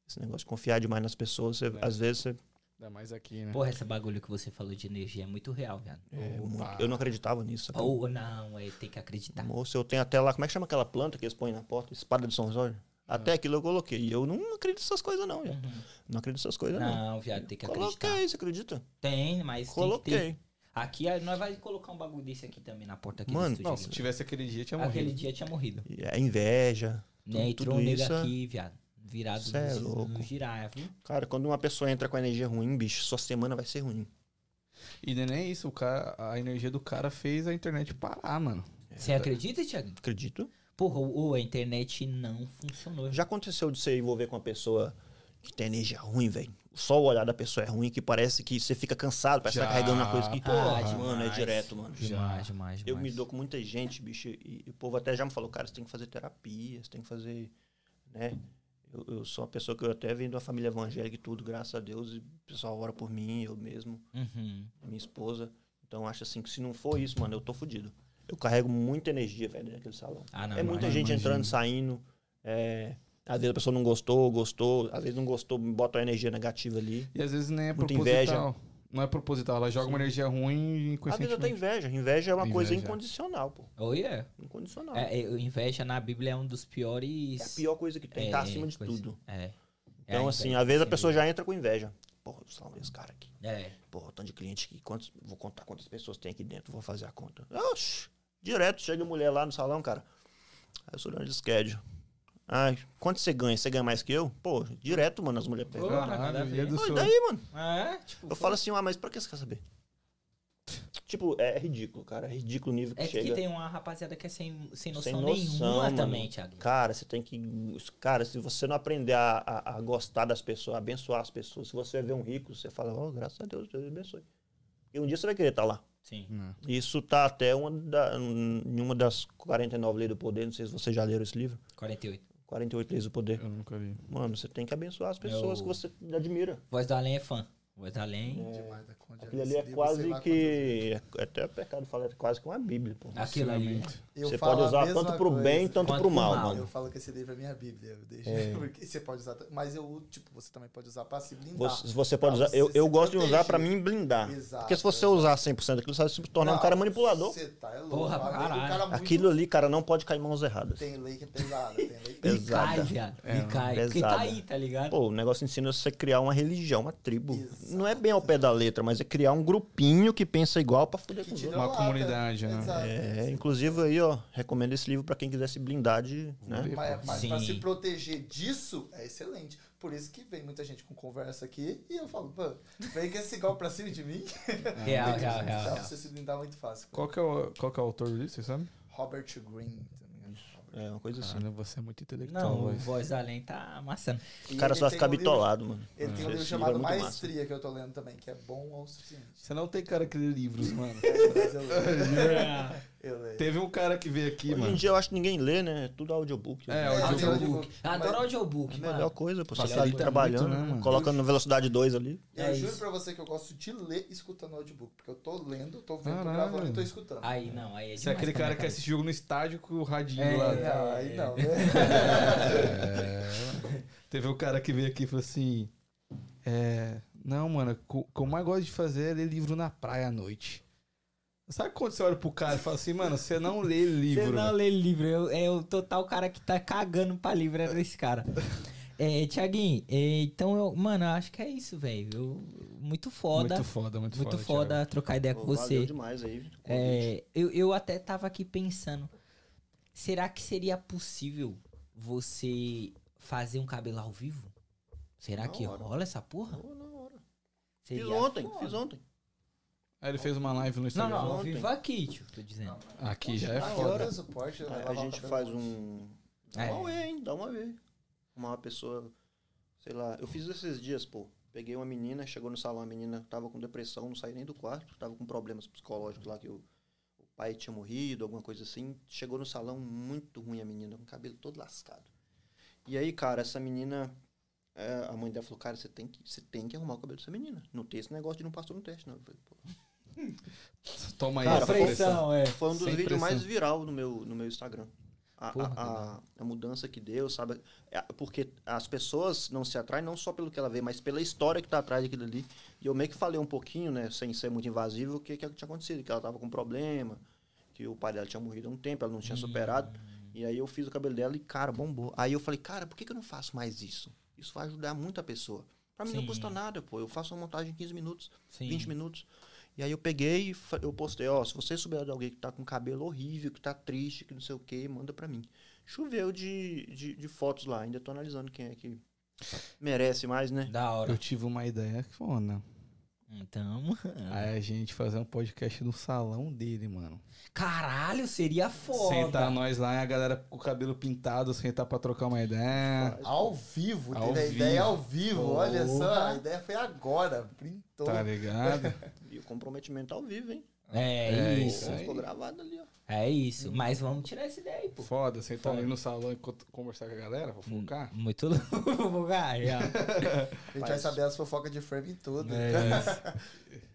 Esse negócio de confiar demais nas pessoas, você- É. às vezes você. Ainda mais aqui, né? Porra, esse bagulho que você falou de energia é muito real, viado. é, Opa. eu não acreditava nisso. Ou não, é, tem que acreditar. Moço, eu tenho até lá. Como é que chama aquela planta que eles põem na porta? Espada de São Jorge? Até aquilo eu coloquei. E eu não acredito nessas coisas, não. já. Uhum. Não acredito nessas coisas, não. Não, viado, tem que acreditar. Coloquei, você acredita? Tem, mas tem que ter. Coloquei. Aqui, nós vai colocar um bagulho desse aqui também na porta aqui Mano, do. Não, se tivesse aquele dia, tinha Aquele morrido. dia tinha morrido. É inveja. Né? tudo Entrou um nego isso aqui, viado. Virado Cê é no, louco. no girar, viu? Cara, quando uma pessoa entra com energia ruim, bicho, sua semana vai ser ruim. E nem é isso, o cara, a energia do cara fez a internet parar, mano. Você acredita, Thiago? Acredito. Porra, ou a internet não funcionou. Já aconteceu de você envolver com uma pessoa que tem energia ruim, velho? Só o olhar da pessoa é ruim, que parece que você fica cansado, parece que tá carregando uma coisa que. Ah, Porra, mano, é direto, mano. Demais, demais, demais. Eu me dou com muita gente, bicho, e, e o povo até já me falou, cara, você tem que fazer terapia, você tem que fazer, né? Eu, eu sou uma pessoa que eu até venho de uma família evangélica e tudo, graças a Deus, e o pessoal ora por mim, eu mesmo, Uhum. minha esposa. Então acho assim que se não for isso, mano, eu tô fudido. Eu carrego muita energia, velho, naquele salão. Ah, não, é muita imagino. gente entrando, saindo. É, às vezes a pessoa não gostou, gostou. Às vezes não gostou, bota uma energia negativa ali. E às vezes nem é Muita proposital. Não é proposital, ela joga uma energia ruim e Às vezes até inveja. Inveja é uma coisa Inveja. incondicional, pô. Oh, yeah. Incondicional. É, é, inveja na Bíblia é um dos piores. É a pior coisa que tem, é, tá acima de coisa- tudo. É. Então, É, assim, inveja, às vezes a pessoa já entra com inveja. Porra, o salão desse cara aqui. É. Porra, tanto de cliente aqui. Quantos, vou contar quantas pessoas tem aqui dentro, vou fazer a conta. Oxi, direto, chega mulher lá no salão, cara. Aí eu sou de schedule. Ai, quanto você ganha? Você ganha mais que eu? Pô, direto, mano, as mulheres pegam. Pô, nada a Caralho, ver. e é e daí, mano? É, tipo, Eu falo assim, ah, mas pra que você quer saber? Tipo, é ridículo, cara. É ridículo o nível que É chega. que tem uma rapaziada que é sem, sem noção, Sem noção, nenhuma mano. também, Thiago. Cara, você tem que. Cara, se você não aprender a, a, a gostar das pessoas, a abençoar as pessoas, se você vê um rico, você fala, oh, graças a Deus, Deus abençoe. E um dia você vai querer estar lá. Sim. Não. Isso tá até uma da, em uma das 49 leis do poder, não sei se vocês já leram esse livro. 48. 48 leis do poder. Eu nunca li. Mano, você tem que abençoar as pessoas É o- que você admira. Voz do Além é fã. Do Além. Demais da conta. Aquilo ali é quase que. É até pecado falar, é quase que uma Bíblia, pô. Aquilo ali. Eu você pode usar tanto pro coisa. bem, tanto Quanto pro mal, mal. mano. Eu falo que esse livro é minha Bíblia. Eu deixo. É. Porque você pode usar. Mas eu, tipo, você também pode usar pra se blindar. Você, você pode usar. Eu, você eu se gosto de usar pra me blindar. Exato, Porque se você exato. usar 100% daquilo, você vai se tornar um Não, cara manipulador. Você tá é louco. Porra, o caralho. cara muito- Aquilo ali, cara, não pode cair em mãos erradas. Tem lei que é pesada. Tem lei E Pesada. cai, viado. É, e cai. Porque tá aí, tá ligado? Pô, o negócio ensina você a criar uma religião, uma tribo. Exato. Não é bem ao pé da letra, mas é criar um grupinho que pensa igual pra fuder com. Uma comunidade, né? Exato. É, inclusive aí, ó, recomendo esse livro pra quem quiser se blindar de, né? Mas, mas pra Sim. se proteger disso, é excelente. Por isso que vem muita gente com conversa aqui e eu falo, pô, vem com esse igual pra cima de mim. Real, real, real. você se blindar muito fácil. Qual que, é o, qual que é o autor disso, você sabe? Robert Greene. É uma coisa assim. Caralho, você é muito intelectual, Não, o voz. Além tá amassando. E O cara só vai tem ficar um bitolado, mano. Ele tem um livro chamado é muito massa. Maestria que eu tô lendo também, que é bom ao suficiente. Você não tem cara que lê livros, mano. Mas eu leio. Eu. Teve um cara que veio aqui, Hoje em mano. dia eu acho que ninguém lê, né? É tudo audiobook. É, né? audiobook. audiobook. Adoro Mas- audiobook, A melhor mano. coisa, pô. Você tá ali muito, trabalhando, né, mano? colocando na velocidade 2 ali. Eu É juro isso. pra você que eu gosto de ler escutando audiobook. Porque eu tô lendo, tô vendo, tô Caralho. gravando e tô escutando. Aí, não, aí é demais. Você é aquele cara que assiste jogo no estádio com o radinho É, lá. Não, aí não, né? É. Teve um cara que veio aqui e falou assim: É. Não, mano, o que eu mais gosto de fazer é ler livro na praia à noite. Sabe quando você olha pro cara e fala assim, mano, você não lê livro. Você não velho." lê livro. Eu, é o total cara que tá cagando pra livro era esse cara. É, Tiaguinho, é, então, eu, mano, eu acho que é isso, velho. Muito foda. Muito foda, muito, Muito foda. foda, Thiago. trocar ideia Pô, com Valeu você. demais aí. É, eu, eu até tava aqui pensando. Será que seria possível você fazer um cabelo ao vivo? Será Na que hora. rola essa porra? Pô, na hora. Seria Fiz ontem, foda. fiz ontem. Aí ele fez uma live no Não, Instagram. não, ao vivo aqui, tio, tô dizendo. Aqui já é Ah, foda. suporte, A, a gente faz um. Dá É. uma vez, hein? Dá uma vez. Uma pessoa. Sei lá. Eu fiz esses dias, pô. Peguei uma menina, chegou no salão, a menina tava com depressão, não saiu nem do quarto, tava com problemas psicológicos lá que o, o pai tinha morrido, alguma coisa assim. Chegou no salão muito ruim a menina, com o cabelo todo lascado. E aí, cara, essa menina. é, a mãe dela falou, cara, você tem, que, você tem que arrumar o cabelo dessa menina. Não tem esse negócio de não passou no teste, não. Eu falei, pô. Toma aí Cara, essa foi- pressão. é. Foi um dos Sem vídeos pressão. mais viral no meu, no meu Instagram. A, Porra, a- a, a mudança que deu, sabe? É, Porque as pessoas não se atraem não só pelo que ela vê, mas pela história que tá atrás daquilo ali. E eu meio que falei um pouquinho, né, sem ser muito invasivo, o que, que tinha acontecido. Que ela tava com problema, que o pai dela tinha morrido há um tempo, ela não tinha superado. E aí eu fiz o cabelo dela e, cara, bombou. Aí eu falei, cara, por que, que eu não faço mais isso? Isso vai ajudar muito a pessoa. Pra mim não Sim. custa nada, pô. Eu faço uma montagem em 15 minutos. Sim. 20 minutos. E aí eu peguei e eu postei, ó, se você souber de alguém que tá com cabelo horrível, que tá triste, que não sei o que, manda pra mim. choveu de, de, de fotos lá. Ainda tô analisando quem é que merece mais, né? Da hora. Eu tive uma ideia fona. Então, mano. Aí a gente fazer um podcast no salão dele, mano. Caralho, seria foda. Sentar nós lá e a galera com o cabelo pintado, sentar pra trocar uma ideia. Ao vivo, Ao teve a vivo. ideia ao vivo. Olha só, Porra. a ideia foi agora. Printou. Tá ligado? E o comprometimento ao vivo, hein? É, É isso. Ficou gravado ali, ó. É isso. Mas vamos tirar essa ideia aí, pô. Foda, sentar Foda. ali no salão e co- conversar com a galera, fofocar. Muito louco, já. A gente vai saber as fofocas de frame em tudo. É isso.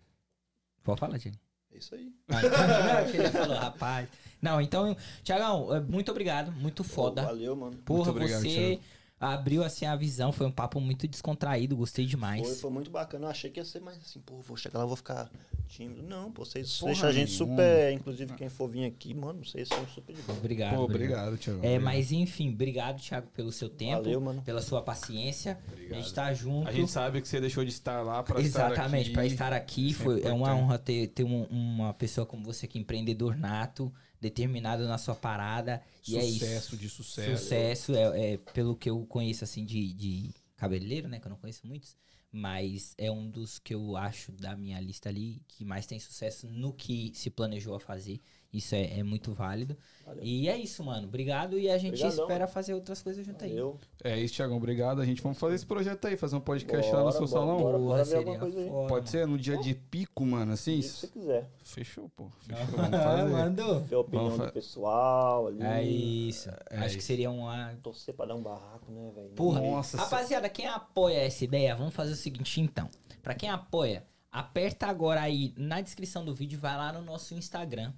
Pode falar, Diego. É isso aí. Ah, ele falou, rapaz. Não, então, Tiagão, muito obrigado. Muito foda. Valeu, mano. Porra, obrigado, você abriu assim a visão. Foi um papo muito descontraído. Gostei demais. Foi, foi muito bacana. Eu achei que ia ser mais assim, pô, vou chegar lá, vou ficar tímido. Não, pô, vocês Porra deixam a gente nenhuma. super. Inclusive, quem for vir aqui, mano, vocês são super de boa. Obrigado. Pô, obrigado, Thiago. É, mas enfim, obrigado, Thiago, pelo seu tempo, Valeu, mano. pela sua paciência. Obrigado. A gente tá junto. A gente sabe que você deixou de estar lá pra Exatamente, estar para aqui. estar aqui Isso é foi, é uma honra ter, ter um- uma pessoa como você que é empreendedor nato, determinado na sua parada. e é isso. Sucesso de sucesso. Sucesso é, é pelo que eu conheço assim de, de cabeleireiro, né? Que eu não conheço muitos. Mas é um dos que eu acho da minha lista ali que mais tem sucesso no que se planejou a fazer. Isso é, é muito válido. Valeu. E é isso, mano. Obrigado e a gente Obrigadão. espera fazer outras coisas junto aí. Valeu. É isso, Thiagão. Obrigado. A gente vamos fazer esse projeto aí, fazer um podcast lá no Bora, seu bora, salão. bora. Aí. foda, Pode ser no dia de pico, mano, assim? Se você quiser. Fechou, pô. Fechou. Vamos Ah, fazer. mandou. Ver a opinião Vamos fa- do pessoal ali. É isso. É Acho isso. que seria uma. Torcer pra dar um barraco, né, velho? Porra, Nossa, rapaziada, quem apoia essa ideia, vamos fazer o seguinte então. Pra quem apoia, aperta agora aí na descrição do vídeo, vai lá no nosso Instagram,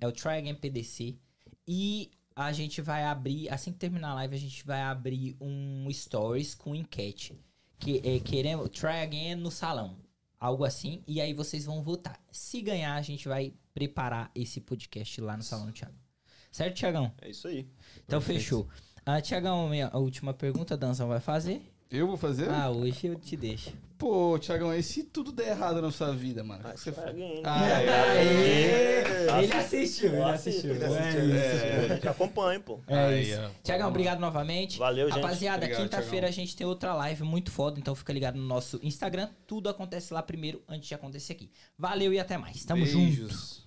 é o TryAgainPDC, e a gente vai abrir, assim que terminar a live, a gente vai abrir um stories com enquete. Que é, queremos Try Again no salão. Algo assim, e aí vocês vão votar. Se ganhar, a gente vai preparar esse podcast lá no salão do Thiago. Certo, Thiagão? É isso aí. Então Perfeito. fechou. Ah, Tiagão, minha a última pergunta, Danzão vai fazer? Eu vou fazer? Ah, hoje eu te deixo. Pô, Thiagão, e se tudo der errado na sua vida, mano? Ah, que você faz? né? Ah, é, Aê! Ele assistiu, ele assistiu. assisto, É assistiu. É, gente acompanha, pô. É Aí, isso. ó. Tiagão, obrigado novamente. Valeu, gente. Rapaziada, quinta-feira a gente tem outra live muito foda, então fica ligado no nosso Instagram. Tudo acontece lá primeiro, antes de acontecer aqui. Valeu e até mais. Tamo junto. Beijos.